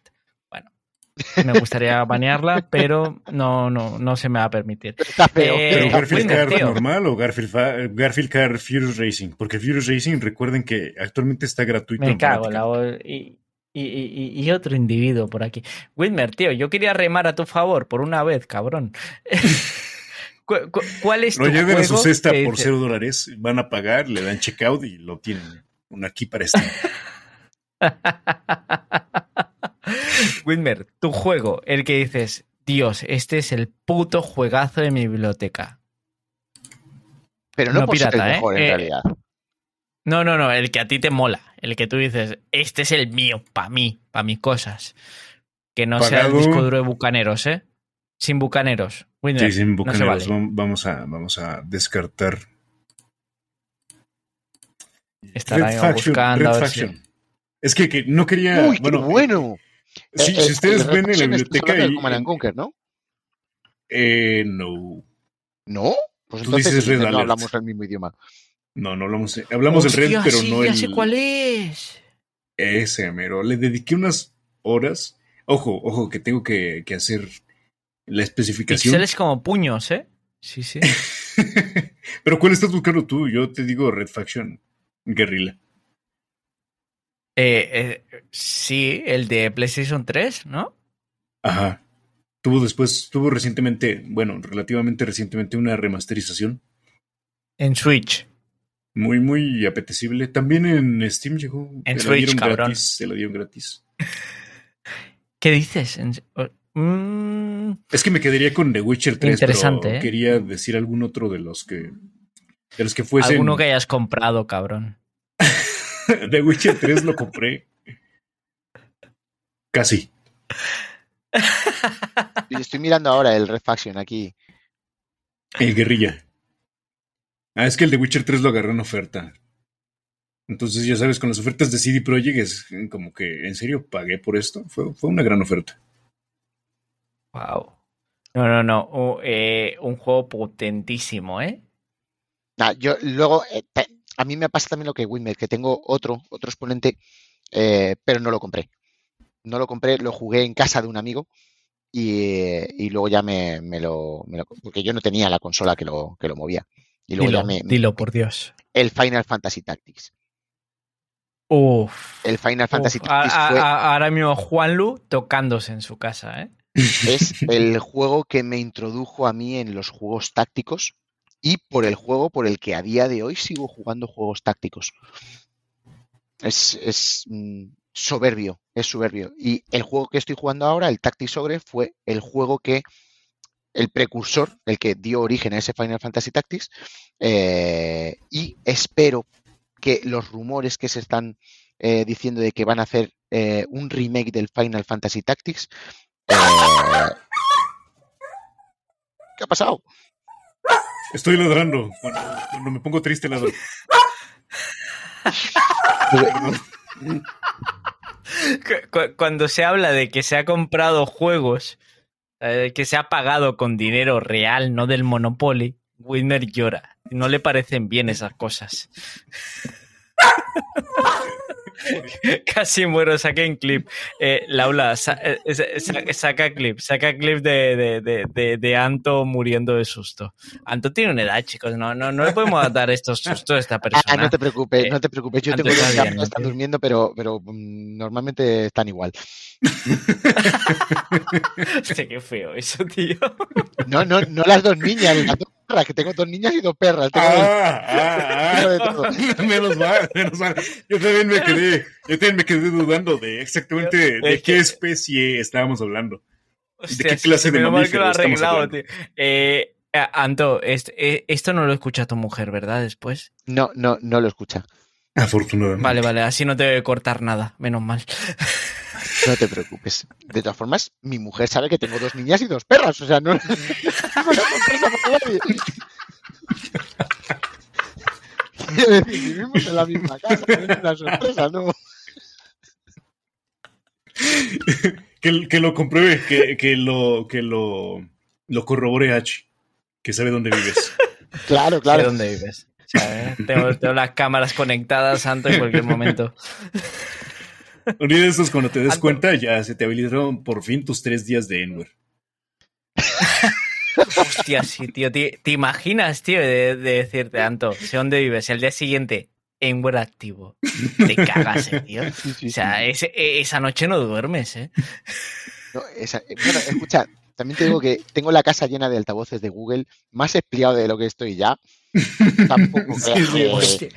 Me gustaría banearla, pero no, no, no se me va a permitir. Está feo. Eh, ¿Pero Garfield Car tío. normal o Garfield, fa- Garfield Car Furious Racing? Porque Furious Racing, recuerden que actualmente está gratuito. Me en cago la y, y, y- y otro individuo por aquí. Whitmer, tío, yo quería remar a tu favor por una vez, cabrón. <laughs> ¿Cu- cu- ¿Cuál es tu Lo lleven a su juego cesta por dice- cero dólares, van a pagar, le dan checkout y lo tienen. Un aquí para este. <laughs> Whitmer, tu juego, el que dices, Dios, este es el puto juegazo de mi biblioteca. Pero no, no por ser pirata, el ¿eh? mejor en Eh, realidad. No, no, no, el que a ti te mola, el que tú dices, este es el mío, para mí, para mis cosas. Que no sea el disco duro de bucaneros, ¿eh? Sin bucaneros. Whitmer, Sí, sin no se bucaneros. vale. Vamos a, vamos a descartar. Estará buscando a ver si- Es que, que no quería. Uy, qué bueno, bueno. Si, Eh, si eh, ustedes el ven en la biblioteca. and Conquer, ¿no? eh, no. ¿No? Pues Tú entonces dices Red no Alert. hablamos el mismo idioma. No, no hablamos. Hablamos del Red, pero sí, no ya el. sé cuál es. Ese, mero. Le dediqué unas horas. Ojo, ojo, que tengo que, que hacer la especificación. Pixeles como puños, ¿eh? Sí, sí. <laughs> pero ¿cuál estás buscando tú? Yo te digo Red Faction Guerrilla. Eh, eh, sí, el de PlayStation 3, ¿no? Ajá. Tuvo después, tuvo recientemente, bueno, relativamente recientemente una remasterización En Switch. muy, muy apetecible. También en Steam llegó. En te Switch, cabrón. gratis. Se la dieron gratis. <laughs> ¿Qué dices? Mm, Es que me quedaría con The Witcher 3, Interesante, pero ¿eh? quería decir algún otro de los que de los que fuesen. alguno que hayas comprado, cabrón. <laughs> The Witcher 3 lo compré. Casi. Y estoy mirando ahora el Red Faction aquí. El guerrilla. Ah, es que el de Witcher 3 lo agarré en oferta. Entonces, ya sabes, con las ofertas de CD Projekt es como que, ¿en serio pagué por esto? Fue, fue una gran oferta. Wow. No, no, no. Eh, un juego potentísimo, ¿eh? Nah, yo luego, eh, te- a mí me pasa también lo que Winmer, que tengo otro, otro exponente, eh, pero no lo compré. No lo compré, lo jugué en casa de un amigo y, y luego ya me, me lo, me lo- Porque yo no tenía la consola que lo, que lo movía. Y luego Dilo, ya me. dilo, por Dios. El Final Fantasy Tactics. Uf. El Final Fantasy Uf, Tactics a- fue, a- ahora mismo Juanlu tocándose en su casa, ¿eh? es el juego que me introdujo a mí en los juegos tácticos y por el juego por el que a día de hoy sigo jugando juegos tácticos. Es, es, mm, soberbio, es soberbio. Y el juego que estoy jugando ahora, el Tactics Ogre, fue el juego que, el precursor, el que dio origen a ese Final Fantasy Tactics. eh, y espero que los rumores que se están eh, diciendo de que van a hacer eh, un remake del Final Fantasy Tactics. ¿Qué ha pasado? Estoy ladrando. Cuando, me pongo triste ladro. Cu- cu- Cuando se habla de que se ha comprado juegos, eh, que se ha pagado con dinero real, no del Monopoly, Winner llora. No le parecen bien esas cosas. <laughs> Casi muero, saquen clip. Eh, Laura, sa- eh, sa- saca clip, saca clip de, de, de, de, Anto muriendo de susto. Anto tiene una edad, chicos, no, no, no le podemos dar estos sustos a esta persona. Ah, no te preocupes, Eh, no te preocupes. Yo antes tengo está bien, están durmiendo, pero, pero mm, normalmente están igual. <laughs> Hostia, qué feo eso, tío. No, no, no las dos niñas, las dos que tengo dos niñas y dos perras. Tengo Ah, ah, de ah. todo. <laughs> menos mal, menos mal. Yo también me quedé, yo también me quedé dudando de exactamente de qué especie estábamos hablando. Hostia, qué clase sí, de menos mal que lo ha mamífero estamos arreglado, hablando? tío. Eh, Anto, eh, esto no lo escucha tu mujer, ¿verdad? Después. No, no, no lo escucha. Afortunadamente. Vale, vale, así no te debe cortar nada, menos mal. <laughs> No te preocupes. De todas formas, mi mujer sabe que tengo dos niñas y dos perras. O sea, no, <laughs> no es una sorpresa para nadie. Quiero decir, vivimos en la misma casa, no es una sorpresa, ¿no? Que, que lo compruebe, que, que lo, que lo, lo corrobore H, que sabe dónde vives. Claro, claro. dónde vives. O sea, eh, tengo, tengo las cámaras conectadas, Anto, en cualquier momento. Un día de estos, cuando te des Anto. cuenta, ya se te habilitaron por fin tus tres días de Enwer. Hostia, sí, tío. ¿Te, te imaginas, tío, de, de decirte, Anto, sé dónde vives? El día siguiente, en buen activo. Te cagas, eh, tío. <laughs> Sí, sí, O sea, sí. e- esa noche no duermes, ¿eh? No, esa- eh, bueno, escucha, también te digo que tengo la casa llena de altavoces de Google, más empleado de lo que estoy ya. <laughs> Tampoco Sí, sí.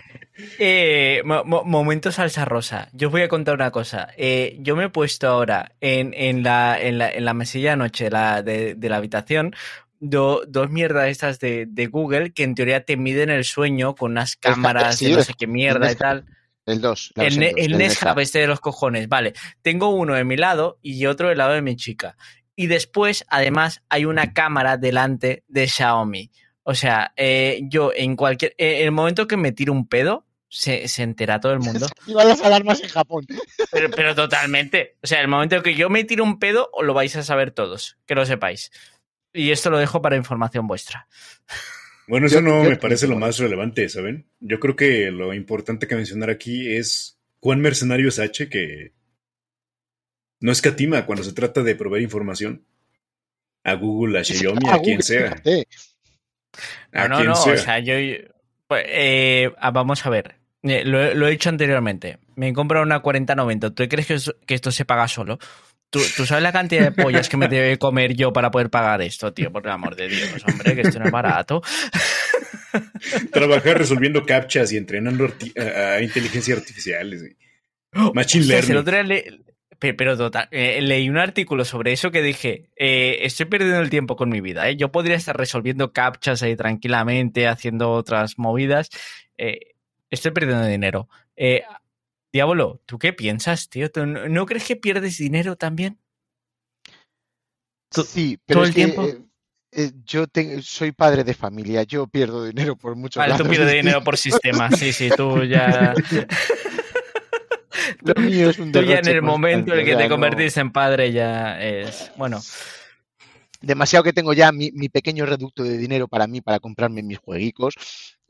Eh, mo- mo- momento salsa rosa. Yo os voy a contar una cosa. Eh, yo me he puesto ahora en, en, la, en, la, en la mesilla de noche de la, de, de la habitación do- dos mierdas estas de, de Google que en teoría te miden el sueño con unas cámaras sí, de no sé qué mierda y tal. El 2. El, Ne- el Nest Hub este de los cojones. Vale, tengo uno de mi lado y otro del lado de mi chica. Y después, además, hay una cámara delante de Xiaomi. O sea, eh, yo en cualquier... En el momento que me tiro un pedo, se, se entera todo el mundo. <laughs> Iban las alarmas en Japón. Pero, pero totalmente. O sea, el momento que yo me tiro un pedo, os lo vais a saber todos. Que lo sepáis. Y esto lo dejo para información vuestra. Bueno, eso no me parece lo más relevante, ¿saben? Yo creo que lo importante que mencionar aquí es cuán mercenario es H que no escatima cuando se trata de proveer información a Google, a Xiaomi, a quien sea. A no, quien no, sea. o sea, yo. pues, eh, ah, vamos a ver. Eh, Lo, he- lo he dicho anteriormente. Me he comprado una 4090. ¿Tú crees que, eso- que esto se paga solo? ¿Tú, tú sabes la cantidad de pollas que me debe comer yo para poder pagar esto, tío? Por el amor de Dios, hombre, que esto no es barato. <laughs> Trabajar resolviendo captchas y entrenando arti- a, a inteligencia artificial. Machine Ostras, el learning. pero total, eh, leí un artículo sobre eso que dije, eh, estoy perdiendo el tiempo con mi vida, ¿eh? Yo podría estar resolviendo captchas ahí tranquilamente, haciendo otras movidas. Estoy perdiendo dinero. Eh, Diablo, ¿tú qué piensas, tío? ¿Tú no, no crees que pierdes dinero también? Sí, pero todo es el que, tiempo. eh, eh, yo te- soy padre de familia, yo pierdo dinero por muchos Vale, tú pierdes dinero <laughs> por sistema. Sí, sí, tú ya, <laughs> Lo mío es un tú ya en el momento en el que te no- convertís en padre ya es... Bueno, demasiado que tengo ya mi, mi pequeño reducto de dinero para mí, para comprarme mis jueguicos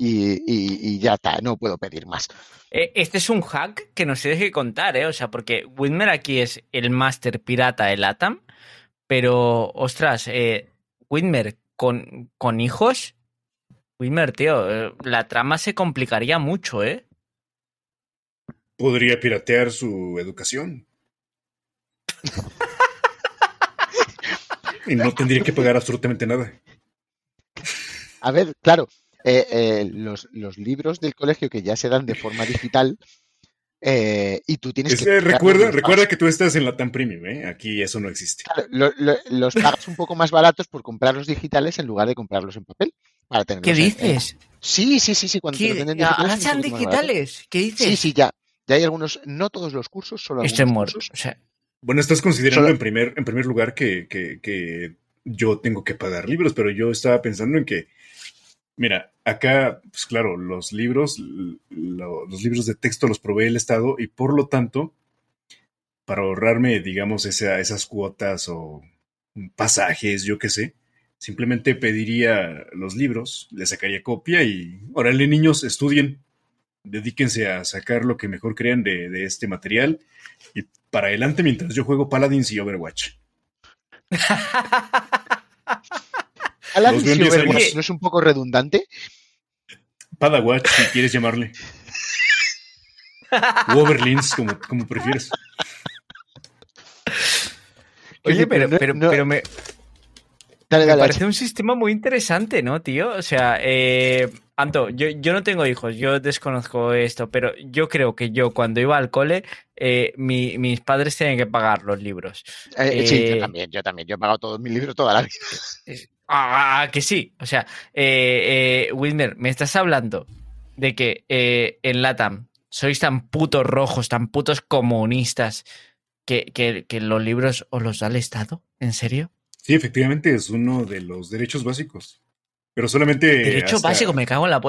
y, y- y ya está, no puedo pedir más. Eh, Este es un hack que nos tienes que contar, ¿eh? O sea, porque Widmer aquí es el máster pirata del ATAM, pero, ostras, eh, Widmer con, con hijos, Widmer, tío, eh, la trama se complicaría mucho, ¿eh? Podría piratear su educación. <laughs> y no tendría que pagar absolutamente nada. A ver, claro, eh, eh, los, los libros del colegio que ya se dan de forma digital eh, y tú tienes Es- que... recuerda, recuerda que tú estás en la TAM Premium, ¿eh? Aquí eso no existe. Claro, lo- lo- los pagas un poco más baratos por comprarlos digitales en lugar de comprarlos en papel. Para tenerlos ¿Qué en- dices? Sí, sí, sí, sí, cuando te ¿Qué? venden digitales. ¿Qué dices? Sí, sí, ya. Ya hay algunos, no todos los cursos, solo Estoy algunos muerto. cursos. O sea, Bueno, estás considerando Solo- en primer, en primer lugar que, que- que yo tengo que pagar libros, pero yo estaba pensando en que, mira, acá, pues claro, los libros, los libros de texto los provee el Estado y por lo tanto, para ahorrarme, digamos, esa- esas cuotas o pasajes, yo qué sé, simplemente pediría los libros, les sacaría copia y, órale, niños, estudien. Dedíquense a sacar lo que mejor crean de, de este material y para adelante mientras yo juego Paladins y Overwatch. <laughs> Paladins veo en y 10 Overwatch, años. ¿no es un poco redundante? Padawatch, si quieres llamarle. <laughs> O Overlins, como, como prefieres. Oye, pero, pero no- pero, no- pero me, Dale, me dale, parece un sistema muy interesante, ¿no, tío? O sea, eh, Anto, yo, yo no tengo hijos, yo desconozco esto, pero yo creo que yo cuando iba al cole, eh, mi- mis padres tenían que pagar los libros. Eh, sí, yo también, yo también. Yo he pagado todos mis libros toda la vida. Ah, que sí. O sea, eh, eh, Wilmer, me estás hablando de que eh, en Latam sois tan putos rojos, tan putos comunistas, que, que- que los libros os los da el Estado. ¿En serio? Sí, efectivamente es uno de los derechos básicos. Pero solamente. Derecho hasta- básico, me cago en la...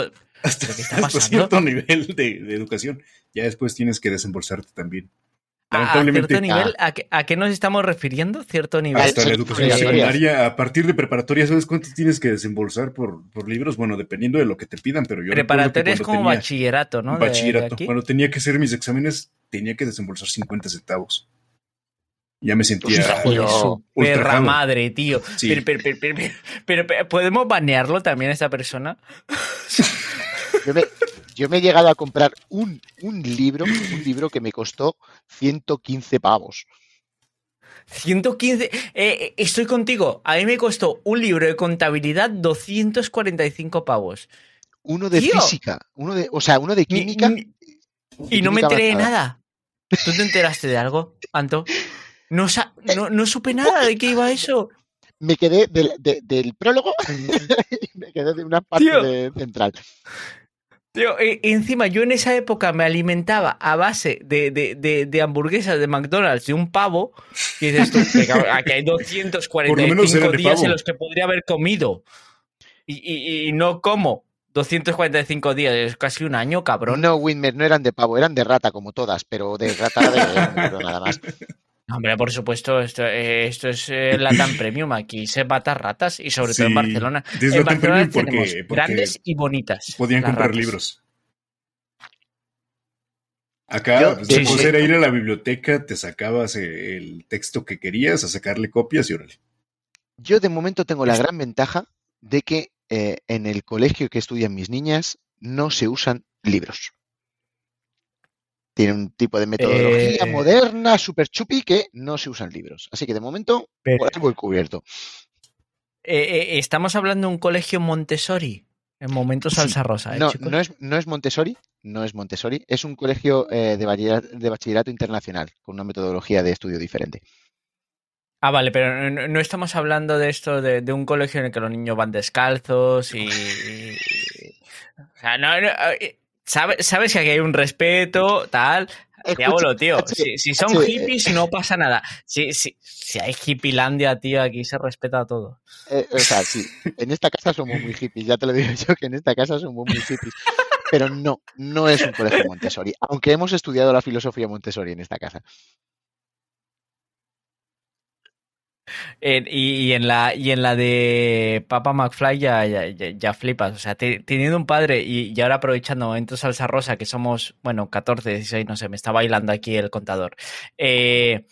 hasta, ¿Pero qué está hasta pasando? cierto nivel de, de educación. Ya después tienes que desembolsarte también. A, cierto nivel, ¿a qué, a qué nos estamos refiriendo? ¿Cierto nivel? hasta sí, la educación obligatorias. secundaria, a partir de preparatoria, ¿sabes cuánto tienes que desembolsar por, por libros? Bueno, dependiendo de lo que te pidan, pero yo Preparatoria es como tenía bachillerato, ¿no? De- de bachillerato, aquí. cuando tenía que hacer mis exámenes, tenía que desembolsar 50 centavos. Ya me sentía su perra madre, tío. Sí. Pero, pero- pero- pero- pero- pero, ¿podemos banearlo también a esta persona? Yo me, yo me he llegado a comprar un, un libro, un libro que me costó 115 pavos. 115. Eh, eh, estoy contigo. A mí me costó un libro de contabilidad 245 pavos. Uno de Tío. física, uno de, o sea, uno de química. y no me enteré de nada. ¿Tú te enteraste de algo, Anto? No, no, no supe <laughs> nada de qué iba eso. Me quedé del, de- del prólogo <laughs> y me quedé de una parte de- central. Tío, e- encima yo en esa época me alimentaba a base de, de, de, de hamburguesas de McDonald's de un pavo. Y dices tú, "Me cago- <laughs> aquí hay Por lo menos 245 eran de días en los que podría haber comido. Y, y- y no como 245 días, es casi un año, cabrón. No, Winmer, no eran de pavo, eran de rata como todas, pero de rata de nada más. <laughs> Hombre, por supuesto, esto, eh, esto es eh, <laughs> Latam Premium. Aquí se mata ratas y sobre todo en Barcelona. es En Latam Barcelona Premium porque- tenemos porque grandes y bonitas. podían comprar ratas. libros. Acá, Yo- pues, sí, la cosa sí. era ir a la biblioteca, te sacabas eh, el texto que querías, a sacarle copias y órale. Yo de momento tengo la gran ventaja de que eh, en el colegio que estudian mis niñas no se usan libros. Tiene un tipo de metodología Eh. moderna, super chupi, que no se usan libros. Así que de momento, Pero- por ahí voy cubierto. Eh, eh, estamos hablando de un colegio Montessori. En momento Sí. salsa rosa, ¿eh, No, no es, no es Montessori, no es Montessori, es un colegio de, bachillerato, de bachillerato internacional, con una metodología de estudio diferente. Ah, vale, pero no, estamos hablando de esto de, de un colegio en el que los niños van descalzos y. y- o sea, no, no, sabe- sabes que aquí hay un respeto, tal. Diablo, tío. Si, si son hippies, no pasa nada. Si, si, si hay hippielandia, tío, aquí se respeta todo. Eh, o sea, sí, en esta casa somos muy hippies, ya te lo digo <laughs> yo que en esta casa somos muy hippies. Pero no, no es un colegio Montessori, aunque hemos estudiado la filosofía Montessori en esta casa. Y, en la, y en la de Papa McFly ya, ya, ya- flipas. O sea, te- teniendo un padre y, y ahora aprovechando momentos salsa rosa, que somos, bueno, 14, 16, no sé, me está bailando aquí el contador. Eh,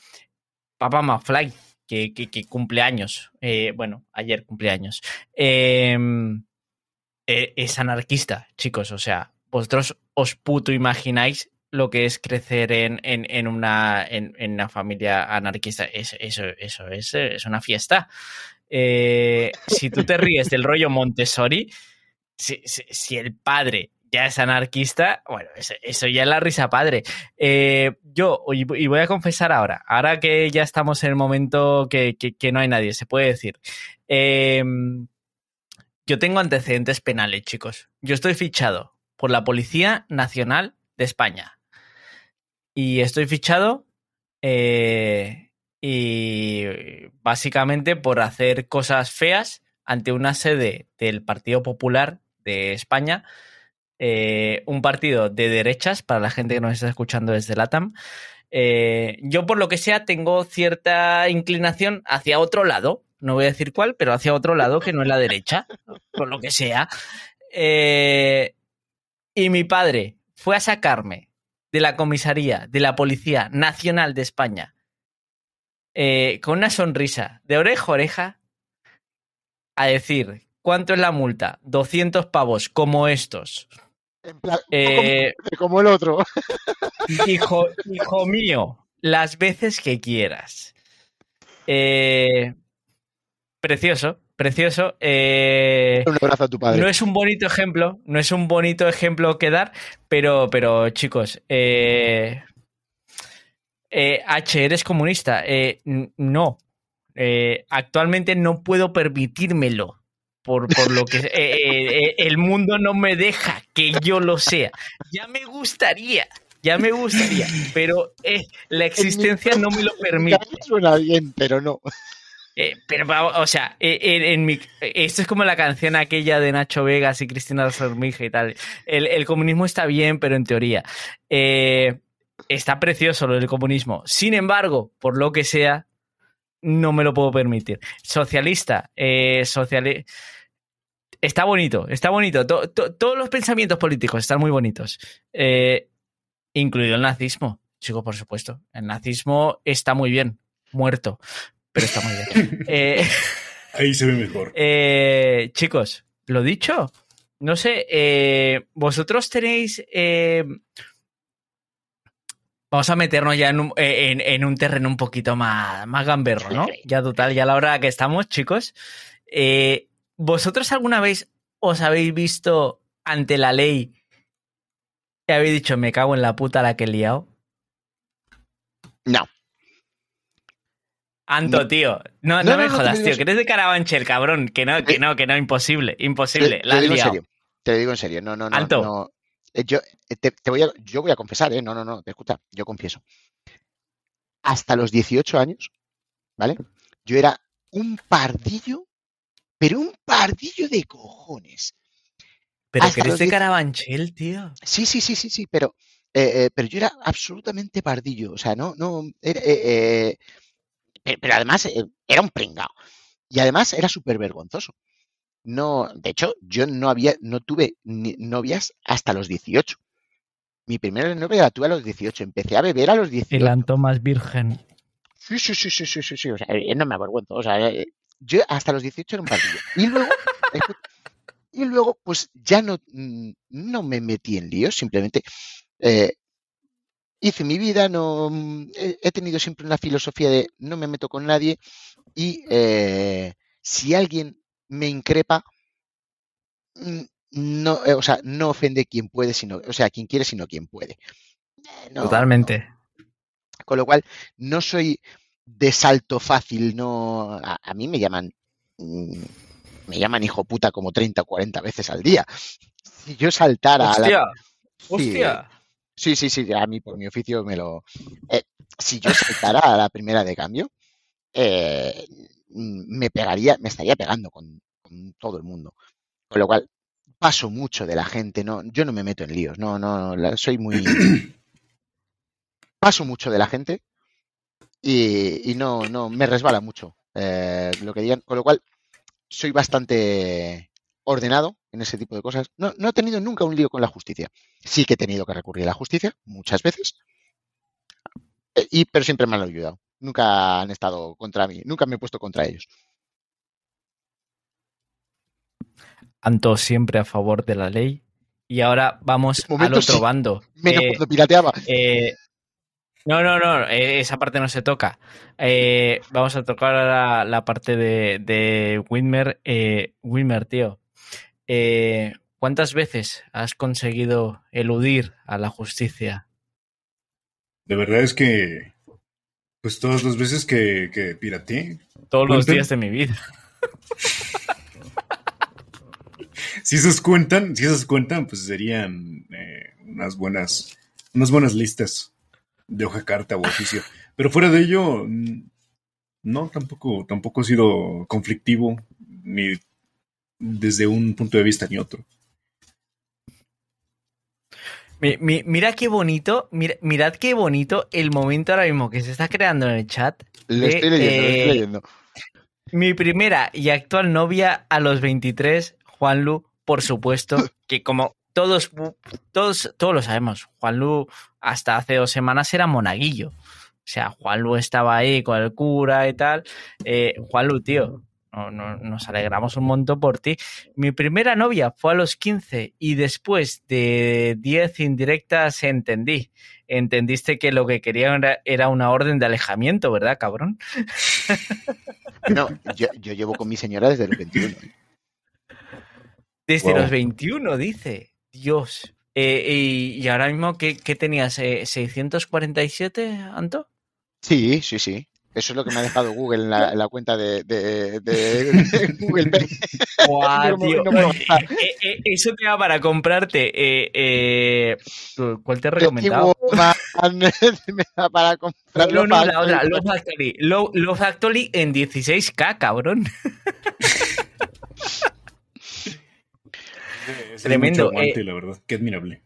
Papa McFly, que, cumple años. eh, bueno, ayer cumpleaños. Eh, eh, es anarquista, chicos. O sea, vosotros os puto imagináis lo que es crecer en, en, en una, en, una familia anarquista. Es- eso, eso es, es una fiesta. Eh, si tú te ríes del rollo Montessori, si, si- el padre ya es anarquista, bueno, eso, ya es la risa padre. Eh, yo, y voy a confesar ahora, ahora que ya estamos en el momento que, que- que no hay nadie, se puede decir. Eh, yo tengo antecedentes penales, chicos. Yo estoy fichado por la Policía Nacional de España. Y estoy fichado eh, y básicamente por hacer cosas feas ante una sede del Partido Popular de España, eh, un partido de derechas para la gente que nos está escuchando desde LATAM. Eh, yo por lo que sea tengo cierta inclinación hacia otro lado, no voy a decir cuál, pero hacia otro lado que no es la derecha, por lo que sea. Eh, y mi padre fue a sacarme de la comisaría de la Policía Nacional de España eh, con una sonrisa de oreja a oreja a decir, ¿cuánto es la multa? 200 pavos, como estos. En plan, Eh, como, el otro. <laughs> hijo, hijo mío, las veces que quieras. Eh, precioso, precioso. Eh, Un abrazo a tu padre. no es un bonito ejemplo, no es un bonito ejemplo que dar, pero, pero chicos, eh, eh, H, ¿eres comunista? Eh, no. Eh, actualmente no puedo permitírmelo. Por, por lo que <laughs> eh, el mundo no me deja que yo lo sea. Ya me gustaría, ya me gustaría, pero la existencia no me lo permite. Suena bien, pero no. Eh, pero, o sea, eh, mi, esto es como la canción aquella de Nacho Vegas y Cristina Sormija y tal. El, el comunismo está bien, pero en teoría. Eh, está precioso lo del comunismo. Sin embargo, por lo que sea, no me lo puedo permitir. Socialista, eh, sociali- Está bonito, está bonito. To- to- todos los pensamientos políticos están muy bonitos. Eh, incluido el nazismo. Chico, por supuesto. El nazismo está muy bien. Muerto. Pero está muy bien. <laughs> Eh, Ahí se ve mejor. eh, chicos, lo dicho. No sé, eh, vosotros tenéis. eh, vamos a meternos ya en un, en- en un terreno un poquito más, más gamberro, ¿no? Ya total, ya a la hora que estamos, chicos. Eh, ¿Vosotros alguna vez os habéis visto ante la ley y habéis dicho, me cago en la puta la que he liado? No. Anto, tío. No, no, No, no, me no jodas, tío. Que eres de Carabanchel, cabrón. Que no, que Eh, no, que no, imposible. Imposible. Te, La te digo en serio. Te lo digo en serio. No, no, no. Alto. no. Eh, Yo, eh, te, te voy a, yo voy a confesar, ¿eh? No, no, no. Te escucha. Yo confieso. Hasta los 18 años, ¿vale? Yo era un pardillo, pero un pardillo de cojones. Pero hasta que eres de Carabanchel, tío. Sí, sí, sí, sí, sí, pero, eh, eh, pero yo era absolutamente pardillo. O sea, no, no. era, eh, pero, además eh, era un pringao. Y además era súper vergonzoso. No, de hecho, yo no había, no tuve ni- novias hasta los 18. Mi primera novia la tuve a los 18. Empecé a beber a los 18. Anto más virgen. Sí, sí, sí, sí, sí, sí, sí. O sea, eh, no me avergüenzo. O sea, eh, yo hasta los 18 era un pardillo. Y luego, <laughs> y luego, pues ya no, mm, no me metí en líos, simplemente eh, hice mi vida, no mm, he, tenido siempre una filosofía de no me meto con nadie y eh, si alguien me increpa, mm, no, eh, o sea, no ofende quien puede, sino, o sea, quien quiere, sino quien puede. Eh, no, Totalmente. con lo cual, no soy de salto fácil, no. A, a mí me llaman. mm, Me llaman hijo puta como 30 o 40 veces al día. Si yo saltara a Hostia, la. Sí, hostia. sí, sí, sí, a mí por mi oficio me lo. eh, si yo saltara a la primera de cambio, eh, me pegaría, me estaría pegando con, con todo el mundo. Con lo cual, paso mucho de la gente, no, yo no me meto en líos, no, no, la- soy muy. <clears throat> paso mucho de la gente y, y no, no, me resbala mucho eh, lo que digan, con lo cual soy bastante ordenado en ese tipo de cosas. No, no he tenido nunca un lío con la justicia. Sí que he tenido que recurrir a la justicia muchas veces, eh, y, pero siempre me han ayudado. Nunca han estado contra mí, nunca me he puesto contra ellos. Anto siempre a favor de la ley. Y ahora vamos al otro sí. bando. Menos Eh, cuando pirateaba. eh, no, no, no, eh, esa parte no se toca. Eh, vamos a tocar ahora la parte de, de Whitmer, tío. Eh, ¿Cuántas veces has conseguido eludir a la justicia? De verdad es que. Pues todas las veces que, que pirateé. Todos los días de mi vida. <laughs> Si esas cuentan, si esas cuentan, pues serían eh, unas buenas. Unas buenas listas de hoja carta o oficio. Pero fuera de ello, no, tampoco, tampoco he sido conflictivo, ni desde un punto de vista ni otro. Mi- mi- mira qué bonito, mira- mirad qué bonito el momento ahora mismo que se está creando en el chat. Lo de, estoy leyendo, lo eh, estoy leyendo. Mi primera y actual novia a los 23, Juanlu, por supuesto, <laughs> que como, todos, todos, todos lo sabemos. Juanlu hasta hace dos semanas era monaguillo. O sea, Juanlu estaba ahí con el cura y tal. Eh, Juanlu, tío, no, no, nos alegramos un montón por ti. Mi primera novia fue a los 15 y después de 10 indirectas entendí. Entendiste que lo que querían era, una orden de alejamiento, ¿verdad, cabrón? <laughs> No, yo, yo llevo con mi señora desde los 21. Desde Wow. los 21, dice. Dios. Eh, y, y ahora mismo, ¿qué, qué tenías? Eh, ¿647, Anto? Sí, sí, sí. Eso es lo que me ha dejado Google en la, en la cuenta de, de- de- de <laughs> Google Pay. Guau, <laughs> No me- tío. no me gusta. Eh, eh, eso te va para comprarte. eh, eh, ¿Cuál te he recomendado? <laughs> Me da para comprarlo. No, no, la otra, Love Factory. Love, Love Factory en 16K, cabrón. Tremendo, la verdad. Qué admirable.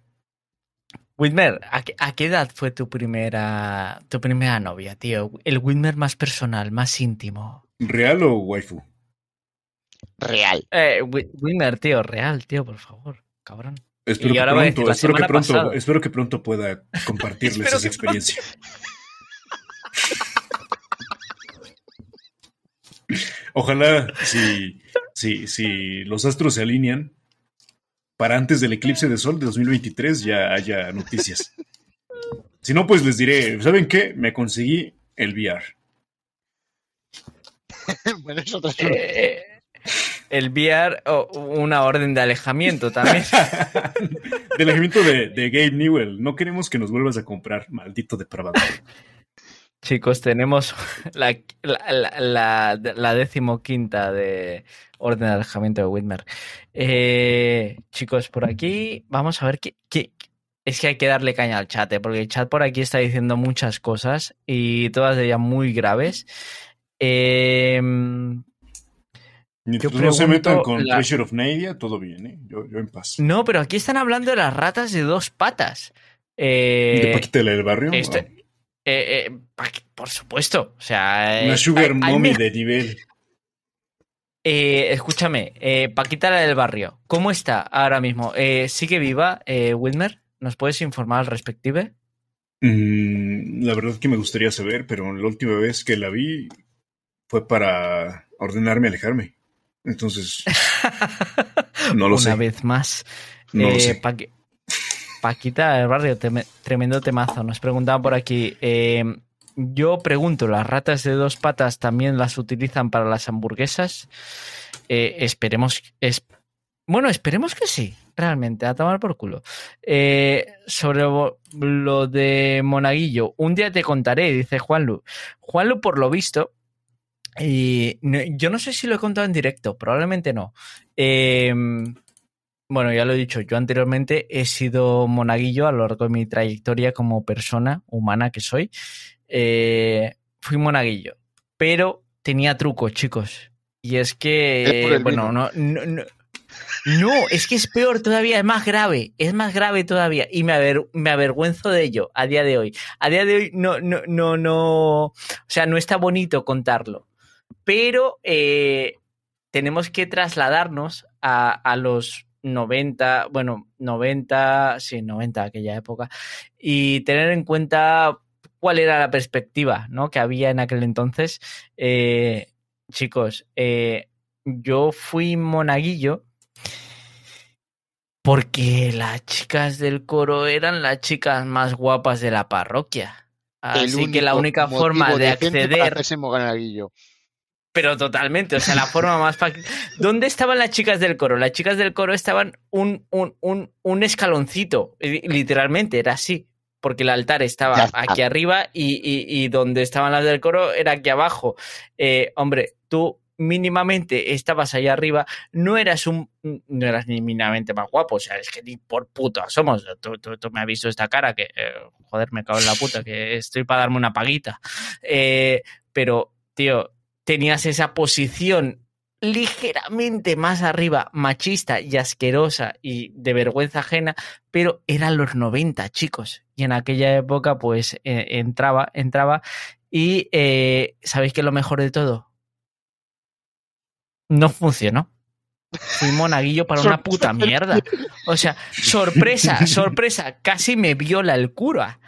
Whitmer, ¿a qué, a qué edad fue tu primera, tu primera novia, tío? El Whitmer más personal, más íntimo. ¿Real o waifu? Real. Eh, tío, real, tío, por favor, cabrón. Espero Y que ahora voy a decir, pronto, la espero que pronto, espero que pronto pueda <laughs> compartirles esa experiencia. <laughs> Ojalá si, si, si los astros se alinean, para antes del eclipse de sol de 2023 ya haya noticias. Si no, pues les diré, ¿saben qué? Me conseguí el VR. <laughs> bueno, es otra Eh, el VR o una orden de alejamiento también. <laughs> Del alejamiento de, de Gabe Newell. No queremos que nos vuelvas a comprar, maldito depravado. <laughs> Chicos, tenemos <laughs> la, la, la, la, la decimoquinta de orden de alejamiento de Whitmer. Eh, chicos, por aquí vamos a ver qué, qué- Es que hay que darle caña al chat, ¿eh? porque el chat por aquí está diciendo muchas cosas y todas de ellas muy graves. Eh, Mientras no se metan con la- Treasure of Nadia, todo bien, ¿eh? Yo, yo en paz. no, pero aquí están hablando de las ratas de dos patas. Eh, ¿De Paquita del barrio? este-. Eh, eh, por supuesto. O sea, eh, Una Sugar hay- Mommy de nivel. Eh, escúchame, eh, Paquita la del barrio, ¿cómo está ahora mismo? ¿Sigue viva, Whitmer? ¿Nos puedes informar al respective? Mm, la verdad que me gustaría saber, pero la última vez que la vi fue para ordenarme alejarme. Entonces, <laughs> no lo Una sé. vez más. No lo sé. Paqui- Paquita del barrio, tremendo temazo. Nos preguntaban por aquí. eh, yo pregunto, ¿las ratas de dos patas también las utilizan para las hamburguesas? Eh, esperemos. Es, bueno, esperemos que sí, realmente, a tomar por culo. Eh, sobre lo- de Monaguillo, un día te contaré, dice Juanlu. Juanlu, por lo visto, y yo no sé si lo he contado en directo, probablemente no. Eh, bueno, ya lo he dicho, yo anteriormente he sido monaguillo a lo largo de mi trayectoria como persona humana que soy. Eh, fui monaguillo, pero tenía trucos, chicos. Y es que, bueno, no, no, no, no, es que es peor todavía, es más grave, es más grave todavía y me, aver- me avergüenzo de ello a día de hoy. A día de hoy no, no, no, no, o sea, no está bonito contarlo, pero eh, tenemos que trasladarnos a, a los 90, bueno, 90, sí, 90 aquella época, y tener en cuenta cuál era la perspectiva ¿no? que había en aquel entonces. Eh, chicos, eh, yo fui monaguillo porque las chicas del coro eran las chicas más guapas de la parroquia. Así que la única forma de para acceder. Pero totalmente, o sea, la forma más fácil. ¿Dónde estaban las chicas del coro? Las chicas del coro estaban un, un, un, un escaloncito, literalmente, era así, porque el altar estaba aquí arriba y, y- y donde estaban las del coro era aquí abajo. Eh, hombre, tú mínimamente estabas allá arriba, no eras un no eras ni mínimamente más guapo, o sea, es que ni por puto somos. Tú, tú- tú me has visto esta cara que, eh, joder, me cago en la puta, que estoy para darme una paguita. Eh, pero, tío, tenías esa posición ligeramente más arriba, machista y asquerosa y de vergüenza ajena, pero eran los 90, chicos. Y en aquella época, pues, eh, entraba, entraba. Y, eh, ¿sabéis qué es lo mejor de todo? No funcionó. fui monaguillo para una puta mierda. O sea, sorpresa, sorpresa, casi me viola el cura.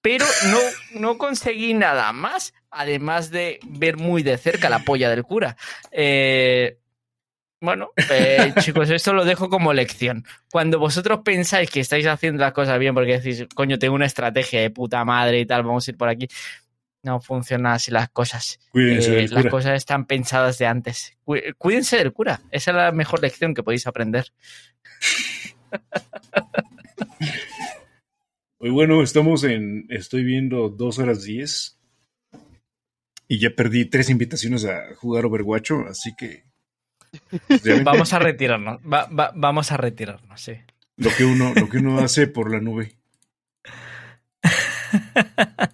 Pero no, no conseguí nada más, además de ver muy de cerca la polla del cura. Eh, bueno, eh, <laughs> chicos, esto lo dejo como lección. Cuando vosotros pensáis que estáis haciendo las cosas bien porque decís, coño, tengo una estrategia de puta madre y tal, vamos a ir por aquí, no funcionan así las cosas. Cuídense Eh, las cosas están pensadas de antes. Cu- Cuídense del cura. Esa es la mejor lección que podéis aprender. Muy <laughs> bueno, estamos en. Estoy viendo dos horas diez. Y ya perdí tres invitaciones a jugar Overwatch, así que. pues, Vamos a retirarnos. Va- va- vamos a retirarnos, sí. lo, que uno, lo que uno hace por la nube. <laughs>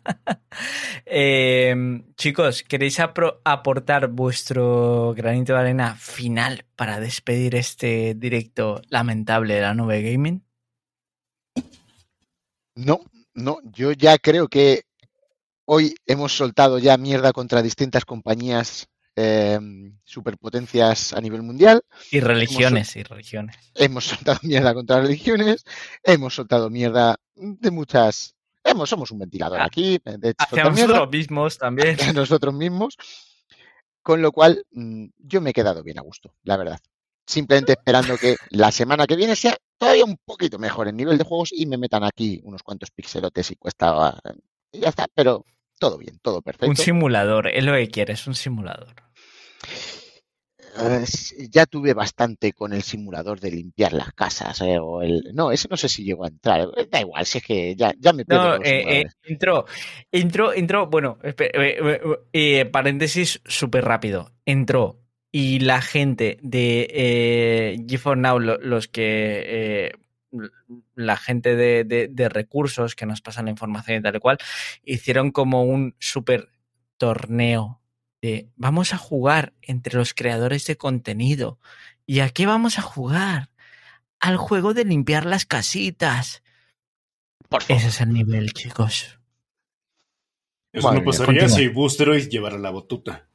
Eh, chicos, ¿queréis aportar vuestro granito de arena final para despedir este directo lamentable de la nube gaming? No, no, yo ya creo que hoy hemos soltado ya mierda contra distintas compañías eh, superpotencias a nivel mundial. Y religiones, y religiones. Hemos soltado mierda contra religiones. Hemos soltado mierda de muchas. Hemos, somos un ventilador Ah, aquí. De Hacia mierda nosotros mismos también. a <laughs> nosotros mismos. Con lo cual, mm, yo me he quedado bien a gusto, la verdad. Simplemente esperando que la semana que viene sea todavía un poquito mejor en nivel de juegos y me metan aquí unos cuantos pixelotes y cuesta. Y ya está, pero todo bien, todo Un perfecto. simulador, es lo que quieres, un simulador. Eh, ya tuve bastante con el simulador de limpiar las casas. eh, o el... No, ese no sé si llegó a entrar. eh, Da igual, si es que ya, ya me pierdo No, eh, eh, entró, entró, entró, bueno, paréntesis súper rápido, entró y la gente de eh, GeForce Now, lo- los que, la gente de, de- de recursos que nos pasan la información y tal y cual, hicieron como un súper torneo de vamos a jugar entre los creadores de contenido. ¿Y a qué vamos a jugar? Al juego de limpiar las casitas. Por favor. Ese es el nivel, chicos. Eso Madre no pasaría si Boosteroid llevara la batuta.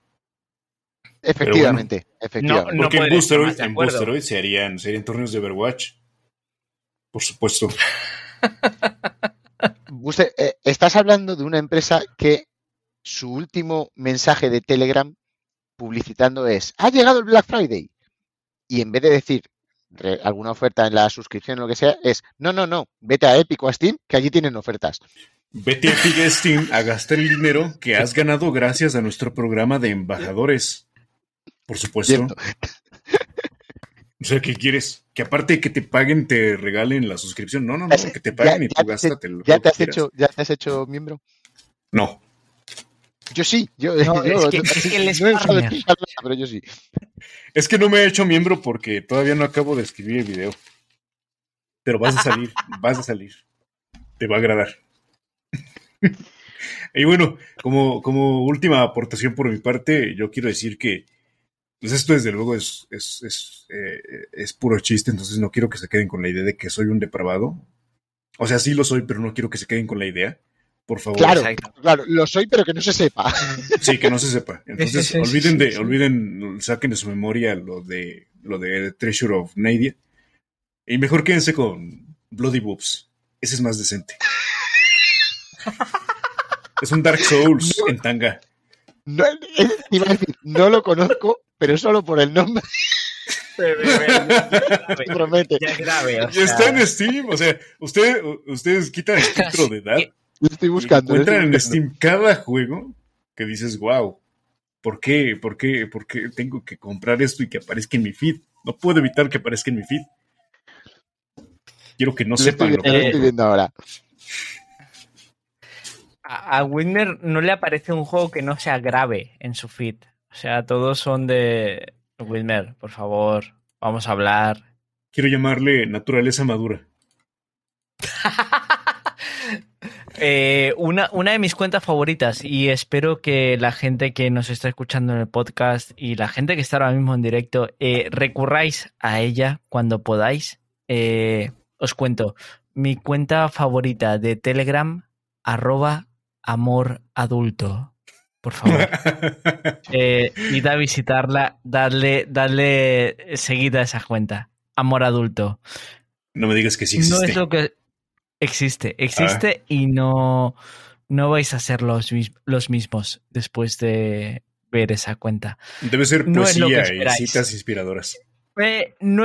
Efectivamente, efectivamente. No Porque en Boosteroid, en. Boosteroid se harían, se harían torneos de Overwatch. Por supuesto. Usted, eh, estás hablando de una empresa que su último mensaje de Telegram publicitando es, ha llegado el Black Friday. Y en vez de decir re- alguna oferta en la suscripción o lo que sea, es, no, no, no, vete a Epic o a Steam, que allí tienen ofertas. Vete a Epic Steam a gastar el dinero que has ganado gracias a nuestro programa de embajadores. Por supuesto. Cierto. O sea, ¿qué quieres? Que aparte de que te paguen, te regalen la suscripción. No, no, no, que te paguen y tú te- gástatelo. ya lo te que has hecho, ya te has hecho miembro. No. Yo sí, yo, No, <laughs> yo- es que- yo- es que él es no he usado partner. Steam para nada, pero yo sí. Es que no me he hecho miembro porque todavía no acabo de escribir el video. Pero vas a salir, <laughs> vas a salir. Te va a agradar. <laughs> y bueno, como, como última aportación por mi parte, yo quiero decir que pues esto desde luego es, es, es, eh, es puro chiste, entonces no quiero que se queden con la idea de que soy un depravado. O sea, sí lo soy, pero no quiero que se queden con la idea. Por favor. Claro, claro, lo soy, pero que no se sepa. Sí, que no se sepa. <laughs> Entonces, sí, sí, olviden sí, de, sí. olviden, saquen de su memoria lo de lo de Treasure of Nadia. Y mejor quédense con Bloody Boobs. Ese es más decente. <laughs> es un Dark Souls No. en tanga. No, es- iba a decir, no lo conozco, pero solo por el nombre <laughs> te promete. Ya es grave. o Y está en Steam. O sea, usted, ustedes quitan el filtro de edad. Lo estoy y buscando. encuentran en. Steam cada juego que dices, wow, ¿por qué? ¿Por qué? ¿Por qué tengo que comprar esto y que aparezca en mi feed? No puedo evitar que aparezca en mi feed. Quiero que no Lo sepan lo que estoy viendo ahora. a, a Winner no le aparece un juego que no sea grave en su feed. O sea, todos son de Winner, por favor, vamos a hablar. Quiero llamarle naturaleza madura. <laughs> Eh, una, una de mis cuentas favoritas y espero que la gente que nos está escuchando en el podcast y la gente que está ahora mismo en directo eh, recurráis a ella cuando podáis. Eh, os cuento, mi cuenta favorita de Telegram, arroba amor adulto. Por favor. <laughs> eh, id a visitarla, dadle, dadle seguida a esa cuenta. Amor adulto. No me digas que sí existe. No es lo que existe, existe Ah. y no, no vais a ser los, mis- los mismos después de ver esa cuenta. Debe ser no es lo que poesía y citas inspiradoras. Eh, no,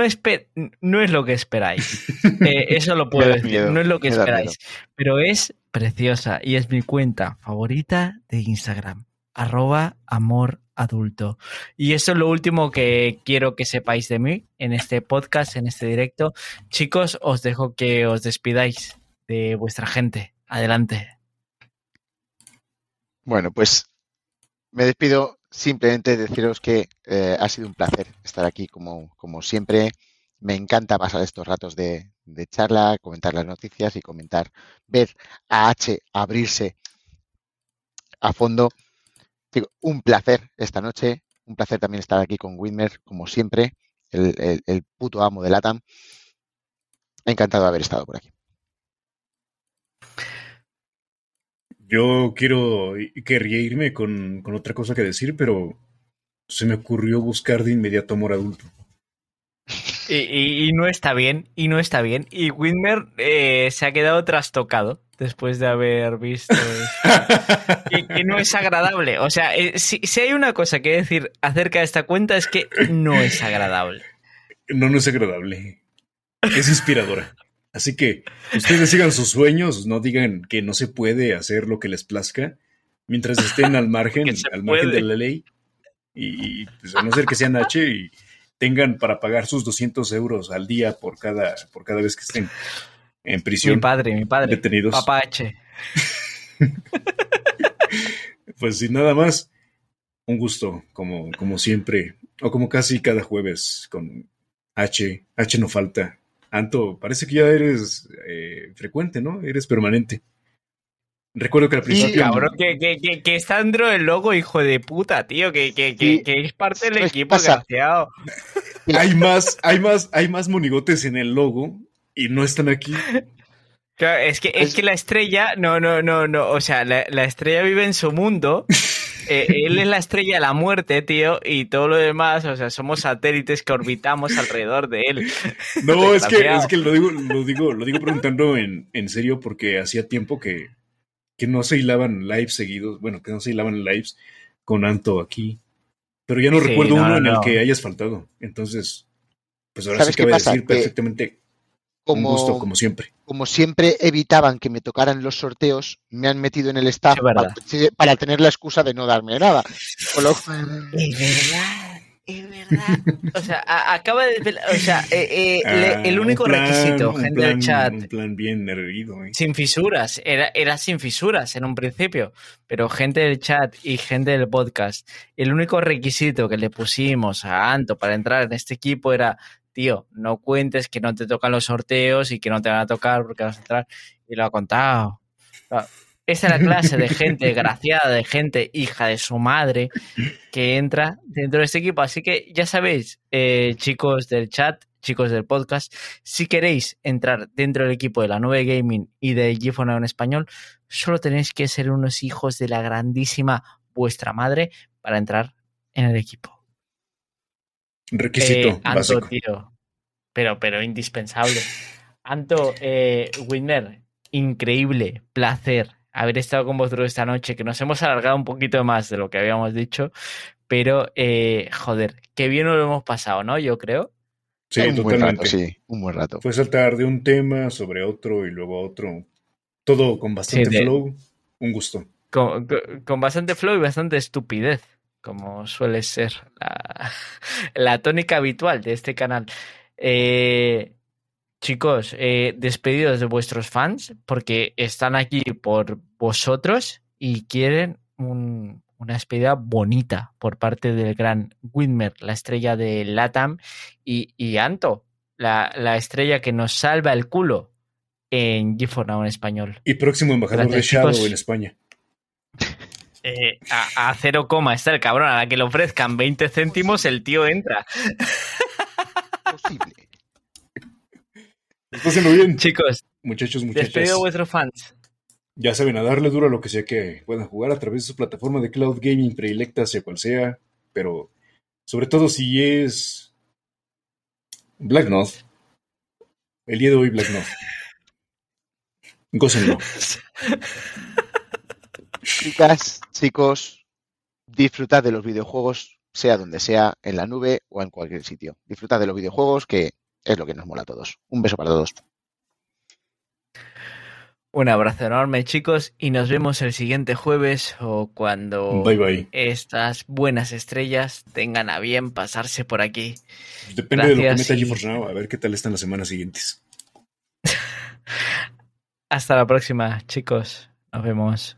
no es lo que esperáis. <laughs> Eh, eso lo puedo decir. miedo, no es lo que esperáis. Pero es preciosa y es mi cuenta favorita de Instagram. Arroba amor adulto. Y eso es lo último que quiero que sepáis de mí en este podcast, en este directo. Chicos, os dejo que os despidáis de vuestra gente. Adelante. Bueno, pues me despido simplemente deciros que eh, ha sido un placer estar aquí como, como siempre. Me encanta pasar estos ratos de, de charla, comentar las noticias y comentar, ver a H abrirse a fondo. Digo, un placer esta noche, un placer también estar aquí con Widmer, como siempre, el, puto amo de Latam. Encantado de haber estado por aquí. Yo quiero, querría irme con, con otra cosa que decir, pero se me ocurrió buscar de inmediato amor adulto. Y, y- y no está bien, y no está bien. Y Widmer eh, se ha quedado trastocado después de haber visto esto. <laughs> y que no es agradable. O sea, eh, si, si hay una cosa que decir acerca de esta cuenta es que no es agradable. No, no es agradable. Es inspiradora. Así que ustedes sigan sus sueños, no digan que no se puede hacer lo que les plazca mientras estén al margen, <laughs> al margen puede. de la ley. Y, y, pues, a no ser que sean H y tengan para pagar sus 200 euros al día por cada, por cada vez que estén en Mi prisión padre, mi padre. detenidos. Papá H. <laughs> Pues sin nada más, un gusto, como, como siempre, o como casi cada jueves con H. H no falta. Anto, parece que ya eres eh, frecuente, ¿no? Eres permanente. Recuerdo que al Sí, principio... Cabrón, que, que, que, que está dentro del logo, hijo de puta, tío. Que, que, que, Sí. que es parte del ¿Sabes qué equipo, desgraciado. hay más, hay más, hay más monigotes en el logo y no están aquí. Claro, es que, es Es- que la estrella, no, no, no, no, o sea, la, la estrella vive en su mundo. <laughs> eh, él es la estrella de la muerte, tío, y todo lo demás, o sea, somos satélites que orbitamos alrededor de él. No, es que, es que lo digo, lo digo, lo digo preguntando en, en serio porque hacía tiempo que, que no se hilaban lives seguidos, bueno, que no se hilaban lives con Anto aquí. Pero ya no Sí, recuerdo no, uno no, en el que hayas faltado. Entonces, pues ahora ¿Sabes sí qué cabe pasa? decir Que perfectamente un gusto, Como, como siempre. como siempre evitaban que me tocaran los sorteos, me han metido en el staff para, para tener la excusa de no darme nada. Lo <laughs> verdad, es verdad. O sea, a- acaba de. O sea, eh, eh, Ah, le- el único un plan- requisito, un gente del chat, Un plan bien erguido, ¿eh? sin fisuras, era, era sin fisuras en un principio, pero gente del chat y gente del podcast, el único requisito que le pusimos a Anto para entrar en este equipo era, tío, no cuentes que no te tocan los sorteos y que no te van a tocar porque vas a entrar, y lo ha contado. Esa es la clase de gente desgraciada, de gente hija de su madre que entra dentro de este equipo. Así que ya sabéis, eh, chicos del chat, chicos del podcast, si queréis entrar dentro del equipo de la nube gaming y de GeForce en español, solo tenéis que ser unos hijos de la grandísima vuestra madre para entrar en el equipo. Requisito Eh, Anto, básico. tío. Pero, pero indispensable. Anto, eh, Widmer, increíble, placer haber estado con vosotros esta noche, que nos hemos alargado un poquito más de lo que habíamos dicho, pero, eh, joder, qué bien nos lo hemos pasado, ¿no? Yo creo. Sí, un buen rato, totalmente. sí, un buen rato. Fue saltar de un tema sobre otro y luego otro. Todo con bastante Sí, de- flow. Un gusto. Con, con- con bastante flow y bastante estupidez, como suele ser la, <laughs> la tónica habitual de este canal. Eh, chicos, eh, despedidos de vuestros fans porque están aquí por vosotros y quieren un- una despedida bonita por parte del gran Widmer, la estrella de Latam, y, y Anto, la, la estrella que nos salva el culo en GeForce Now en español. Y próximo embajador Gracias, de Shadow chicos. en España. Eh, a, a cero coma está el cabrón. A la que le ofrezcan 20 céntimos, el tío entra. Posible. Pásenlo bien, Chicos, muchachos, despedido muchachas. a vuestros fans. Ya saben, a darle duro a lo que sea que puedan jugar a través de su plataforma de cloud gaming predilecta, sea cual sea, pero sobre todo si es Black Noth. El día de hoy, Black Noth. <laughs> Gócenlo. Chicas, chicos, disfrutad de los videojuegos, sea donde sea, en la nube o en cualquier sitio. Disfrutad de los videojuegos, que es lo que nos mola a todos. Un beso para todos. Un abrazo enorme, chicos, y nos vemos el siguiente jueves o cuando Bye bye. estas buenas estrellas tengan a bien pasarse por aquí. Depende de lo que meta y- GeForce Now, a ver qué tal están las semanas siguientes. <laughs> Hasta la próxima, chicos. Nos vemos.